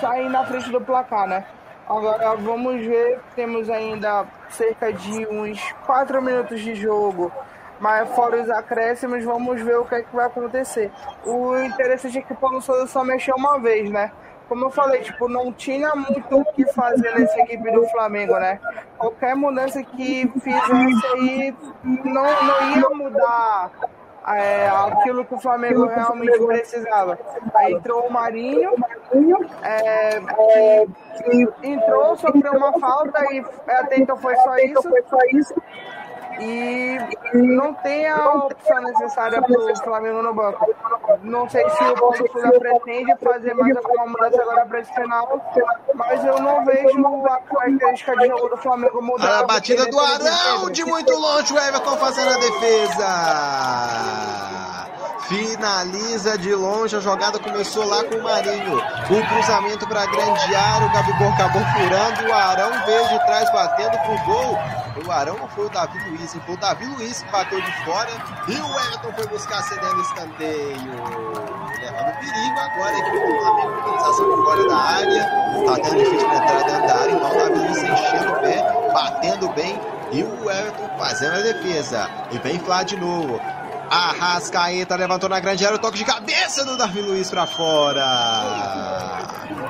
sair na frente do placar, né? Agora vamos ver, temos ainda cerca de uns 4 minutos de jogo, mas fora os acréscimos, vamos ver o que é que vai acontecer. O interessante é que o Paulo Souza só mexeu uma vez, né? Como eu falei, tipo, não tinha muito o que fazer nessa equipe do Flamengo, né? Qualquer mudança que fizesse aí não, não ia mudar é, aquilo que o Flamengo realmente precisava. Aí entrou o Marinho, é, que entrou, sofreu uma falta e até então foi só isso. E não tem a opção necessária para o Flamengo no banco. Não sei se o Souza pretende fazer mais alguma mudança agora para esse final, mas eu não vejo a característica de jogo do Flamengo mudar. A batida do Arão de muito longe, o Everton fazendo a defesa. Finaliza de longe, a jogada começou lá com o Marinho. O cruzamento para grande área, o Gabigol acabou furando, o Arão veio de trás batendo pro gol. O Arão não foi o Davi Luiz, foi o Davi Luiz que bateu de fora e o Everton foi buscar cedendo escanteio. Levando perigo agora aqui o Flamengo, finalização de fora da área. Tá tendo difícil para entrar dentro da área, então o Davi Luiz enchendo o pé, batendo bem e o Everton fazendo a defesa. E vem Flá de novo. Arrascaeta levantou na grande área o toque de cabeça do Davi Luiz para fora.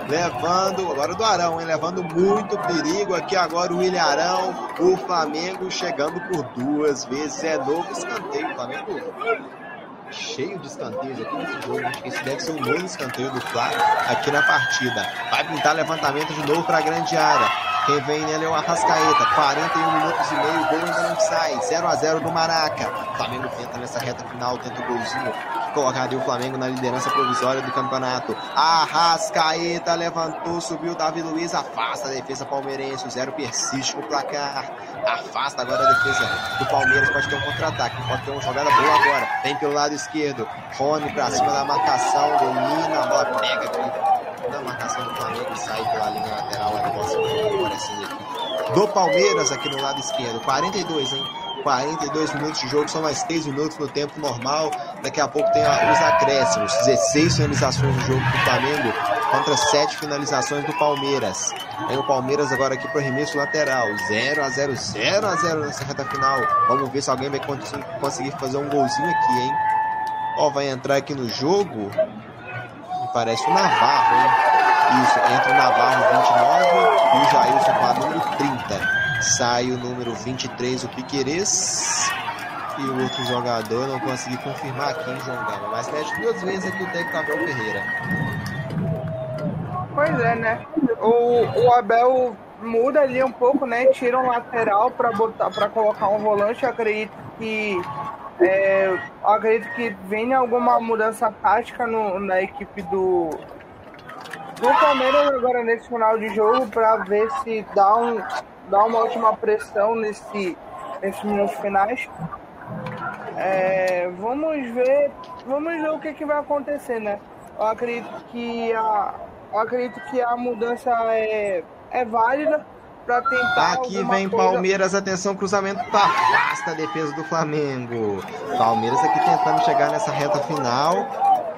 Levando, agora do Arão, hein? levando muito perigo aqui agora o William Arão. O Flamengo chegando por duas vezes. É novo escanteio. O Flamengo cheio de escanteios aqui nesse jogo. Acho que esse deve ser o novo escanteio do Flamengo aqui na partida. Vai pintar levantamento de novo para a grande área. Quem vem nele é o Arrascaeta. 41 minutos e meio, gol ainda não sai. 0 a 0 do Maraca. O Flamengo tenta nessa reta final, tenta o golzinho. Colocaria o Flamengo na liderança provisória do campeonato. Arrascaeta levantou, subiu Davi Luiz, afasta a defesa palmeirense. O zero persiste no placar. Afasta agora a defesa do Palmeiras. Pode ter um contra-ataque, pode ter uma jogada boa agora. Vem pelo lado esquerdo. Rony pra cima da marcação, domina, a bola pega aqui na marcação do Flamengo sai pela linha lateral aparecendo aqui. Do Palmeiras aqui no lado esquerdo. 42, hein? 42 minutos de jogo, são mais 3 minutos no tempo normal. Daqui a pouco tem os acréscimos. 16 finalizações do jogo do Flamengo contra 7 finalizações do Palmeiras. Tem o Palmeiras agora aqui para o arremesso lateral. 0 a 0 0 a 0 nessa reta final. Vamos ver se alguém vai conseguir fazer um golzinho aqui, hein? Ó, vai entrar aqui no jogo parece o Navarro, hein? Isso, entra o Navarro 29 e o Jailson com a número 30. Sai o número 23, o Piquerez. E o outro jogador não consegui confirmar quem jogava. Mas mete duas vezes aqui o técnico Abel Ferreira. Pois é, né? O, o Abel muda ali um pouco, né? Tira um lateral para botar para colocar um volante. Acredito que é, acredito que venha alguma mudança tática no, na equipe do, do Palmeiras agora nesse final de jogo para ver se dá, um, dá uma última pressão nesse, nesses minutos finais. É, vamos ver vamos ver o que, que vai acontecer, né? Eu acredito que a, acredito que a mudança é, é válida para tentar. Aqui vem coisa... Palmeiras, atenção, cruzamento tá afasta a defesa do Flamengo. Palmeiras aqui tentando chegar nessa reta final,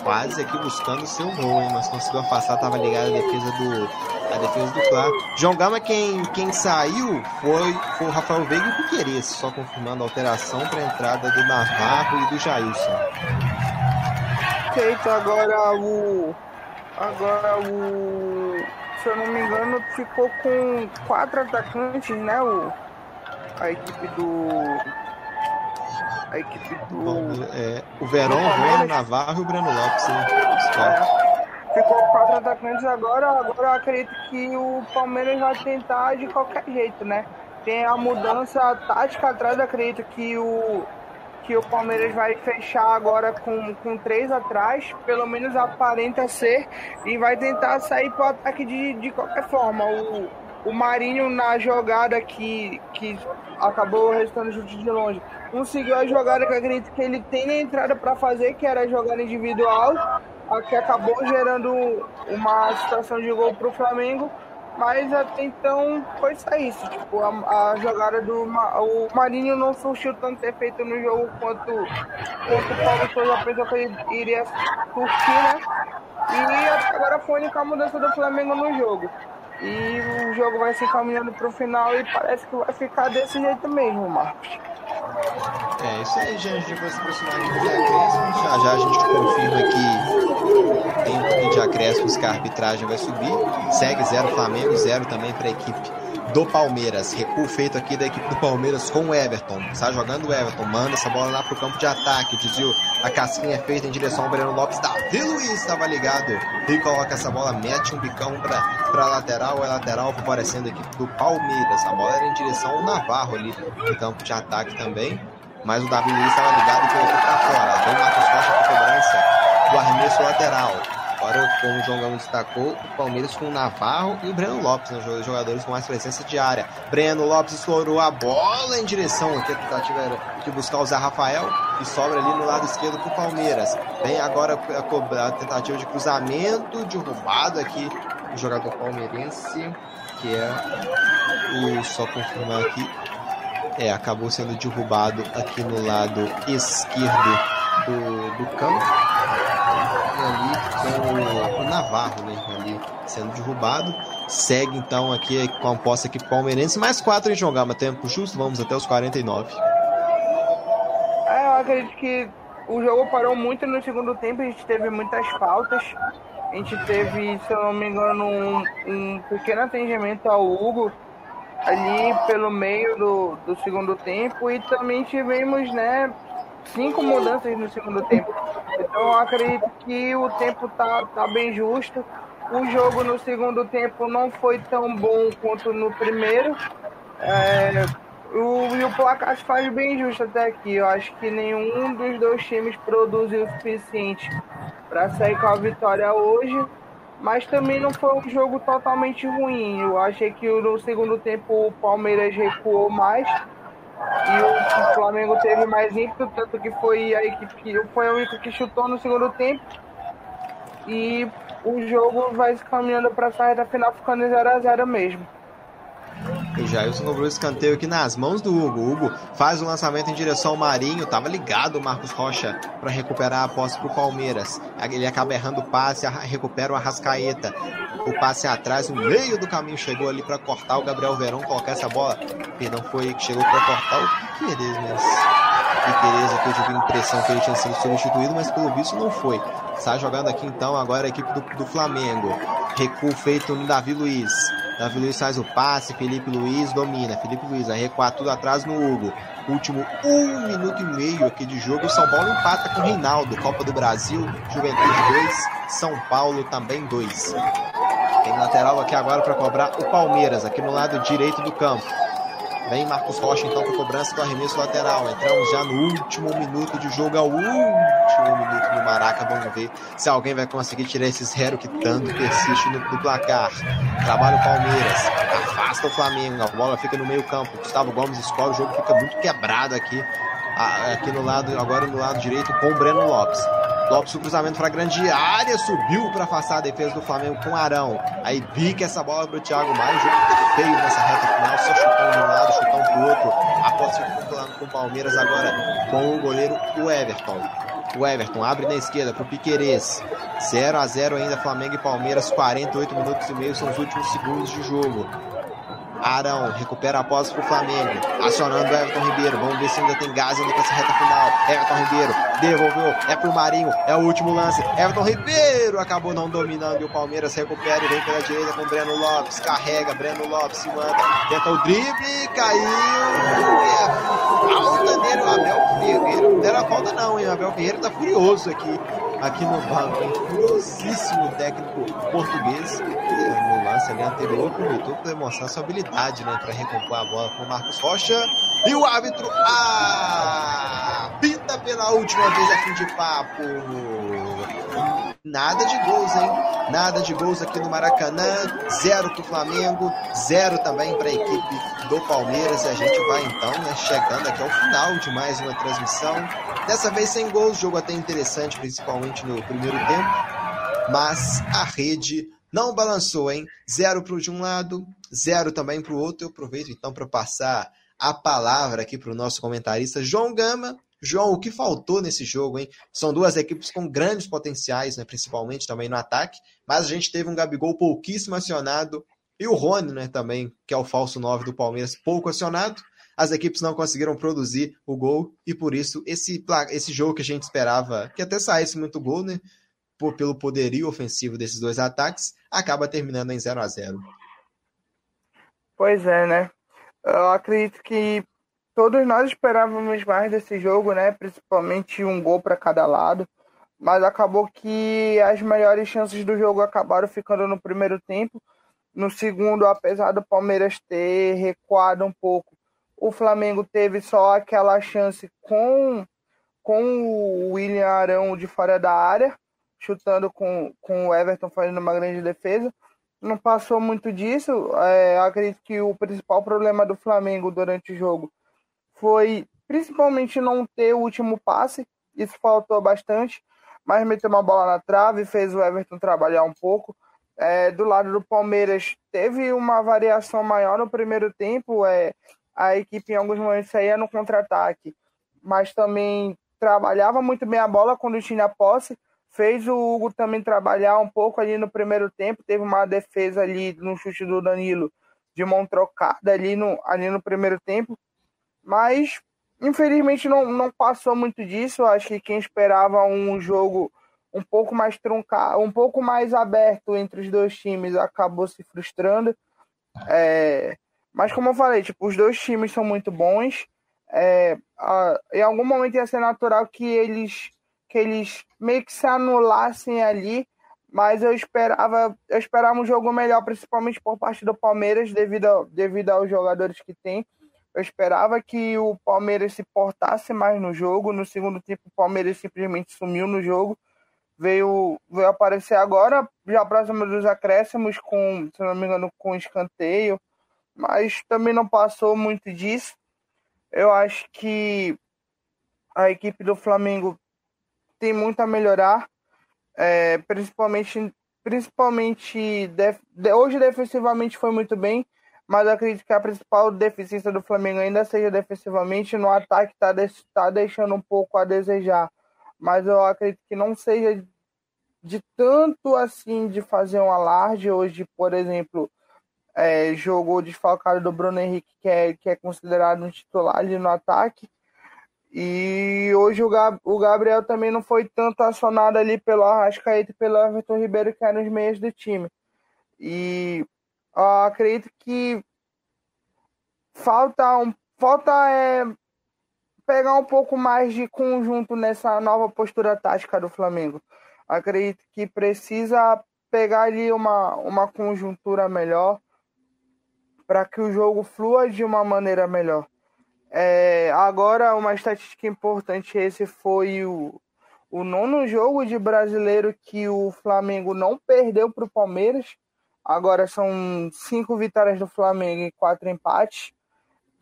quase aqui buscando o seu gol, hein, mas conseguiu afastar, tava ligado a defesa do a defesa do Flá. João Gama quem, quem saiu foi, foi o Rafael Veiga e o Piqueires, só confirmando a alteração para a entrada do Navarro e do Jailson. Feito agora o agora o se eu não me engano, ficou com quatro atacantes, né? O, a equipe do. A equipe do. É, o Verão, o Navarro e o Breno Lopes. Né? É, ficou quatro atacantes agora. Agora eu acredito que o Palmeiras vai tentar de qualquer jeito, né? Tem a mudança tática atrás, acredito que o que o Palmeiras vai fechar agora com, com três atrás, pelo menos aparenta ser, e vai tentar sair para o ataque de, de qualquer forma. O, o Marinho na jogada que, que acabou restando chute de longe, conseguiu a jogada que acredito que ele tem na entrada para fazer, que era a jogada individual, a que acabou gerando uma situação de gol para o Flamengo mas até então foi só isso. Tipo, a, a jogada do. O Marinho não surgiu tanto efeito no jogo quanto, quanto o Paulo Souza pensou que ele iria surtir, né? E agora foi a única mudança do Flamengo no jogo. E o jogo vai se encaminhando para o final e parece que vai ficar desse jeito mesmo, Marcos. É, isso aí, gente. Depois dos personagens de acréscimos, já já a gente confirma que tem um de acréscimos que a arbitragem vai subir. Segue zero Flamengo, zero também para a equipe do Palmeiras. Recuo feito aqui da equipe do Palmeiras com o Everton. Está jogando o Everton, manda essa bola lá pro campo de ataque. O desvio, a casquinha é feita em direção ao Breno Lopes. Davi Luiz estava ligado e coloca essa bola, mete um bicão para lateral. É lateral favorecendo a equipe do Palmeiras. A bola era em direção ao Navarro ali no campo de ataque também. Mas o Davi Luiz estava ligado e colocou para fora. Vem Marcos Rocha para cobrança do arremesso lateral. Agora, como o João Gama destacou, o Palmeiras com o Navarro e o Breno Lopes, né, os jogadores com mais presença de área. Breno Lopes explorou a bola em direção, aqui a tentativa era de buscar o Zé Rafael, e sobra ali no lado esquerdo para o Palmeiras. Vem agora a, a tentativa de cruzamento, derrubado aqui o jogador palmeirense, que é o, só confirmar aqui, é, acabou sendo derrubado aqui no lado esquerdo do, do campo ali com o Navarro, né? Ali sendo derrubado. Segue então aqui com a posse aqui palmeirense. Mais quatro em jogar, mas tempo justo. Vamos até os 49. É, eu acredito que o jogo parou muito no segundo tempo. A gente teve muitas faltas. A gente teve, se eu não me engano, um, um pequeno atendimento ao Hugo ali pelo meio do, do segundo tempo. E também tivemos, né, cinco mudanças no segundo tempo. Então eu acredito que o tempo tá, tá bem justo. O jogo no segundo tempo não foi tão bom quanto no primeiro. É, o, e o placar se faz bem justo até aqui. Eu acho que nenhum dos dois times produziu o suficiente para sair com a vitória hoje. Mas também não foi um jogo totalmente ruim. Eu achei que no segundo tempo o Palmeiras recuou mais e o Flamengo teve mais ímpeto, tanto que foi a equipe que foi a única que chutou no segundo tempo. E o jogo vai se caminhando para a saída final ficando 0 a 0 mesmo. O Jailson cobrou escanteio aqui nas mãos do Hugo. O Hugo faz o lançamento em direção ao Marinho. Tava ligado o Marcos Rocha para recuperar a posse para o Palmeiras. Ele acaba errando o passe, recupera o Arrascaeta. O passe atrás, no meio do caminho, chegou ali para cortar o Gabriel Verão, colocar essa bola. Perdão, foi que chegou para cortar o Piqueires, mas. Piqueires aqui eu tive a impressão que ele tinha sido substituído, mas pelo visto não foi. Está jogando aqui então agora a equipe do, do Flamengo. Recuo feito no Davi Luiz. Davi Luiz faz o passe, Felipe Luiz domina. Felipe Luiz vai recuar tudo atrás no Hugo. Último um minuto e meio aqui de jogo. São Paulo empata com o Reinaldo. Copa do Brasil, Juventude 2, São Paulo também 2. Tem lateral aqui agora para cobrar o Palmeiras, aqui no lado direito do campo. Vem Marcos Rocha então com cobrança do arremesso lateral. Entramos já no último minuto de jogo, ao último minuto no Maraca. Vamos ver se alguém vai conseguir tirar esse zero que tanto persiste no, no placar. Trabalha o Palmeiras, afasta o Flamengo, a bola fica no meio campo. Gustavo Gomes escolhe, o jogo fica muito quebrado aqui, aqui no lado, agora no lado direito com o Breno Lopes. Lopes o cruzamento para a grande área, subiu para afastar a defesa do Flamengo com Arão. Aí bica essa bola para o Thiago Maia. O jogo feio nessa reta final, só chutão de um lado, chutão pro outro. Após ficar com o Palmeiras agora com o goleiro o Everton. O Everton abre na esquerda para o Piquerez. 0 a 0 ainda Flamengo e Palmeiras, 48 minutos e meio são os últimos segundos de jogo. Arão recupera a posse pro Flamengo. Acionando Everton Ribeiro. Vamos ver se ainda tem gás ainda essa reta final. Everton Ribeiro devolveu. É pro Marinho. É o último lance. Everton Ribeiro acabou não dominando e o Palmeiras recupera e vem pela direita com o Breno Lopes. Carrega. Breno Lopes se manda. Tenta o drible. Caiu. É falta nele. O Abel Ferreira. Não deram a falta não, hein? O Abel Ferreira tá furioso aqui. Aqui no banco. Furiosíssimo técnico português. No lance ali anterior para demonstrar sua habilidade, né? Para recompor a bola com o Marcos Rocha. E o árbitro apita pela última vez a fim de papo. Nada de gols, hein? Nada de gols aqui no Maracanã. Zero para o Flamengo, zero também para a equipe do Palmeiras. E a gente vai então né, chegando aqui ao final de mais uma transmissão. Dessa vez sem gols, jogo até interessante, principalmente no primeiro tempo. Mas a rede não balançou, hein? Zero para de um lado, zero também para o outro. Eu aproveito então para passar a palavra aqui para o nosso comentarista João Gama. João, o que faltou nesse jogo, hein? São duas equipes com grandes potenciais, né? principalmente também no ataque, mas a gente teve um Gabigol pouquíssimo acionado e o Rony, né, também, que é o falso 9 do Palmeiras, pouco acionado. As equipes não conseguiram produzir o gol e por isso esse, esse jogo que a gente esperava que até saísse muito gol, né? Por, pelo poderio ofensivo desses dois ataques, acaba terminando em 0 a 0 Pois é, né? Eu acredito que todos nós esperávamos mais desse jogo, né? Principalmente um gol para cada lado. Mas acabou que as melhores chances do jogo acabaram ficando no primeiro tempo. No segundo, apesar do Palmeiras ter recuado um pouco, o Flamengo teve só aquela chance com, com o William Arão de fora da área, chutando com, com o Everton fazendo uma grande defesa. Não passou muito disso. É, acredito que o principal problema do Flamengo durante o jogo foi principalmente não ter o último passe. Isso faltou bastante. Mas meteu uma bola na trave, fez o Everton trabalhar um pouco. É, do lado do Palmeiras, teve uma variação maior no primeiro tempo. É, a equipe em alguns momentos saía no contra-ataque, mas também trabalhava muito bem a bola quando tinha posse. Fez o Hugo também trabalhar um pouco ali no primeiro tempo. Teve uma defesa ali no chute do Danilo de mão trocada ali no, ali no primeiro tempo. Mas, infelizmente, não, não passou muito disso. Acho que quem esperava um jogo um pouco mais truncado, um pouco mais aberto entre os dois times acabou se frustrando. É, mas como eu falei, tipo, os dois times são muito bons. É, a, em algum momento ia ser natural que eles que eles meio que se anulassem ali, mas eu esperava eu esperava um jogo melhor, principalmente por parte do Palmeiras, devido, devido aos jogadores que tem. Eu esperava que o Palmeiras se portasse mais no jogo. No segundo tempo, o Palmeiras simplesmente sumiu no jogo. Veio, veio aparecer agora, já próximo dos acréscimos, com, se não me engano, com escanteio mas também não passou muito disso. Eu acho que a equipe do Flamengo tem muito a melhorar, é, principalmente, principalmente def, hoje defensivamente foi muito bem, mas acredito que a principal deficiência do Flamengo ainda seja defensivamente, no ataque está tá deixando um pouco a desejar, mas eu acredito que não seja de tanto assim de fazer um alarde hoje, por exemplo, é, jogou desfalcado do Bruno Henrique, que é, que é considerado um titular ali no ataque. E hoje o, Gab, o Gabriel também não foi tanto acionado ali pelo Arrascaeta e pelo Everton Ribeiro, que eram os meios do time. E acredito que falta um, falta é, pegar um pouco mais de conjunto nessa nova postura tática do Flamengo. Acredito que precisa pegar ali uma, uma conjuntura melhor para que o jogo flua de uma maneira melhor. É, agora, uma estatística importante: esse foi o, o nono jogo de brasileiro que o Flamengo não perdeu para o Palmeiras. Agora são cinco vitórias do Flamengo e quatro empates.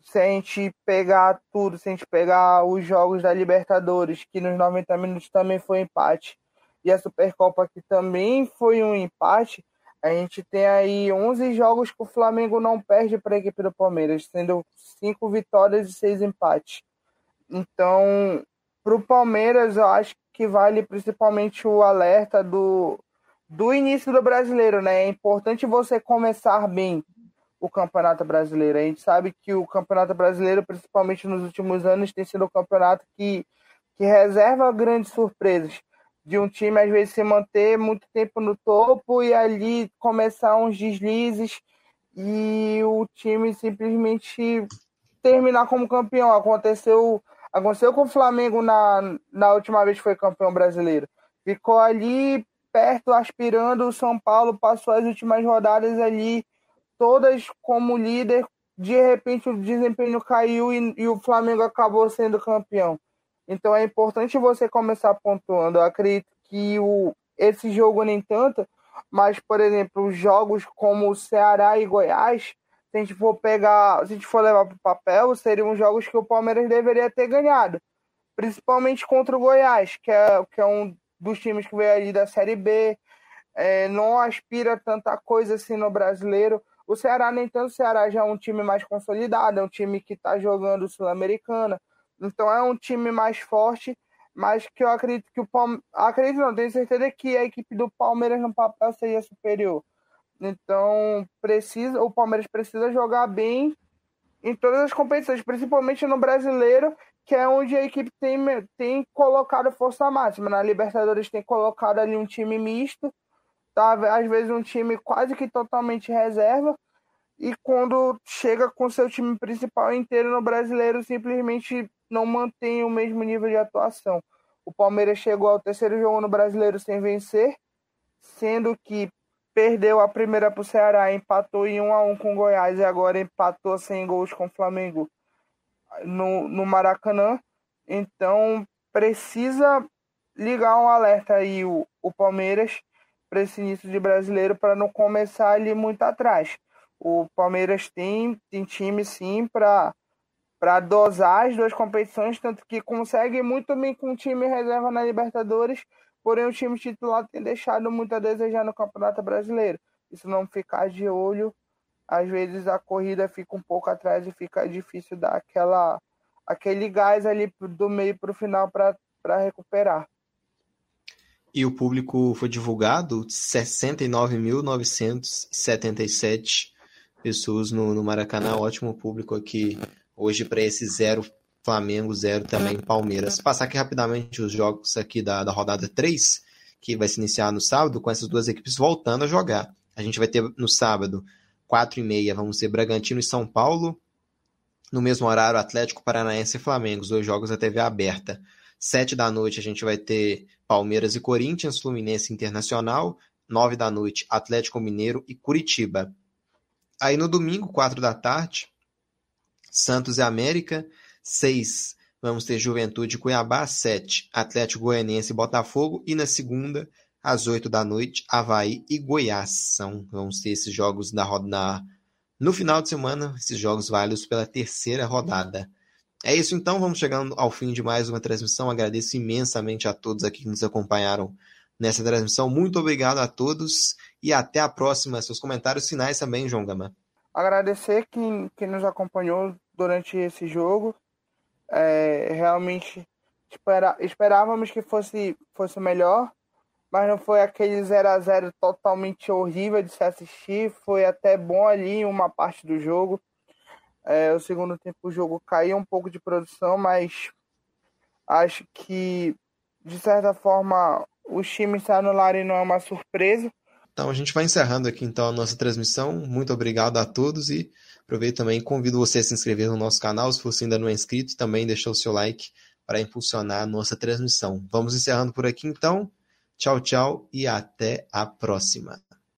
Se a gente pegar tudo, se a gente pegar os jogos da Libertadores, que nos 90 minutos também foi empate, e a Supercopa, que também foi um empate, a gente tem aí 11 jogos que o Flamengo não perde para a equipe do Palmeiras, sendo cinco vitórias e seis empates. Então, para o Palmeiras, eu acho que vale principalmente o alerta do, do início do brasileiro, né? É importante você começar bem o Campeonato Brasileiro. A gente sabe que o Campeonato Brasileiro, principalmente nos últimos anos, tem sido um campeonato que, que reserva grandes surpresas de um time às vezes se manter muito tempo no topo e ali começar uns deslizes e o time simplesmente terminar como campeão. Aconteceu, aconteceu com o Flamengo na, na última vez que foi campeão brasileiro. Ficou ali perto, aspirando. O São Paulo passou as últimas rodadas ali, todas como líder. De repente o desempenho caiu e, e o Flamengo acabou sendo campeão. Então é importante você começar pontuando. Eu acredito que o, esse jogo nem tanto, mas, por exemplo, jogos como o Ceará e Goiás, se a gente for pegar, se a gente for levar para o papel, seriam jogos que o Palmeiras deveria ter ganhado. Principalmente contra o Goiás, que é, que é um dos times que veio ali da Série B, é, não aspira tanta coisa assim no brasileiro. O Ceará, nem tanto, o Ceará já é um time mais consolidado, é um time que está jogando Sul-Americana, então é um time mais forte, mas que eu acredito que o Palmeiras. Acredito não, tenho certeza que a equipe do Palmeiras no papel seria superior. Então, precisa, o Palmeiras precisa jogar bem em todas as competições, principalmente no brasileiro, que é onde a equipe tem, tem colocado força máxima. Na Libertadores tem colocado ali um time misto, tá? às vezes um time quase que totalmente reserva. e quando chega com seu time principal inteiro no brasileiro, simplesmente não mantém o mesmo nível de atuação. O Palmeiras chegou ao terceiro jogo no brasileiro sem vencer, sendo que perdeu a primeira para o Ceará, empatou em 1 a 1 com o Goiás e agora empatou sem gols com o Flamengo no, no Maracanã. Então precisa ligar um alerta aí o, o Palmeiras para esse início de brasileiro para não começar ali muito atrás. O Palmeiras tem, tem time sim para para dosar as duas competições, tanto que consegue muito bem com o time reserva na Libertadores, porém o time titular tem deixado muito a desejar no Campeonato Brasileiro. Isso não ficar de olho, às vezes a corrida fica um pouco atrás e fica difícil dar aquela aquele gás ali do meio para o final para recuperar. E o público foi divulgado 69.977 pessoas no, no Maracanã, ótimo público aqui hoje para esse zero Flamengo, zero também Palmeiras. Passar aqui rapidamente os jogos aqui da, da rodada 3, que vai se iniciar no sábado, com essas duas equipes voltando a jogar. A gente vai ter no sábado, 4 e meia, vamos ter Bragantino e São Paulo. No mesmo horário, Atlético Paranaense e Flamengo, os dois jogos da TV aberta. Sete da noite a gente vai ter Palmeiras e Corinthians, Fluminense Internacional. Nove da noite, Atlético Mineiro e Curitiba. Aí no domingo, quatro da tarde, Santos e América. Seis, vamos ter Juventude Cuiabá. Sete, Atlético Goianiense e Botafogo. E na segunda, às oito da noite, Havaí e Goiás. São, vamos ter esses jogos na, na, no final de semana, esses jogos válidos pela terceira rodada. É isso então, vamos chegando ao fim de mais uma transmissão. Agradeço imensamente a todos aqui que nos acompanharam nessa transmissão. Muito obrigado a todos e até a próxima. Seus comentários finais também, João Gama. Agradecer quem, quem nos acompanhou durante esse jogo. É, realmente espera, esperávamos que fosse, fosse melhor, mas não foi aquele 0 a 0 totalmente horrível de se assistir. Foi até bom ali uma parte do jogo. É, o segundo tempo o jogo caiu um pouco de produção, mas acho que de certa forma os times se anularem não é uma surpresa. Então a gente vai encerrando aqui então a nossa transmissão. Muito obrigado a todos e aproveito também e convido você a se inscrever no nosso canal se você ainda não é inscrito e também deixar o seu like para impulsionar a nossa transmissão. Vamos encerrando por aqui então. Tchau, tchau e até a próxima.